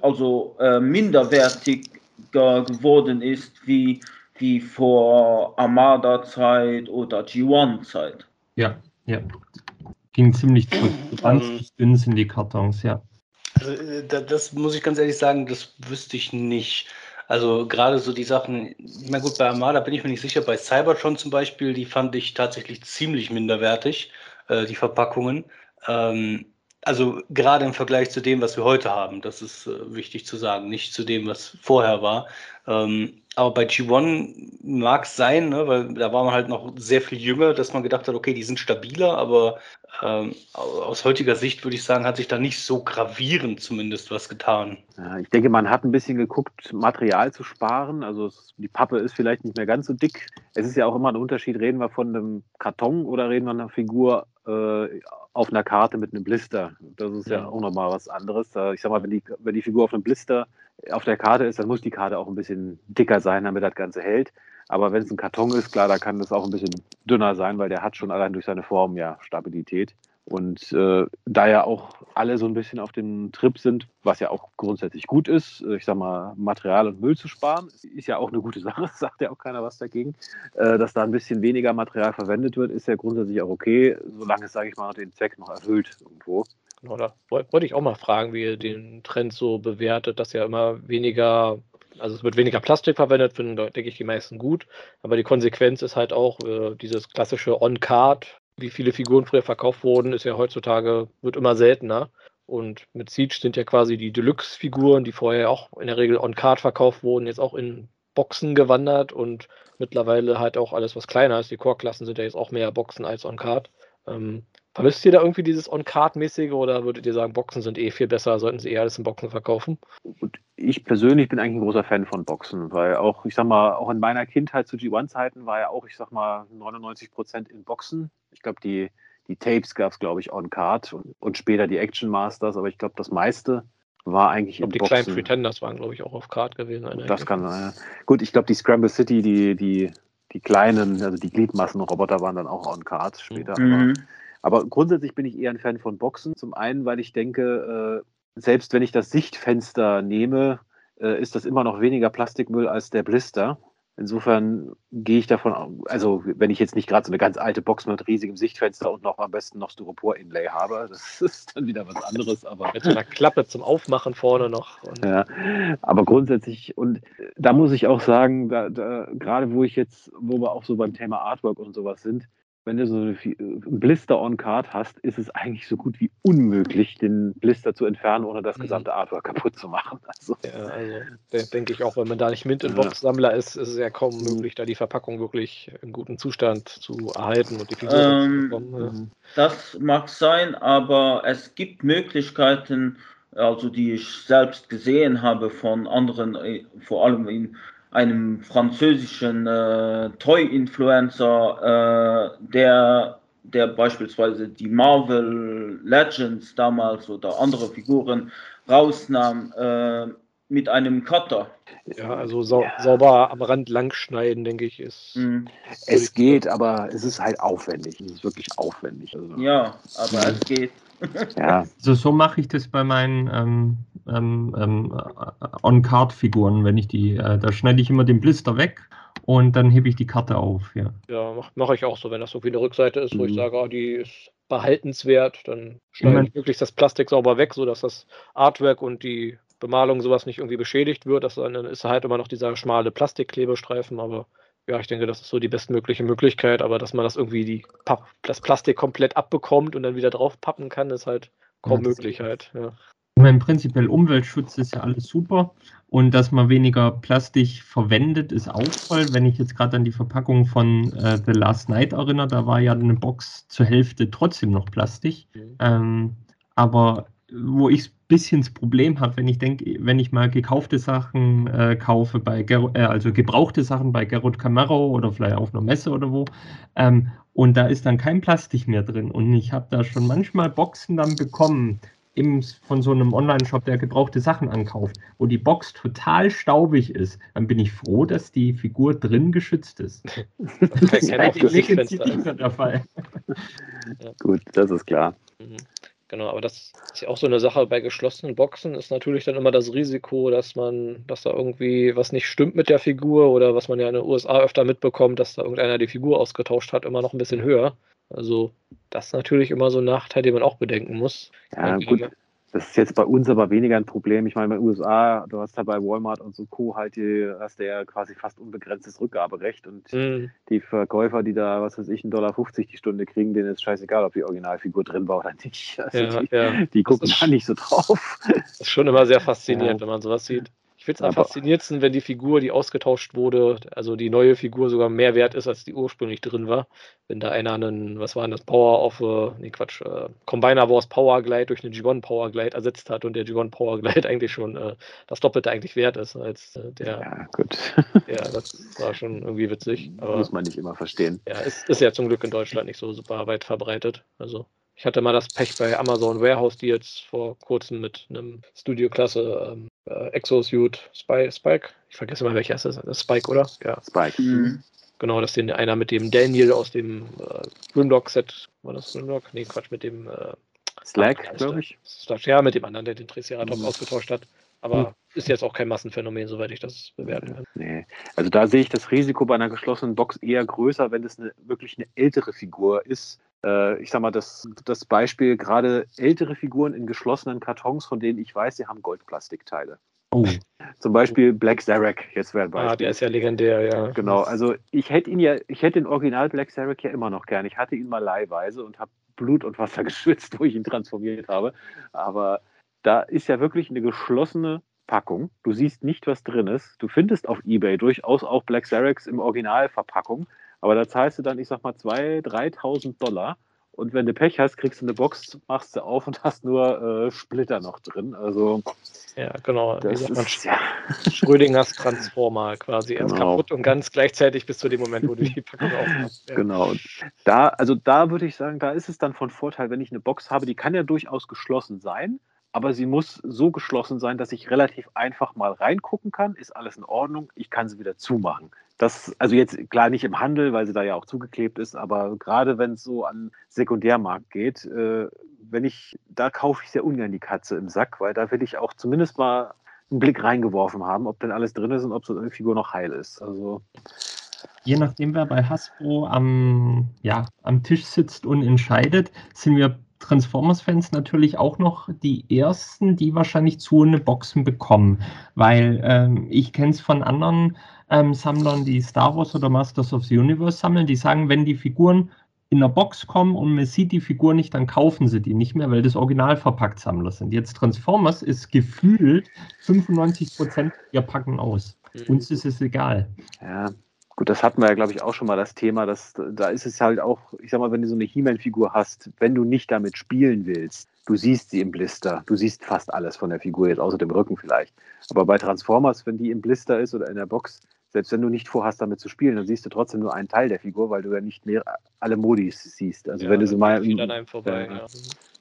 also äh, minderwertiger geworden ist wie wie vor Armada-Zeit oder G1-Zeit. Ja, ja. Ging ziemlich zurück. Ganz ähm, dünn sind die Kartons, ja. Also, äh, das muss ich ganz ehrlich sagen, das wüsste ich nicht. Also gerade so die Sachen, meine gut, bei Armada bin ich mir nicht sicher, bei Cybertron zum Beispiel, die fand ich tatsächlich ziemlich minderwertig, äh, die Verpackungen. Ähm, also gerade im Vergleich zu dem, was wir heute haben, das ist äh, wichtig zu sagen, nicht zu dem, was vorher war. Ähm, aber bei G1 mag es sein, ne, weil da war man halt noch sehr viel jünger, dass man gedacht hat, okay, die sind stabiler, aber ähm, aus heutiger Sicht würde ich sagen, hat sich da nicht so gravierend zumindest was getan. Ja, ich denke, man hat ein bisschen geguckt, Material zu sparen. Also es, die Pappe ist vielleicht nicht mehr ganz so dick. Es ist ja auch immer ein Unterschied, reden wir von einem Karton oder reden wir einer Figur äh, auf einer Karte mit einem Blister. Das ist ja, ja auch nochmal was anderes. Ich sag mal, wenn die, wenn die Figur auf einem Blister auf der Karte ist, dann muss die Karte auch ein bisschen dicker sein, damit das Ganze hält. Aber wenn es ein Karton ist, klar, da kann das auch ein bisschen dünner sein, weil der hat schon allein durch seine Form ja Stabilität. Und äh, da ja auch alle so ein bisschen auf dem Trip sind, was ja auch grundsätzlich gut ist, äh, ich sag mal, Material und Müll zu sparen, ist ja auch eine gute [LAUGHS] Sache, sagt ja auch keiner was dagegen. Äh, dass da ein bisschen weniger Material verwendet wird, ist ja grundsätzlich auch okay, solange es, sage ich mal, den Zweck noch erfüllt irgendwo. Genau, da wollte ich auch mal fragen, wie ihr den Trend so bewertet, dass ja immer weniger, also es wird weniger Plastik verwendet, finden, denke ich, die meisten gut. Aber die Konsequenz ist halt auch äh, dieses klassische On-Card, wie viele Figuren früher verkauft wurden, ist ja heutzutage, wird immer seltener. Und mit Siege sind ja quasi die Deluxe-Figuren, die vorher auch in der Regel On-Card verkauft wurden, jetzt auch in Boxen gewandert und mittlerweile halt auch alles, was kleiner ist. Die Core-Klassen sind ja jetzt auch mehr Boxen als On-Card. Ähm, Vermisst ihr da irgendwie dieses On-Card-mäßige oder würdet ihr sagen, Boxen sind eh viel besser, sollten sie eher alles in Boxen verkaufen? Und ich persönlich bin eigentlich ein großer Fan von Boxen, weil auch, ich sag mal, auch in meiner Kindheit zu G1-Zeiten war ja auch, ich sag mal, 99 Prozent in Boxen. Ich glaube, die, die Tapes gab es, glaube ich, On-Card und, und später die Action Masters, aber ich glaube, das meiste war eigentlich ich glaub, in die Boxen. Die kleinen Pretenders waren, glaube ich, auch auf Card gewesen. Das kann sein. Gut, ich glaube, die Scramble City, die, die, die kleinen, also die Gliedmassenroboter waren dann auch On-Card später. Mhm. Aber aber grundsätzlich bin ich eher ein Fan von Boxen. Zum einen, weil ich denke, äh, selbst wenn ich das Sichtfenster nehme, äh, ist das immer noch weniger Plastikmüll als der Blister. Insofern gehe ich davon, also wenn ich jetzt nicht gerade so eine ganz alte Box mit riesigem Sichtfenster und noch am besten noch Styropor-Inlay habe, [LAUGHS] das ist dann wieder was anderes. Aber mit so einer Klappe zum Aufmachen vorne noch. Ja, aber grundsätzlich, und da muss ich auch sagen, da, da, gerade wo ich jetzt, wo wir auch so beim Thema Artwork und sowas sind, wenn du so einen Blister on Card hast, ist es eigentlich so gut wie unmöglich, den Blister zu entfernen, ohne das mhm. gesamte Artwork kaputt zu machen. [LAUGHS] Also, ja, also denke ich auch, wenn man da nicht Mint- und Box-Sammler ist, ist es ja kaum mhm. möglich, da die Verpackung wirklich im guten Zustand zu erhalten und die Figur ähm, zu bekommen. Ja. Das mag sein, aber es gibt Möglichkeiten, also die ich selbst gesehen habe von anderen, äh, vor allem in einem französischen äh, Toy-Influencer, äh, der, der beispielsweise die Marvel Legends damals oder andere Figuren rausnahm äh, mit einem Cutter. Ja, also sau ja. sauber am Rand langschneiden, denke ich, ist. Mhm. Es geht, aber es ist halt aufwendig. Es ist wirklich aufwendig. Also. Ja, aber es geht. Ja. Also so mache ich das bei meinen ähm, ähm, ähm, On-Card-Figuren, wenn ich die, äh, da schneide ich immer den Blister weg und dann hebe ich die Karte auf. Ja, ja mache mach ich auch so, wenn das so wie eine Rückseite ist, wo ich mhm. sage, oh, die ist behaltenswert, dann schneide ich möglichst das Plastik sauber weg, sodass das Artwork und die Bemalung sowas nicht irgendwie beschädigt wird. Das, dann ist halt immer noch dieser schmale Plastikklebestreifen, aber ja, ich denke, das ist so die bestmögliche Möglichkeit, aber dass man das irgendwie die das Plastik komplett abbekommt und dann wieder drauf pappen kann, ist halt kaum ja, möglich halt. Ja. Ich meine, prinzipiell Umweltschutz ist ja alles super und dass man weniger Plastik verwendet, ist auch toll. Wenn ich jetzt gerade an die Verpackung von äh, The Last Night erinnere, da war ja eine Box zur Hälfte trotzdem noch Plastik. Mhm. Ähm, aber wo ich ein bisschen das Problem habe, wenn ich denke, wenn ich mal gekaufte Sachen äh, kaufe, bei Ger äh, also gebrauchte Sachen bei Gerrit Camaro oder vielleicht auf einer Messe oder wo, ähm, und da ist dann kein Plastik mehr drin. Und ich habe da schon manchmal Boxen dann bekommen, im, von so einem Online-Shop, der gebrauchte Sachen ankauft, wo die Box total staubig ist, dann bin ich froh, dass die Figur drin geschützt ist. [LAUGHS] das ist nicht der Fall. [LAUGHS] Ja. Gut, das ist klar. Mhm. Genau, aber das ist ja auch so eine Sache bei geschlossenen Boxen, ist natürlich dann immer das Risiko, dass man, dass da irgendwie was nicht stimmt mit der Figur oder was man ja in den USA öfter mitbekommt, dass da irgendeiner die Figur ausgetauscht hat, immer noch ein bisschen höher. Also das ist natürlich immer so ein Nachteil, den man auch bedenken muss. Ja, gut. Das ist jetzt bei uns aber weniger ein Problem. Ich meine, in den USA, du hast da bei Walmart und so Co. halt, die, hast du ja quasi fast unbegrenztes Rückgaberecht und mhm. die Verkäufer, die da, was weiß ich, 1,50 Dollar die Stunde kriegen, denen ist scheißegal, ob die Originalfigur drin war oder nicht. [LAUGHS] Also ja, die, ja. die gucken da nicht so drauf. Das ist schon immer sehr faszinierend, ja. wenn man sowas sieht. Ich finde es am faszinierendsten, wenn die Figur, die ausgetauscht wurde, also die neue Figur sogar mehr wert ist, als die ursprünglich drin war. Wenn da einer einen, was war denn das, Power of, äh, nee Quatsch, äh, Combiner Wars Power Glide durch eine G1 Power Glide ersetzt hat und der G1 Power Glide [LAUGHS] eigentlich schon äh, das Doppelte eigentlich wert ist als äh, der. Ja, gut. Ja, das war schon irgendwie witzig. Muss man nicht immer verstehen. Ja, ist, ist ja zum Glück in Deutschland nicht so super weit verbreitet. Also ich hatte mal das Pech bei Amazon Warehouse, die jetzt vor kurzem mit einem Studio-Klasse ähm, äh, Exosuit Spy, Spike, ich vergesse mal welcher ist das, das Spike, oder? Ja, Spike. Mhm. Genau, dass den einer mit dem Daniel aus dem äh, Grimlock-Set, war das Grimlock? Nee, Quatsch, mit dem äh, Slack, glaube ich. Slack, ja, mit dem anderen, der den Triceratops mhm. ausgetauscht hat. Aber mhm. ist jetzt auch kein Massenphänomen, soweit ich das bewerten kann. Nee. Also da sehe ich das Risiko bei einer geschlossenen Box eher größer, wenn es eine, wirklich eine ältere Figur ist, ich sag mal, das, das Beispiel gerade ältere Figuren in geschlossenen Kartons, von denen ich weiß, sie haben Goldplastikteile. Oh. [LAUGHS] Zum Beispiel Black Zarek, jetzt wäre ein Beispiel. Ah, der ist ja legendär, ja. Genau, also ich hätte ihn ja, ich hätte den Original Black Zarek ja immer noch gern. Ich hatte ihn mal leihweise und habe Blut und Wasser [LAUGHS] geschwitzt, wo ich ihn transformiert habe. Aber da ist ja wirklich eine geschlossene Packung. Du siehst nicht, was drin ist. Du findest auf Ebay durchaus auch Black Zareks im Originalverpackung. Aber da zahlst du dann, ich sag mal, 2.000, 3.000 Dollar. Und wenn du Pech hast, kriegst du eine Box, machst du auf und hast nur äh, Splitter noch drin. Also ja, genau. Das ist, ja. Schrödingers Transformer quasi erst genau. kaputt und ganz gleichzeitig bis zu dem Moment, wo du die Packung [LAUGHS] aufmachst. Ja. Genau. Da, also da würde ich sagen, da ist es dann von Vorteil, wenn ich eine Box habe, die kann ja durchaus geschlossen sein, aber sie muss so geschlossen sein, dass ich relativ einfach mal reingucken kann. Ist alles in Ordnung? Ich kann sie wieder zumachen. Das, also jetzt klar nicht im Handel, weil sie da ja auch zugeklebt ist, aber gerade wenn es so an Sekundärmarkt geht, äh, wenn ich, da kaufe ich sehr ungern die Katze im Sack, weil da will ich auch zumindest mal einen Blick reingeworfen haben, ob denn alles drin ist und ob so eine Figur noch heil ist. Also Je nachdem, wer bei Hasbro am, ja, am Tisch sitzt und entscheidet, sind wir Transformers-Fans natürlich auch noch die ersten, die wahrscheinlich zu eine Boxen bekommen. Weil ähm, ich kenne es von anderen ähm, Sammlern, die Star Wars oder Masters of the Universe sammeln, die sagen, wenn die Figuren in der Box kommen und man sieht die Figur nicht, dann kaufen sie die nicht mehr, weil das Original verpackt Sammler sind. Jetzt Transformers ist gefühlt 95 Prozent, wir packen aus. Mhm. Uns ist es egal. Ja, Gut, das hatten wir ja, glaube ich, auch schon mal das Thema, dass da ist es halt auch, ich sag mal, wenn du so eine He-Man-Figur hast, wenn du nicht damit spielen willst, du siehst sie im Blister, du siehst fast alles von der Figur, jetzt außer dem Rücken vielleicht. Aber bei Transformers, wenn die im Blister ist oder in der Box, selbst wenn du nicht vorhast, damit zu spielen, dann siehst du trotzdem nur einen Teil der Figur, weil du ja nicht mehr alle Modis siehst. Also ja, wenn du so mal. An einem vorbei, äh, ja.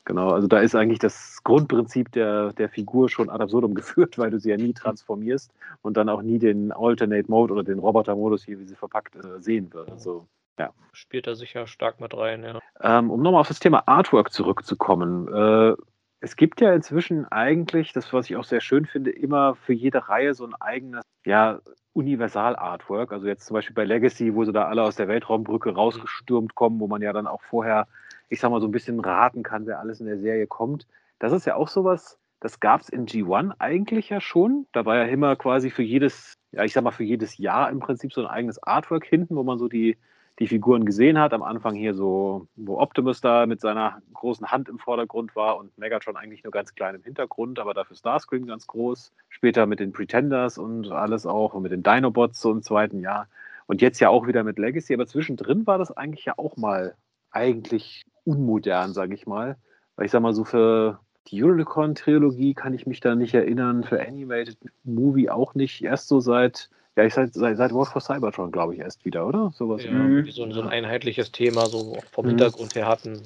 Genau, also da ist eigentlich das Grundprinzip der, der Figur schon ad absurdum [LAUGHS] geführt, weil du sie ja nie transformierst und dann auch nie den Alternate Mode oder den Roboter-Modus hier, wie sie verpackt, äh, sehen wird. Also, ja. Spielt er sicher stark mit rein, ja. Ähm, um nochmal auf das Thema Artwork zurückzukommen. Äh, es gibt ja inzwischen eigentlich, das was ich auch sehr schön finde, immer für jede Reihe so ein eigenes, ja, Universal-Artwork. Also jetzt zum Beispiel bei Legacy, wo sie da alle aus der Weltraumbrücke rausgestürmt kommen, wo man ja dann auch vorher ich sag mal, so ein bisschen raten kann, wer alles in der Serie kommt. Das ist ja auch sowas, das gab es in G1 eigentlich ja schon. Da war ja immer quasi für jedes, ja, ich sag mal, für jedes Jahr im Prinzip so ein eigenes Artwork hinten, wo man so die, die Figuren gesehen hat. Am Anfang hier so, wo Optimus da mit seiner großen Hand im Vordergrund war und Megatron eigentlich nur ganz klein im Hintergrund, aber dafür Starscream ganz groß. Später mit den Pretenders und alles auch und mit den Dinobots so im zweiten Jahr. Und jetzt ja auch wieder mit Legacy, aber zwischendrin war das eigentlich ja auch mal eigentlich unmodern, sage ich mal. Weil ich sage mal, so für die Unicorn-Trilogie kann ich mich da nicht erinnern, für Animated Movie auch nicht. Erst so seit, ja, ich seit, seit, seit War for Cybertron, glaube ich, erst wieder, oder? Sowas. Ja, mhm. so, so, ein einheitliches Thema, so vom mhm. Hintergrund her hatten.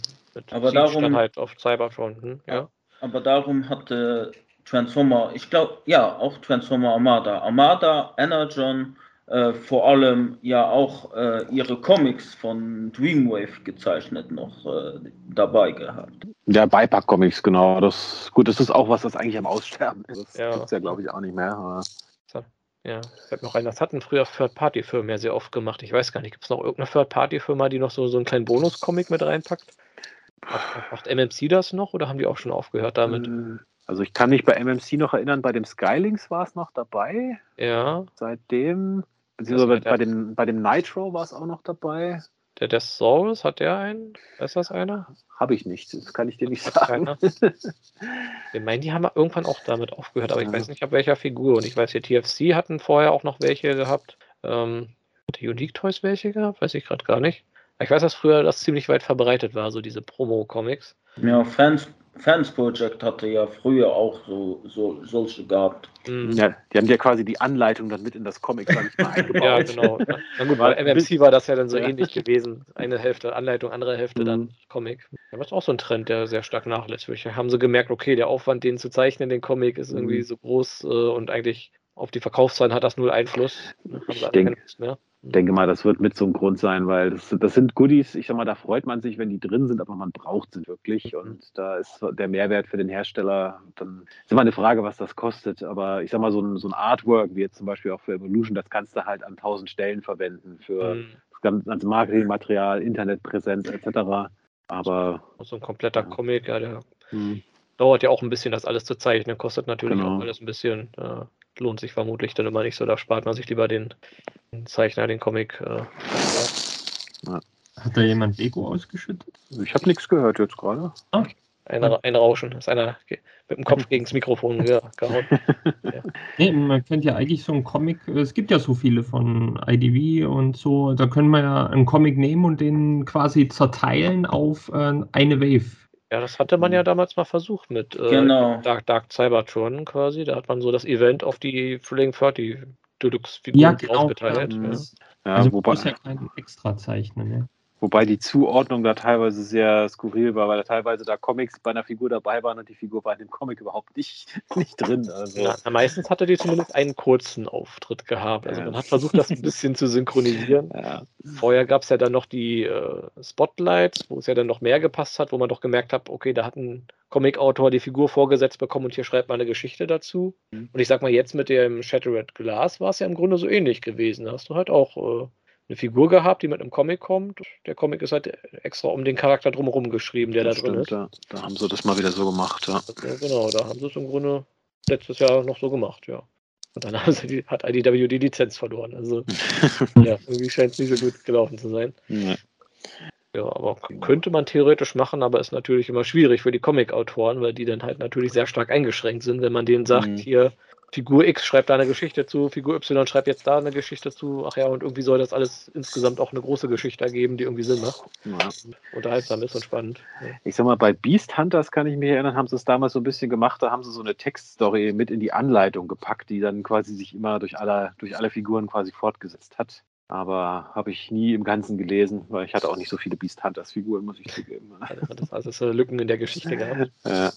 aber darum, halt auf Cybertron, hm? ja. Aber darum hatte Transformer, ich glaube, ja, auch Transformer Armada. Armada, Energon, äh, vor allem ja auch äh, ihre Comics von Dreamwave gezeichnet noch äh, dabei gehabt. Ja, Beipack-Comics, genau. Das, gut, das ist auch was, das eigentlich am Aussterben ist. Das Ja. gibt es ja, glaube ich, auch nicht mehr. Ja, fällt mir noch ein, das hatten früher Third-Party-Firmen ja sehr oft gemacht. Ich weiß gar nicht, gibt es noch irgendeine Third-Party-Firma, die noch so, so einen kleinen Bonus-Comic mit reinpackt? Macht, macht MMC das noch oder haben die auch schon aufgehört damit? Äh, Also ich kann mich bei MMC noch erinnern, bei dem Skylings war es noch dabei. Ja, Seitdem, beziehungsweise bei, bei, dem, bei dem Nitro war es auch noch dabei. Der Death Souls, hat der einen? Ist das einer? Habe ich nicht, das kann ich dir nicht sagen. Wir [LAUGHS] meinen, die haben irgendwann auch damit aufgehört, aber ich weiß nicht, ab welcher Figur. Und ich weiß, hier TFC hatten vorher auch noch welche gehabt. Ähm, hat die Unique Toys welche gehabt? Weiß ich gerade gar nicht. Ich weiß, dass früher das ziemlich weit verbreitet war, so diese Promo-Comics. Ja, Fans, Fans Project hatte ja früher auch so, so solche gehabt. Mhm. Ja, die haben ja quasi die Anleitung dann mit in das Comic, sag ich mal, [LAUGHS] eingebaut. Ja, genau. Na, na gut, War bei MMC war das ja dann so Ja. ähnlich gewesen. Eine Hälfte Anleitung, andere Hälfte dann Mhm. Comic. Ja, das ist auch so ein Trend, der sehr stark nachlässt. Vielleicht haben sie gemerkt, okay, der Aufwand, den zu zeichnen, den Comic, ist irgendwie Mhm. so groß äh, und eigentlich auf die Verkaufszahlen hat das null Einfluss. Alle denke- denke mal, das wird mit so einem Grund sein, weil das, das sind Goodies, ich sag mal, da freut man sich, wenn die drin sind, aber man braucht sie wirklich. Und da ist der Mehrwert für den Hersteller, dann ist immer eine Frage, was das kostet. Aber ich sag mal, so ein, so ein Artwork, wie jetzt zum Beispiel auch für Evolution, das kannst du halt an tausend Stellen verwenden für Mhm. das ganze Marketingmaterial, Internetpräsenz etc. Aber So ein kompletter Ja. Comic, ja, der hm, dauert ja auch ein bisschen, das alles zu zeichnen. Kostet natürlich Genau. auch alles ein bisschen. Äh, lohnt sich vermutlich dann immer nicht so. Da spart man sich lieber den, den Zeichner, den Comic. Äh, Hat da jemand Lego ausgeschüttet? ich habe nichts gehört jetzt gerade. ein, ein Rauschen. Ist einer mit dem Kopf [LAUGHS] gegen das Mikrofon ge gehauen. [LAUGHS] Nee, man könnte ja eigentlich so einen Comic, es gibt ja so viele von IDV und so, da können wir ja einen Comic nehmen und den quasi zerteilen auf äh, eine Wave. Ja, das hatte man ja damals mal versucht mit äh, Genau. Dark, Dark Cybertron quasi. Da hat man so das Event auf die Thrilling 30 Deluxe-Figuren Ja, genau. aufgeteilt. ja. Ja. Ja, also wobei, muss ja keinen extra zeichnen. Ne? Wobei die Zuordnung da teilweise sehr skurril war, weil da teilweise da Comics bei einer Figur dabei waren und die Figur war in dem Comic überhaupt nicht, [LAUGHS] nicht drin. Also, Ja, meistens hatte die zumindest einen kurzen Auftritt gehabt. Also Ja. man hat versucht, das ein bisschen zu synchronisieren. [LAUGHS] ja. Vorher gab es ja dann noch die äh, Spotlights, wo es ja dann noch mehr gepasst hat, wo man doch gemerkt hat, okay, da hat ein Comic-Autor die Figur vorgesetzt bekommen und hier schreibt man eine Geschichte dazu. Mhm. Und ich sag mal, jetzt mit dem Shattered Glass war es ja im Grunde so ähnlich gewesen. Da hast du halt auch äh, eine Figur gehabt, die mit einem Comic kommt. Der Comic ist halt extra um den Charakter drumherum geschrieben, der das da drin stimmt, ist. ja. Da haben sie das mal wieder so gemacht. Ja. Also, genau, da haben sie es im Grunde letztes Jahr noch so gemacht, ja. Und dann haben sie die, hat IDW die Lizenz verloren. Also [LAUGHS] ja, irgendwie scheint es nicht so gut gelaufen zu sein. Ja. Ja, aber könnte man theoretisch machen, aber ist natürlich immer schwierig für die Comic-Autoren, weil die dann halt natürlich sehr stark eingeschränkt sind, wenn man denen sagt, Mhm. hier, Figur X schreibt da eine Geschichte zu, Figur Y schreibt jetzt da eine Geschichte zu, ach ja, und irgendwie soll das alles insgesamt auch eine große Geschichte ergeben, die irgendwie Sinn macht, Ja. unterhaltsam ist und spannend. Ja. Ich sag mal, bei Beast Hunters kann ich mich erinnern, haben sie es damals so ein bisschen gemacht, da haben sie so eine Textstory mit in die Anleitung gepackt, die dann quasi sich immer durch alle, durch alle Figuren quasi fortgesetzt hat. Aber habe ich nie im Ganzen gelesen, weil ich hatte auch nicht so viele Beast Hunters Figuren, muss ich zugeben. Also Das hat alles äh, Lücken in der Geschichte [LAUGHS] gehabt. Äh, ja.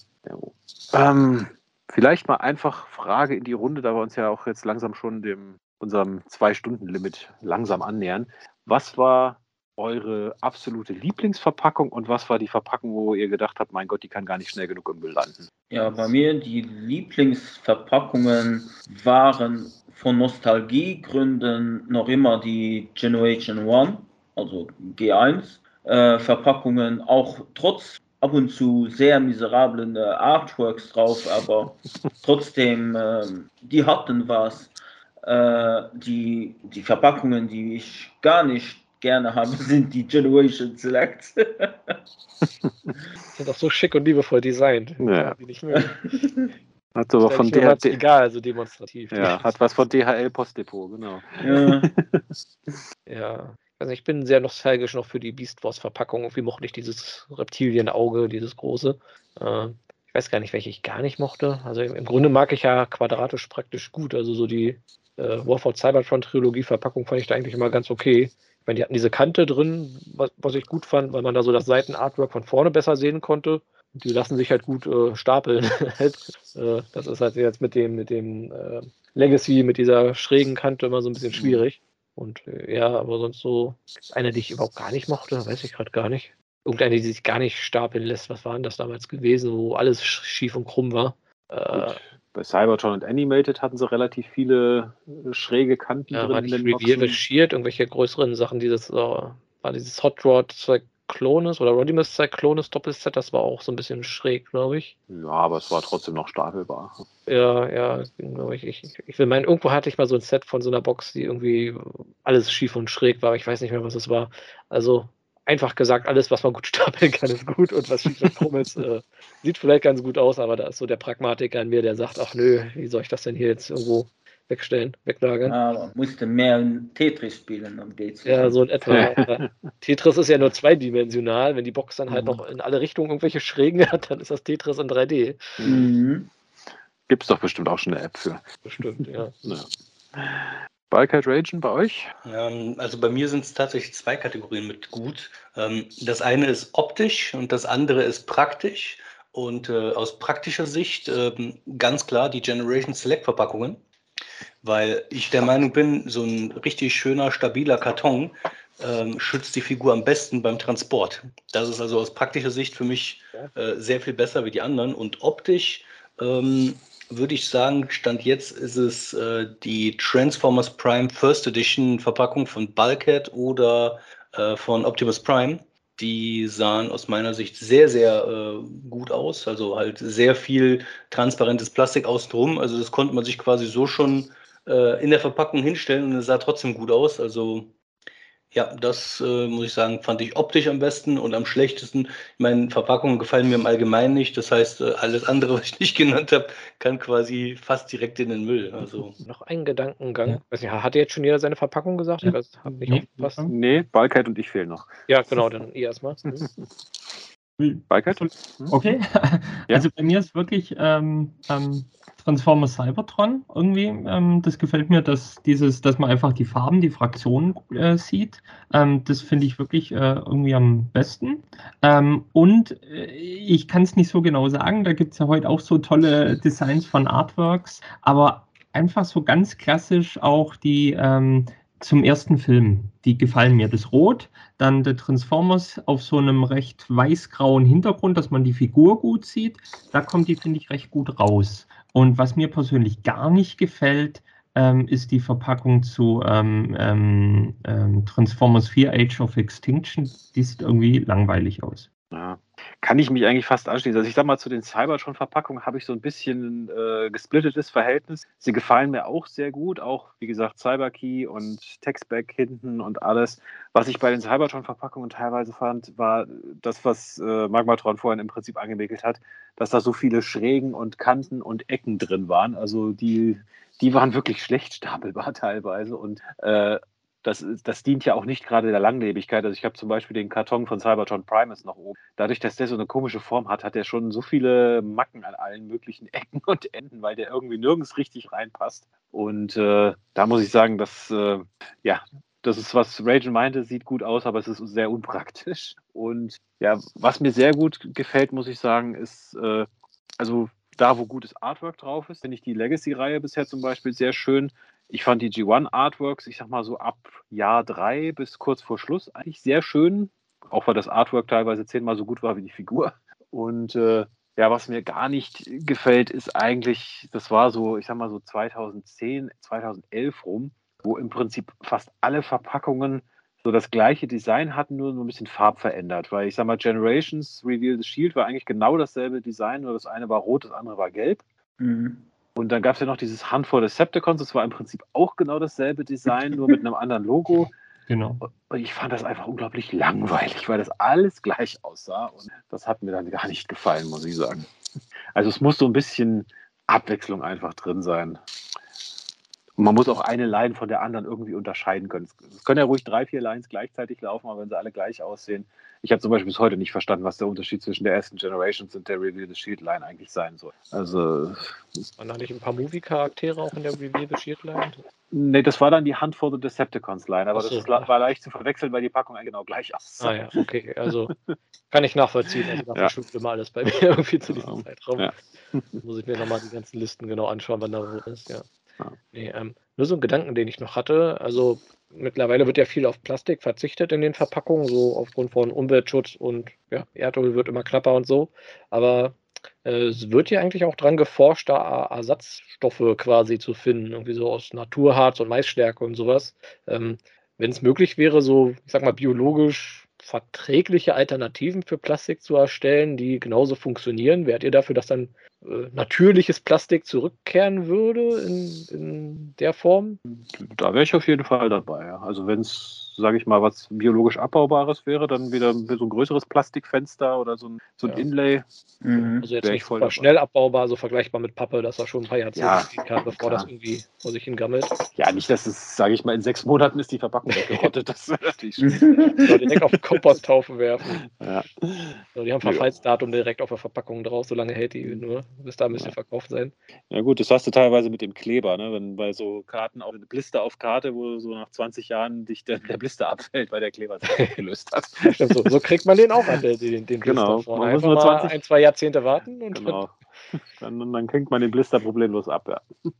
ähm, vielleicht mal einfach Frage in die Runde, da wir uns ja auch jetzt langsam schon dem unserem Zwei-Stunden-Limit langsam annähern. Was war eure absolute Lieblingsverpackung und was war die Verpackung, wo ihr gedacht habt, mein Gott, die kann gar nicht schnell genug im Müll landen? Ja, bei mir die Lieblingsverpackungen waren von Nostalgiegründen noch immer die Generation One, also G1 äh, Verpackungen, auch trotz ab und zu sehr miserablen äh, Artworks drauf, aber [LAUGHS] trotzdem, ähm, die hatten was. Äh, die, die Verpackungen, die ich gar nicht gerne habe, [LAUGHS] sind die Generation Select. Sind auch so schick und liebevoll designt. Ja. Die nicht mögen. [LAUGHS] Hat aber Stell von DHL, egal, so demonstrativ. ja, hat was von DHL Postdepot, genau. ja. Ja, also ich bin sehr nostalgisch noch für die Beast Wars Verpackung. Irgendwie mochte ich dieses Reptilienauge, dieses große. Äh, ich weiß gar nicht, welche ich gar nicht mochte. Also im, im Grunde mag ich ja quadratisch praktisch gut. Also so die äh, Warfare Cybertron Trilogie Verpackung fand ich da eigentlich immer ganz okay. Ich meine, die hatten diese Kante drin, was, was ich gut fand, weil man da so das Seitenartwork von vorne besser sehen konnte. Die lassen sich halt gut äh, stapeln. [LAUGHS] äh, das ist halt jetzt mit dem, mit dem äh, Legacy mit dieser schrägen Kante immer so ein bisschen schwierig. Und äh, ja, aber sonst so eine, die ich überhaupt gar nicht mochte, weiß ich gerade gar nicht. Irgendeine, die sich gar nicht stapeln lässt. Was war denn das damals gewesen, wo alles schief und krumm war? Äh, bei Cybertron und Animated hatten sie relativ viele äh, schräge Kanten ja, drin. War nicht. Bescheid, irgendwelche größeren Sachen, dieses, äh, war dieses Hot Rod Cyclonus oder Rodimus Cyclonus Doppelset, das war auch so ein bisschen schräg, glaube ich. Ja, aber es war trotzdem noch stapelbar. Ja, ja, glaube ich. Ich, ich will meinen, irgendwo hatte ich mal so ein Set von so einer Box, die irgendwie alles schief und schräg war. aber Ich weiß nicht mehr, was es war. Also einfach gesagt, alles, was man gut [LAUGHS] stapeln kann, ist gut und was schief und krumm ist, äh, sieht vielleicht ganz gut aus, aber da ist so der Pragmatiker in mir, der sagt, ach nö, wie soll ich das denn hier jetzt irgendwo wegstellen, weglagern? Aber musste mehr Tetris spielen, dann geht's. Ja, so in etwa. [LAUGHS] Tetris ist ja nur zweidimensional. Wenn die Box dann halt Mhm. noch in alle Richtungen irgendwelche Schrägen [LAUGHS] hat, dann ist das Tetris in 3D. Mhm. Gibt es doch bestimmt auch schon eine App für. Bestimmt, ja. [LAUGHS] Ja. Bulkhead Ragen bei euch? Ähm, also bei mir sind es tatsächlich zwei Kategorien mit gut. Ähm, das eine ist optisch und das andere ist praktisch. Und äh, aus praktischer Sicht ähm, ganz klar die Generation Select Verpackungen, weil ich der Meinung bin, so ein richtig schöner, stabiler Karton ähm, schützt die Figur am besten beim Transport. Das ist also aus praktischer Sicht für mich äh, sehr viel besser wie die anderen. Und optisch ähm, würde ich sagen, Stand jetzt ist es äh, die Transformers Prime First Edition Verpackung von Bulkhead oder äh, von Optimus Prime. Die sahen aus meiner Sicht sehr, sehr äh, gut aus. Also halt sehr viel transparentes Plastik außenrum. Also das konnte man sich quasi so schon äh, in der Verpackung hinstellen und es sah trotzdem gut aus. Also ja, das äh, muss ich sagen, fand ich optisch am besten und am schlechtesten. Ich meine, Verpackungen gefallen mir im Allgemeinen nicht. Das heißt, äh, alles andere, [LAUGHS] was ich nicht genannt habe, kann quasi fast direkt in den Müll. Also Noch ein Gedankengang. Ja. Weiß nicht, hat jetzt schon jeder seine Verpackung gesagt? Ich weiß, hab nicht Nee. aufgepasst. Nee, Bulkhead und ich fehlen noch. Ja, genau, dann ihr erstmal. [LAUGHS] Mhm. Bulkhead? Okay. Ja. Also bei mir ist wirklich ähm, ähm, Transformers Cybertron irgendwie. Ähm, das gefällt mir, dass dieses, dass man einfach die Farben, die Fraktionen äh, sieht. Ähm, das finde ich wirklich äh, irgendwie am besten. Ähm, und äh, ich kann es nicht so genau sagen. Da gibt es ja heute auch so tolle Designs von Artworks, aber einfach so ganz klassisch auch die ähm, zum ersten Film. Die gefallen mir. Das Rot, dann der Transformers auf so einem recht weiß-grauen Hintergrund, dass man die Figur gut sieht. Da kommt die, finde ich, recht gut raus. Und was mir persönlich gar nicht gefällt, ähm, ist die Verpackung zu ähm, ähm, ähm, Transformers 4 Age of Extinction. Die sieht irgendwie langweilig aus. Ja. Kann ich mich eigentlich fast anschließen. Also ich sag mal, zu den Cybertron-Verpackungen habe ich so ein bisschen äh, gesplittetes Verhältnis. Sie gefallen mir auch sehr gut, auch wie gesagt Cyberkey und Textback hinten und alles. Was ich bei den Cybertron-Verpackungen teilweise fand, war das, was äh, Magmatron vorhin im Prinzip angewickelt hat, dass da so viele Schrägen und Kanten und Ecken drin waren. Also die, die waren wirklich schlecht stapelbar [LAUGHS] teilweise und äh, das, das dient ja auch nicht gerade der Langlebigkeit. Also ich habe zum Beispiel den Karton von Cybertron Primus noch oben. Dadurch, dass der so eine komische Form hat, hat er schon so viele Macken an allen möglichen [LAUGHS] Ecken und Enden, weil der irgendwie nirgends richtig reinpasst. Und äh, da muss ich sagen, dass äh, ja, das ist, was Ragen meinte, sieht gut aus, aber es ist sehr unpraktisch. Und ja, was mir sehr gut gefällt, muss ich sagen, ist, äh, also da, wo gutes Artwork drauf ist, finde ich die Legacy-Reihe bisher zum Beispiel sehr schön. Ich fand die G1-Artworks, ich sag mal so ab Jahr drei bis kurz vor Schluss eigentlich sehr schön. Auch weil das Artwork teilweise zehnmal so gut war wie die Figur. Und äh, ja, was mir gar nicht gefällt, ist eigentlich, das war so, ich sag mal so 2010, 2011 rum, wo im Prinzip fast alle Verpackungen so das gleiche Design hatten, nur so ein bisschen farbverändert. Weil ich sag mal, Generations Reveal the Shield war eigentlich genau dasselbe Design, nur das eine war rot, das andere war gelb. Mhm. Und dann gab es ja noch dieses Handvoll Decepticons, das war im Prinzip auch genau dasselbe Design, nur mit einem anderen Logo. Genau. Und ich fand das einfach unglaublich langweilig, weil das alles gleich aussah. Und das hat mir dann gar nicht gefallen, muss ich sagen. Also es muss so ein bisschen Abwechslung einfach drin sein. Man muss auch eine Line von der anderen irgendwie unterscheiden können. Es können ja ruhig drei, vier Lines gleichzeitig laufen, aber wenn sie alle gleich aussehen. Ich habe zum Beispiel bis heute nicht verstanden, was der Unterschied zwischen der ersten Generations und der Reveal the Shield Line eigentlich sein soll. Also, Waren da nicht ein paar Movie-Charaktere auch in der Reveal the Shield Line? nee, das war dann die Handvoll der Decepticons Line, aber so. das war leicht zu verwechseln, weil die Packung genau gleich aussah. Ah ja, okay. Also kann ich nachvollziehen. Also da Ja. verschwimmt immer alles bei mir [LAUGHS] irgendwie zu diesem. Zeitraum. Ja. Muss ich mir nochmal die ganzen Listen genau anschauen, wann da wo ist, ja. Ja. Nee, ähm, nur so ein Gedanken, den ich noch hatte. Also mittlerweile wird ja viel auf Plastik verzichtet in den Verpackungen, so aufgrund von Umweltschutz und ja, Erdöl wird immer knapper und so. Aber äh, es wird ja eigentlich auch dran geforscht, da Ersatzstoffe quasi zu finden, irgendwie so aus Naturharz und Maisstärke und sowas. Ähm, Wenn es möglich wäre, so, ich sag mal, biologisch verträgliche Alternativen für Plastik zu erstellen, die genauso funktionieren, wärt ihr dafür, dass dann natürliches Plastik zurückkehren würde in, in der Form? Da wäre ich auf jeden Fall dabei. Ja. Also wenn es sage ich mal, was biologisch abbaubares wäre, dann wieder so ein größeres Plastikfenster oder so ein, so ein ja. Inlay. Mhm. Also jetzt nicht voll schnell abbaubar, so vergleichbar mit Pappe, das war schon ein paar Jahrzehnte ja, bevor klar. das irgendwie vor sich hingammelt. Ja, nicht, dass es, sage ich mal, in sechs Monaten ist die Verpackung weggerottet. das wäre natürlich [LAUGHS] so, direkt auf den Komposthaufen werfen. Ja. So, die haben Verfallsdatum direkt auf der Verpackung drauf, solange hält die nur, bis da ein bisschen ja. verkauft sein. Ja gut, das hast du teilweise mit dem Kleber, ne? wenn bei so Karten auch eine Blister auf Karte, wo so nach 20 Jahren dich der, der Blister abfällt, weil der Kleber sich gelöst hat. [LAUGHS] Stimmt, so, so, kriegt man den auch an, den, den Genau, man muss nur 20, ein, zwei Jahrzehnte warten. Und genau. [LAUGHS] Dann, dann kriegt man den Blister problemlos ab, ja. [LAUGHS]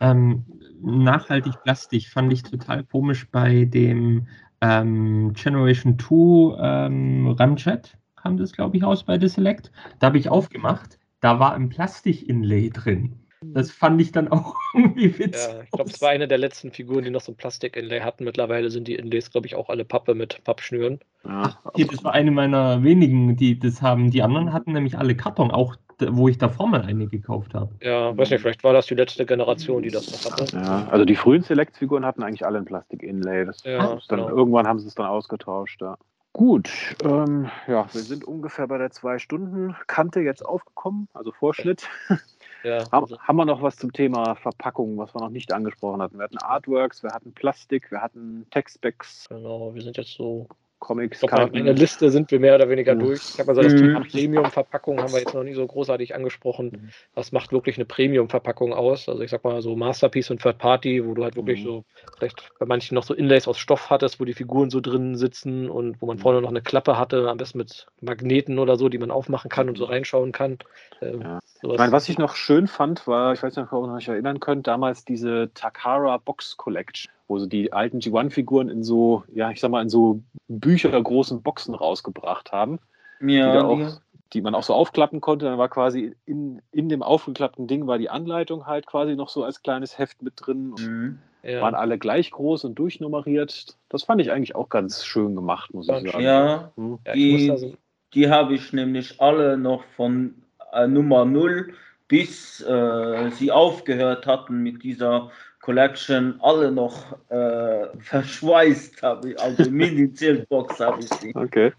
Ähm, nachhaltig Plastik fand ich total komisch bei dem ähm, Generation 2 ähm, Ramjet, kam das, glaube ich, aus bei The Select. Da habe ich aufgemacht, da war ein Plastik-Inlay drin. Das fand ich dann auch [LAUGHS] irgendwie witzig. Ja, ich glaube, es war eine der letzten Figuren, die noch so ein Plastik-Inlay hatten. Mittlerweile sind die Inlays, glaube ich, auch alle Pappe mit Pappschnüren. Ja, hier, das war eine meiner wenigen, die das haben. Die anderen hatten nämlich alle Karton, auch wo ich davor mal eine gekauft habe. Ja, weiß nicht, vielleicht war das die letzte Generation, die das noch hatte. Ja, also die frühen Select-Figuren hatten eigentlich alle ein Plastik-Inlay. Ja, genau. Irgendwann haben sie es dann ausgetauscht, ja. Gut, ähm, ja, wir sind ungefähr bei der Zwei-Stunden-Kante jetzt aufgekommen, also Vorschnitt. Ja, [LAUGHS] also. Haben wir noch was zum Thema Verpackung, was wir noch nicht angesprochen hatten? Wir hatten Artworks, wir hatten Plastik, wir hatten Textbacks. Genau, wir sind jetzt so Comics. Glaube, in der Liste sind wir mehr oder weniger durch. Ich habe also das Thema mhm. Premium-Verpackung haben wir jetzt noch nie so großartig angesprochen. Mhm. Was macht wirklich eine Premium-Verpackung aus? Also ich sag mal so Masterpiece und Third Party, wo du halt wirklich mhm. so vielleicht bei manchen noch so Inlays aus Stoff hattest, wo die Figuren so drin sitzen und wo man vorne noch eine Klappe hatte, am besten mit Magneten oder so, die man aufmachen kann und so reinschauen kann. Ähm, ja. Ich meine, was ich noch schön fand, war, ich weiß nicht, ob ihr euch erinnern könnt, damals diese Takara Box Collection wo sie die alten G1-Figuren in so, ja, ich sag mal, in so büchergroßen Boxen rausgebracht haben. Ja, die, auch, die, man auch so aufklappen konnte. Dann war quasi in, in dem aufgeklappten Ding war die Anleitung halt quasi noch so als kleines Heft mit drin. Mhm. Ja. Waren alle gleich groß und durchnummeriert. Das fand ich eigentlich auch ganz schön gemacht, muss ich sagen. Ja, hm. die, also die habe ich nämlich alle noch von Nummer 0 bis äh, sie aufgehört hatten mit dieser Collection alle noch äh, [LAUGHS] verschweißt habe. Also [LAUGHS] Mini-Zählbox habe ich die. Okay.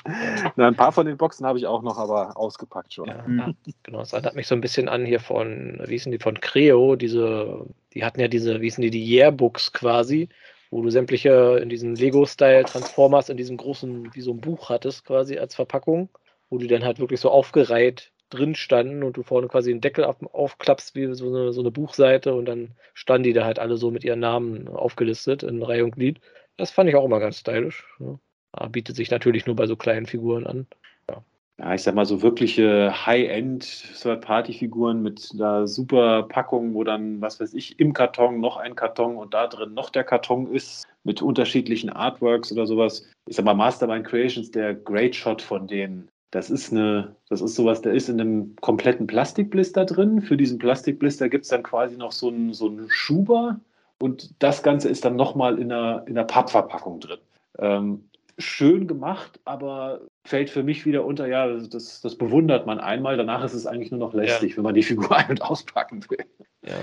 Na, ein paar von den Boxen habe ich auch noch, aber ausgepackt schon. Ja, mhm. Genau, das erinnert mich so ein bisschen an hier von, wie hießen die, von Creo, diese, die hatten ja diese, wie hießen die, die Yearbooks quasi, wo du sämtliche in diesem Lego-Style Transformers in diesem großen, wie so ein Buch hattest quasi als Verpackung, wo du dann halt wirklich so aufgereiht drin standen und du vorne quasi den Deckel auf, aufklappst wie so eine, so eine Buchseite und dann standen die da halt alle so mit ihren Namen aufgelistet in Reihe und Glied. Das fand ich auch immer ganz stylisch. Ja. Bietet sich natürlich nur bei so kleinen Figuren an. Ja, ja ich sag mal, so wirkliche High-End Third-Party-Figuren mit einer super Packung, wo dann, was weiß ich, im Karton noch ein Karton und da drin noch der Karton ist, mit unterschiedlichen Artworks oder sowas. Ich sag mal, Mastermind Creations, der Great Shot von denen, das ist eine, das ist sowas, der ist in einem kompletten Plastikblister drin. Für diesen Plastikblister gibt es dann quasi noch so einen, so einen Schuber und das Ganze ist dann nochmal in einer, in einer Pappverpackung drin. Ähm, schön gemacht, aber fällt für mich wieder unter, ja, das, das bewundert man einmal, danach ist es eigentlich nur noch lästig, ja. wenn man die Figur [LAUGHS] ein- und auspacken will. Ja.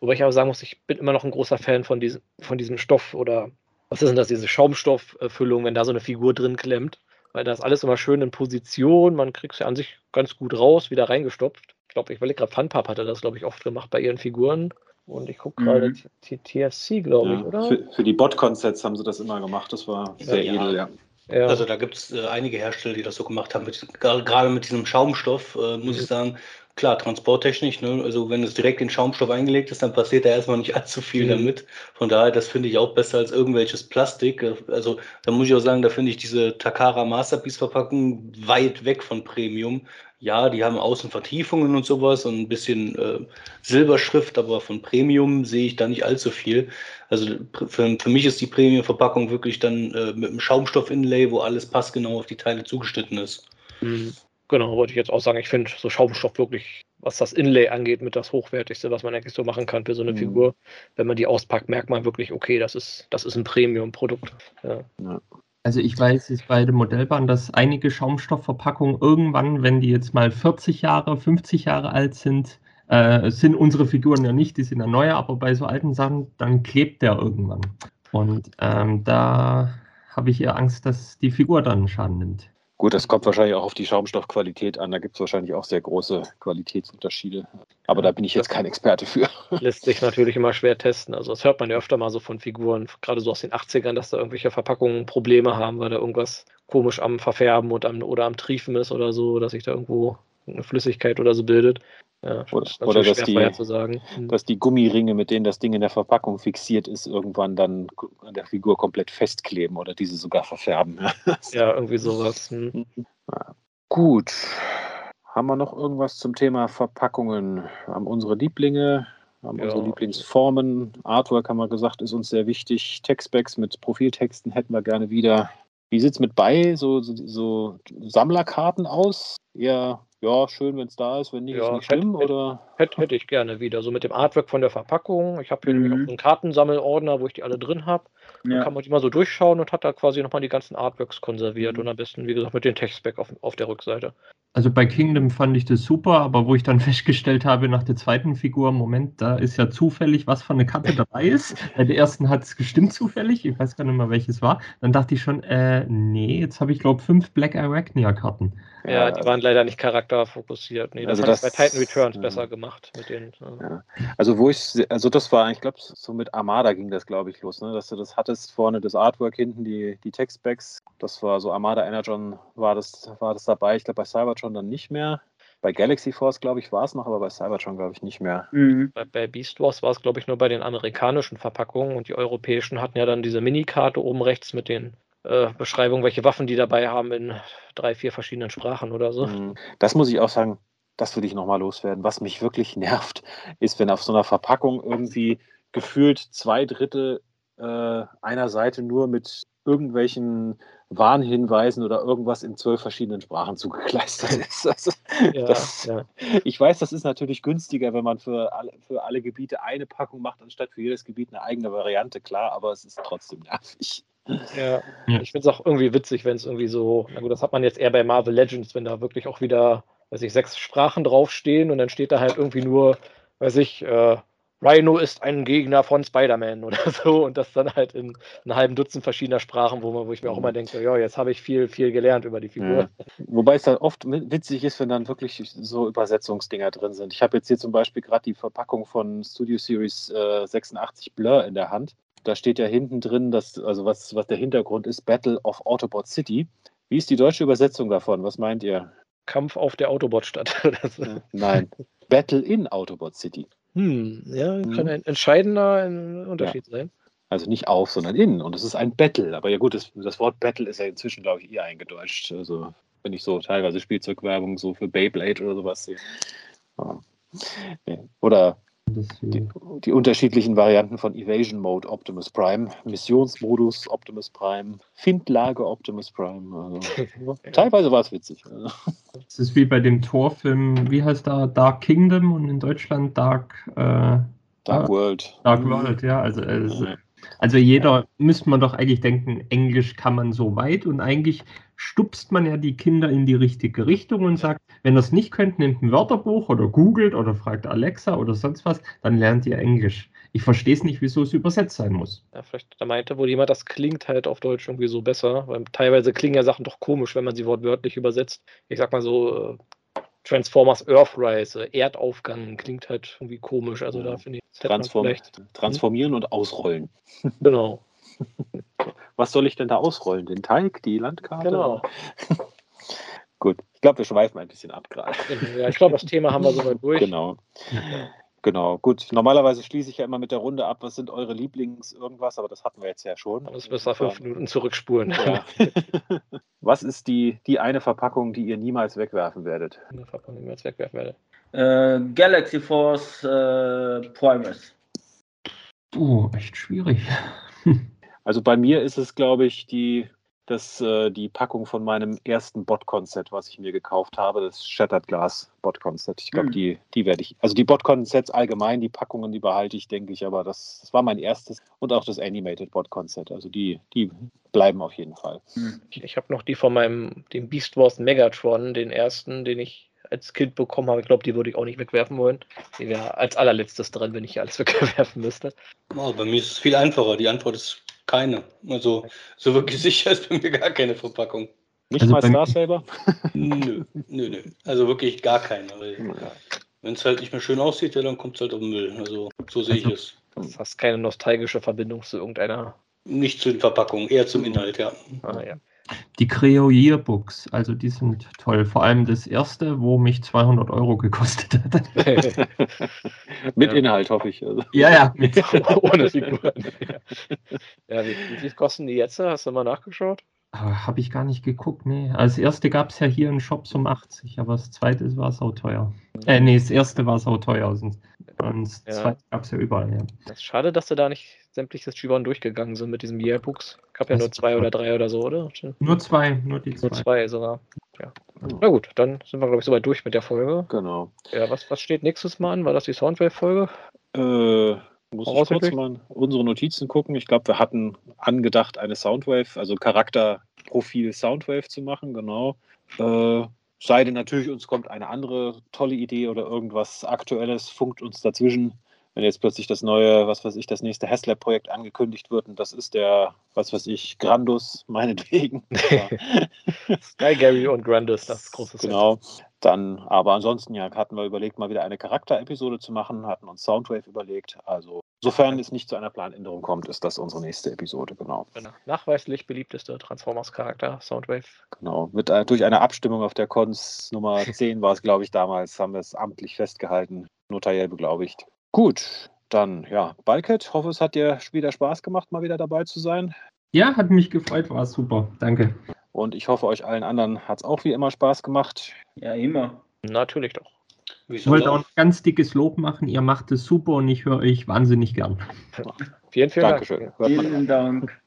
Wobei ich aber sagen muss, ich bin immer noch ein großer Fan von diesem, von diesem Stoff oder was ist denn das, diese Schaumstofffüllung, wenn da so eine Figur drin klemmt weil da ist alles immer schön in Position. Man kriegt es ja an sich ganz gut raus, wieder reingestopft. Ich glaube, ich überlege gerade, Funpub hatte das, glaube ich, oft gemacht bei ihren Figuren. Und ich gucke gerade mhm. TFC, glaube ja, ich, oder? Für, für die Bot-Concepts haben sie das immer gemacht. Das war sehr ja, edel, ja. ja. Also da gibt es äh, einige Hersteller, die das so gemacht haben. Mit, gerade mit diesem Schaumstoff, äh, muss mhm. ich sagen, klar, transporttechnisch, ne? also wenn es direkt in Schaumstoff eingelegt ist, dann passiert da erstmal nicht [LAUGHS] allzu viel mhm. damit. Von daher, das finde ich auch besser als irgendwelches Plastik. Also da muss ich auch sagen, da finde ich diese Takara Masterpiece Verpackung weit weg von Premium. ja, die haben außen Vertiefungen und sowas und ein bisschen äh, Silberschrift, aber von Premium sehe ich da nicht allzu viel. Also für, für mich ist die Premium-Verpackung wirklich dann äh, mit einem Schaumstoff-Inlay, wo alles passgenau auf die Teile zugeschnitten ist. Mhm. Genau, wollte ich jetzt auch sagen. Ich finde so Schaumstoff wirklich, was das Inlay angeht, mit das Hochwertigste, was man eigentlich so machen kann für so eine mhm. Figur. Wenn man die auspackt, merkt man wirklich, okay, das ist, das ist ein Premium-Produkt. Ja. Ja. Also ich weiß jetzt bei der Modellbahn, dass einige Schaumstoffverpackungen irgendwann, wenn die jetzt mal 40 Jahre, 50 Jahre alt sind, äh, sind unsere Figuren ja nicht, die sind ja neue, aber bei so alten Sachen, dann klebt der irgendwann. Und ähm, da habe ich eher Angst, dass die Figur dann Schaden nimmt. Gut, das kommt wahrscheinlich auch auf die Schaumstoffqualität an. Da gibt es wahrscheinlich auch sehr große Qualitätsunterschiede. Aber da bin ich jetzt kein Experte für. Lässt sich natürlich immer schwer testen. Also das hört man ja öfter mal so von Figuren, gerade so aus den 80ern, dass da irgendwelche Verpackungen Probleme haben, weil da irgendwas komisch am Verfärben und am, oder am Triefen ist oder so, dass sich da irgendwo eine Flüssigkeit oder so bildet. Ja, oder, oder dass, die, hm. dass die Gummiringe, mit denen das Ding in der Verpackung fixiert ist, irgendwann dann an der Figur komplett festkleben oder diese sogar verfärben. [LAUGHS] ja, irgendwie sowas. Hm. Gut. Haben wir noch irgendwas zum Thema Verpackungen? Haben unsere Lieblinge, haben ja. unsere Lieblingsformen. Artwork haben wir gesagt, ist uns sehr wichtig. Textbacks mit Profiltexten hätten wir gerne wieder. Wie sieht es mit bei so, so, so Sammlerkarten aus? Eher ja, schön, wenn es da ist, wenn nicht, ja, ist nicht schlimm, hätte, oder? Hätte, hätte ich gerne wieder, so mit dem Artwork von der Verpackung. Ich habe hier mhm. nämlich auch einen Kartensammelordner, wo ich die alle drin habe. Ja. Dann kann man die mal so durchschauen und hat da quasi nochmal die ganzen Artworks konserviert mhm. und am besten, wie gesagt, mit dem Textback auf, auf der Rückseite. Also bei Kingdom fand ich das super, aber wo ich dann [LAUGHS] festgestellt habe nach der zweiten Figur, Moment, da ist ja zufällig, was von eine Karte dabei ist. Bei der ersten hat es gestimmt zufällig, ich weiß gar nicht mehr, welches war. Dann dachte ich schon, äh, nee, jetzt habe ich glaube fünf Black Arachnia-Karten. Ja, die waren leider nicht charakterfokussiert. Nee, das also das, bei Titan Returns ja. besser gemacht mit den. Ja. Also wo ich, also das war, ich glaube, so mit Armada ging das, glaube ich, los, ne? Dass du das hattest, vorne das Artwork, hinten die, die Textbacks. Das war so Armada Energon war das, war das dabei. Ich glaube bei Cybertron dann nicht mehr. Bei Galaxy Force, glaube ich, war es noch, aber bei Cybertron, glaube ich, nicht mehr. Mhm. Bei, bei, Beast Wars war es, glaube ich, nur bei den amerikanischen Verpackungen und die europäischen hatten ja dann diese Minikarte oben rechts mit den äh, Beschreibung, welche Waffen die dabei haben in drei, vier verschiedenen Sprachen oder so. Mhm. Das muss ich auch sagen, das würde ich nochmal loswerden. Was mich wirklich [LAUGHS] nervt, ist, wenn auf so einer Verpackung irgendwie gefühlt zwei Drittel äh, einer Seite nur mit irgendwelchen Warnhinweisen oder irgendwas in zwölf verschiedenen Sprachen [LAUGHS] zugekleistert ist. [LAUGHS] Also, ja, das, ja. Ich weiß, das ist natürlich günstiger, wenn man für alle, für alle Gebiete eine Packung macht, anstatt für jedes Gebiet eine eigene Variante, klar, aber es ist trotzdem nervig. Ja, ja. ich finde es auch irgendwie witzig, wenn es irgendwie so, na gut, das hat man jetzt eher bei Marvel Legends, wenn da wirklich auch wieder, weiß ich, sechs Sprachen draufstehen und dann steht da halt irgendwie nur, weiß ich, äh, Rhino ist ein Gegner von Spider-Man oder [LAUGHS] so und das dann halt in einem halben Dutzend verschiedener Sprachen, wo, man, wo ich mir auch immer denke, ja, jetzt habe ich viel, viel gelernt über die Figur. Ja. Wobei es dann oft witzig ist, wenn dann wirklich so Übersetzungsdinger drin sind. Ich habe jetzt hier zum Beispiel gerade die Verpackung von Studio Series äh, 86 Blur in der Hand da steht ja hinten drin, dass, also was, was der Hintergrund ist, Battle of Autobot City. Wie ist die deutsche Übersetzung davon? Was meint ihr? Kampf auf der Autobot-Stadt. [LAUGHS] Nein, Battle in Autobot City. Hm, ja, kann hm. ein entscheidender Unterschied ja. sein. Also nicht auf, sondern in. Und es ist ein Battle. Aber ja gut, das, das Wort Battle ist ja inzwischen, glaube ich, eher eingedeutscht. Also wenn ich so teilweise Spielzeugwerbung so für Beyblade oder sowas sehe. Oder die, die, unterschiedlichen Varianten von Evasion Mode Optimus Prime, Missionsmodus Optimus Prime, Findlage Optimus Prime. Also, [LAUGHS] teilweise war es witzig. Es ist wie bei dem Torfilm, wie heißt da Dark Kingdom und in Deutschland Dark äh, Dark World. Dark World, ja. Also, also also jeder müsste man doch eigentlich denken, Englisch kann man so weit und eigentlich stupst man ja die Kinder in die richtige Richtung und sagt, wenn ihr es nicht könnt, nehmt ein Wörterbuch oder googelt oder fragt Alexa oder sonst was, dann lernt ihr Englisch. Ich verstehe es nicht, wieso es übersetzt sein muss. Ja, vielleicht da meinte wohl jemand, das klingt halt auf Deutsch irgendwie so besser, weil teilweise klingen ja Sachen doch komisch, wenn man sie wortwörtlich übersetzt. Ich sag mal so, äh, Transformers Earthrise, Erdaufgang klingt halt irgendwie komisch. Also da finde ich Transform Transformieren und ausrollen. [LAUGHS] Genau. Was soll ich denn da ausrollen? Den Teig, die Landkarte? Genau. [LAUGHS] Gut, ich glaube, wir schweifen ein bisschen ab gerade. Ja, ich glaube, das Thema haben wir soweit [LAUGHS] durch. Genau. Ja. Genau, gut. Normalerweise schließe ich ja immer mit der Runde ab, was sind eure Lieblings-irgendwas, aber das hatten wir jetzt ja schon. Das müssen wir fünf Minuten zurückspulen. Ja. [LAUGHS] Was ist die, die eine Verpackung, die ihr niemals wegwerfen werdet? Eine Verpackung, die wir jetzt wegwerfen werde. Äh, Galaxy Force äh, Primus. Oh, echt schwierig. [LAUGHS] Also bei mir ist es, glaube ich, die, das, äh, die Packung von meinem ersten Botcon-Set, was ich mir gekauft habe, das Shattered Glass Botcon-Set. Ich glaube, Hm. die, die werde ich, also die Botcon-Sets allgemein, die Packungen, die behalte ich, denke ich, aber das, das war mein erstes und auch das Animated Botcon-Set. Also die, die bleiben auf jeden Fall. Hm. Ich, ich habe noch die von meinem, dem Beast Wars Megatron, den ersten, den ich als Kind bekommen habe. Ich glaube, die würde ich auch nicht wegwerfen wollen. Die wäre als allerletztes dran, wenn ich hier alles [LAUGHS] wegwerfen müsste. Oh, bei mir ist es viel einfacher. Die Antwort ist keine. Also so wirklich sicher ist bei mir gar keine Verpackung. Nicht Also mal Star Saber? [LAUGHS] [LAUGHS] Nö, nö, nö. Also wirklich gar keine. Wenn es halt nicht mehr schön aussieht, ja, dann kommt es halt auf den Müll. Also so sehe ich Also- es. Du hast keine nostalgische Verbindung zu irgendeiner. Nicht zu den Verpackungen, eher zum Inhalt, ja. Ah, ja. Die Creo Yearbooks, also die sind toll. Vor allem das erste, wo mich 200 Euro gekostet hat. [LAUGHS] Mit Ja. Inhalt, hoffe ich. Also. ja, ja. Mit, [LAUGHS] Ohne Figuren. [LAUGHS] ja, wie, wie viel kosten die jetzt? Hast du mal nachgeschaut? habe ich gar nicht geguckt, nee. Als erste gab es ja hier im Shop um 80, aber das zweite war sauteuer. Äh, nee, das erste war sauteuer. Und und das Ja. zweite gab es ja überall, ja. Das ist schade, dass sie da nicht sämtliches G1 durchgegangen sind mit diesem Yearbooks. Gab ja nur zwei oder drei oder so, oder? Nur zwei, nur die zwei. Nur zwei sogar. Ja. Na gut, dann sind wir, glaube ich, soweit durch mit der Folge. Genau. Ja, was, was steht nächstes Mal an? War das die Soundwave-Folge? Äh, muss ich kurz mal unsere Notizen gucken. Ich glaube, wir hatten angedacht, eine Soundwave, also Charakterprofil Soundwave zu machen, genau. Äh, sei denn natürlich, uns kommt eine andere tolle Idee oder irgendwas Aktuelles, funkt uns dazwischen. Wenn jetzt plötzlich das neue, was weiß ich, das nächste Haslab-Projekt angekündigt wird und das ist der, was weiß ich, Grandus, [LAUGHS] meinetwegen. [LAUGHS] Sky Gary und Grandis, das große Set. Genau. Dann, aber ansonsten ja, hatten wir überlegt, mal wieder eine Charakterepisode zu machen, hatten uns Soundwave überlegt. Also, sofern es nicht zu einer Planänderung kommt, ist das unsere nächste Episode, genau. Genau. Nachweislich beliebteste Transformers-Charakter, Soundwave. Genau. Mit, äh, durch eine Abstimmung auf der Cons Nummer 10 war es, glaube ich, damals, haben wir es amtlich festgehalten, notariell beglaubigt. Gut, dann ja, Balket, hoffe, es hat dir wieder Spaß gemacht, mal wieder dabei zu sein. Ja, hat mich gefreut, war super. Danke. Und ich hoffe, euch allen anderen hat es auch wie immer Spaß gemacht. Ja, immer. Natürlich doch. Wie Ich wollte auch ein ganz dickes Lob machen. Ihr macht es super und ich höre euch wahnsinnig gern. Vielen, vielen Dankeschön. Dank. Vielen Dank.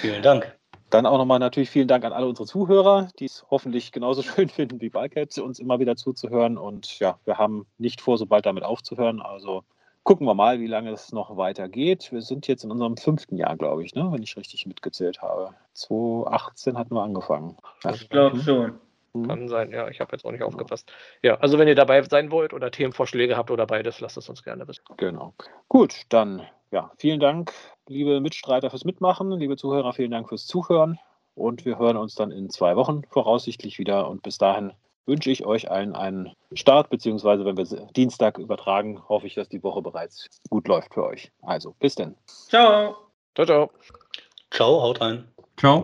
Vielen Dank. Dann auch nochmal natürlich vielen Dank an alle unsere Zuhörer, die es hoffentlich genauso [LAUGHS] schön finden wie Balket, uns immer wieder zuzuhören. Und ja, wir haben nicht vor, so bald damit aufzuhören. Also gucken wir mal, wie lange es noch weitergeht. Wir sind jetzt in unserem fünften Jahr, glaube ich, ne? wenn ich richtig mitgezählt habe. 2018 hatten wir angefangen. Ich glaube schon. Mhm. Kann sein, ja, ich habe jetzt auch nicht aufgepasst. Ja, also wenn ihr dabei sein wollt oder Themenvorschläge habt oder beides, lasst es uns gerne wissen. Genau. Gut, dann ja, vielen Dank, liebe Mitstreiter, fürs Mitmachen. Liebe Zuhörer, vielen Dank fürs Zuhören. Und wir hören uns dann in zwei Wochen voraussichtlich wieder. Und bis dahin wünsche ich euch allen einen Start, beziehungsweise wenn wir Dienstag übertragen, hoffe ich, dass die Woche bereits gut läuft für euch. Also, bis denn. Ciao. Ciao, ciao. Ciao, haut rein. Ciao.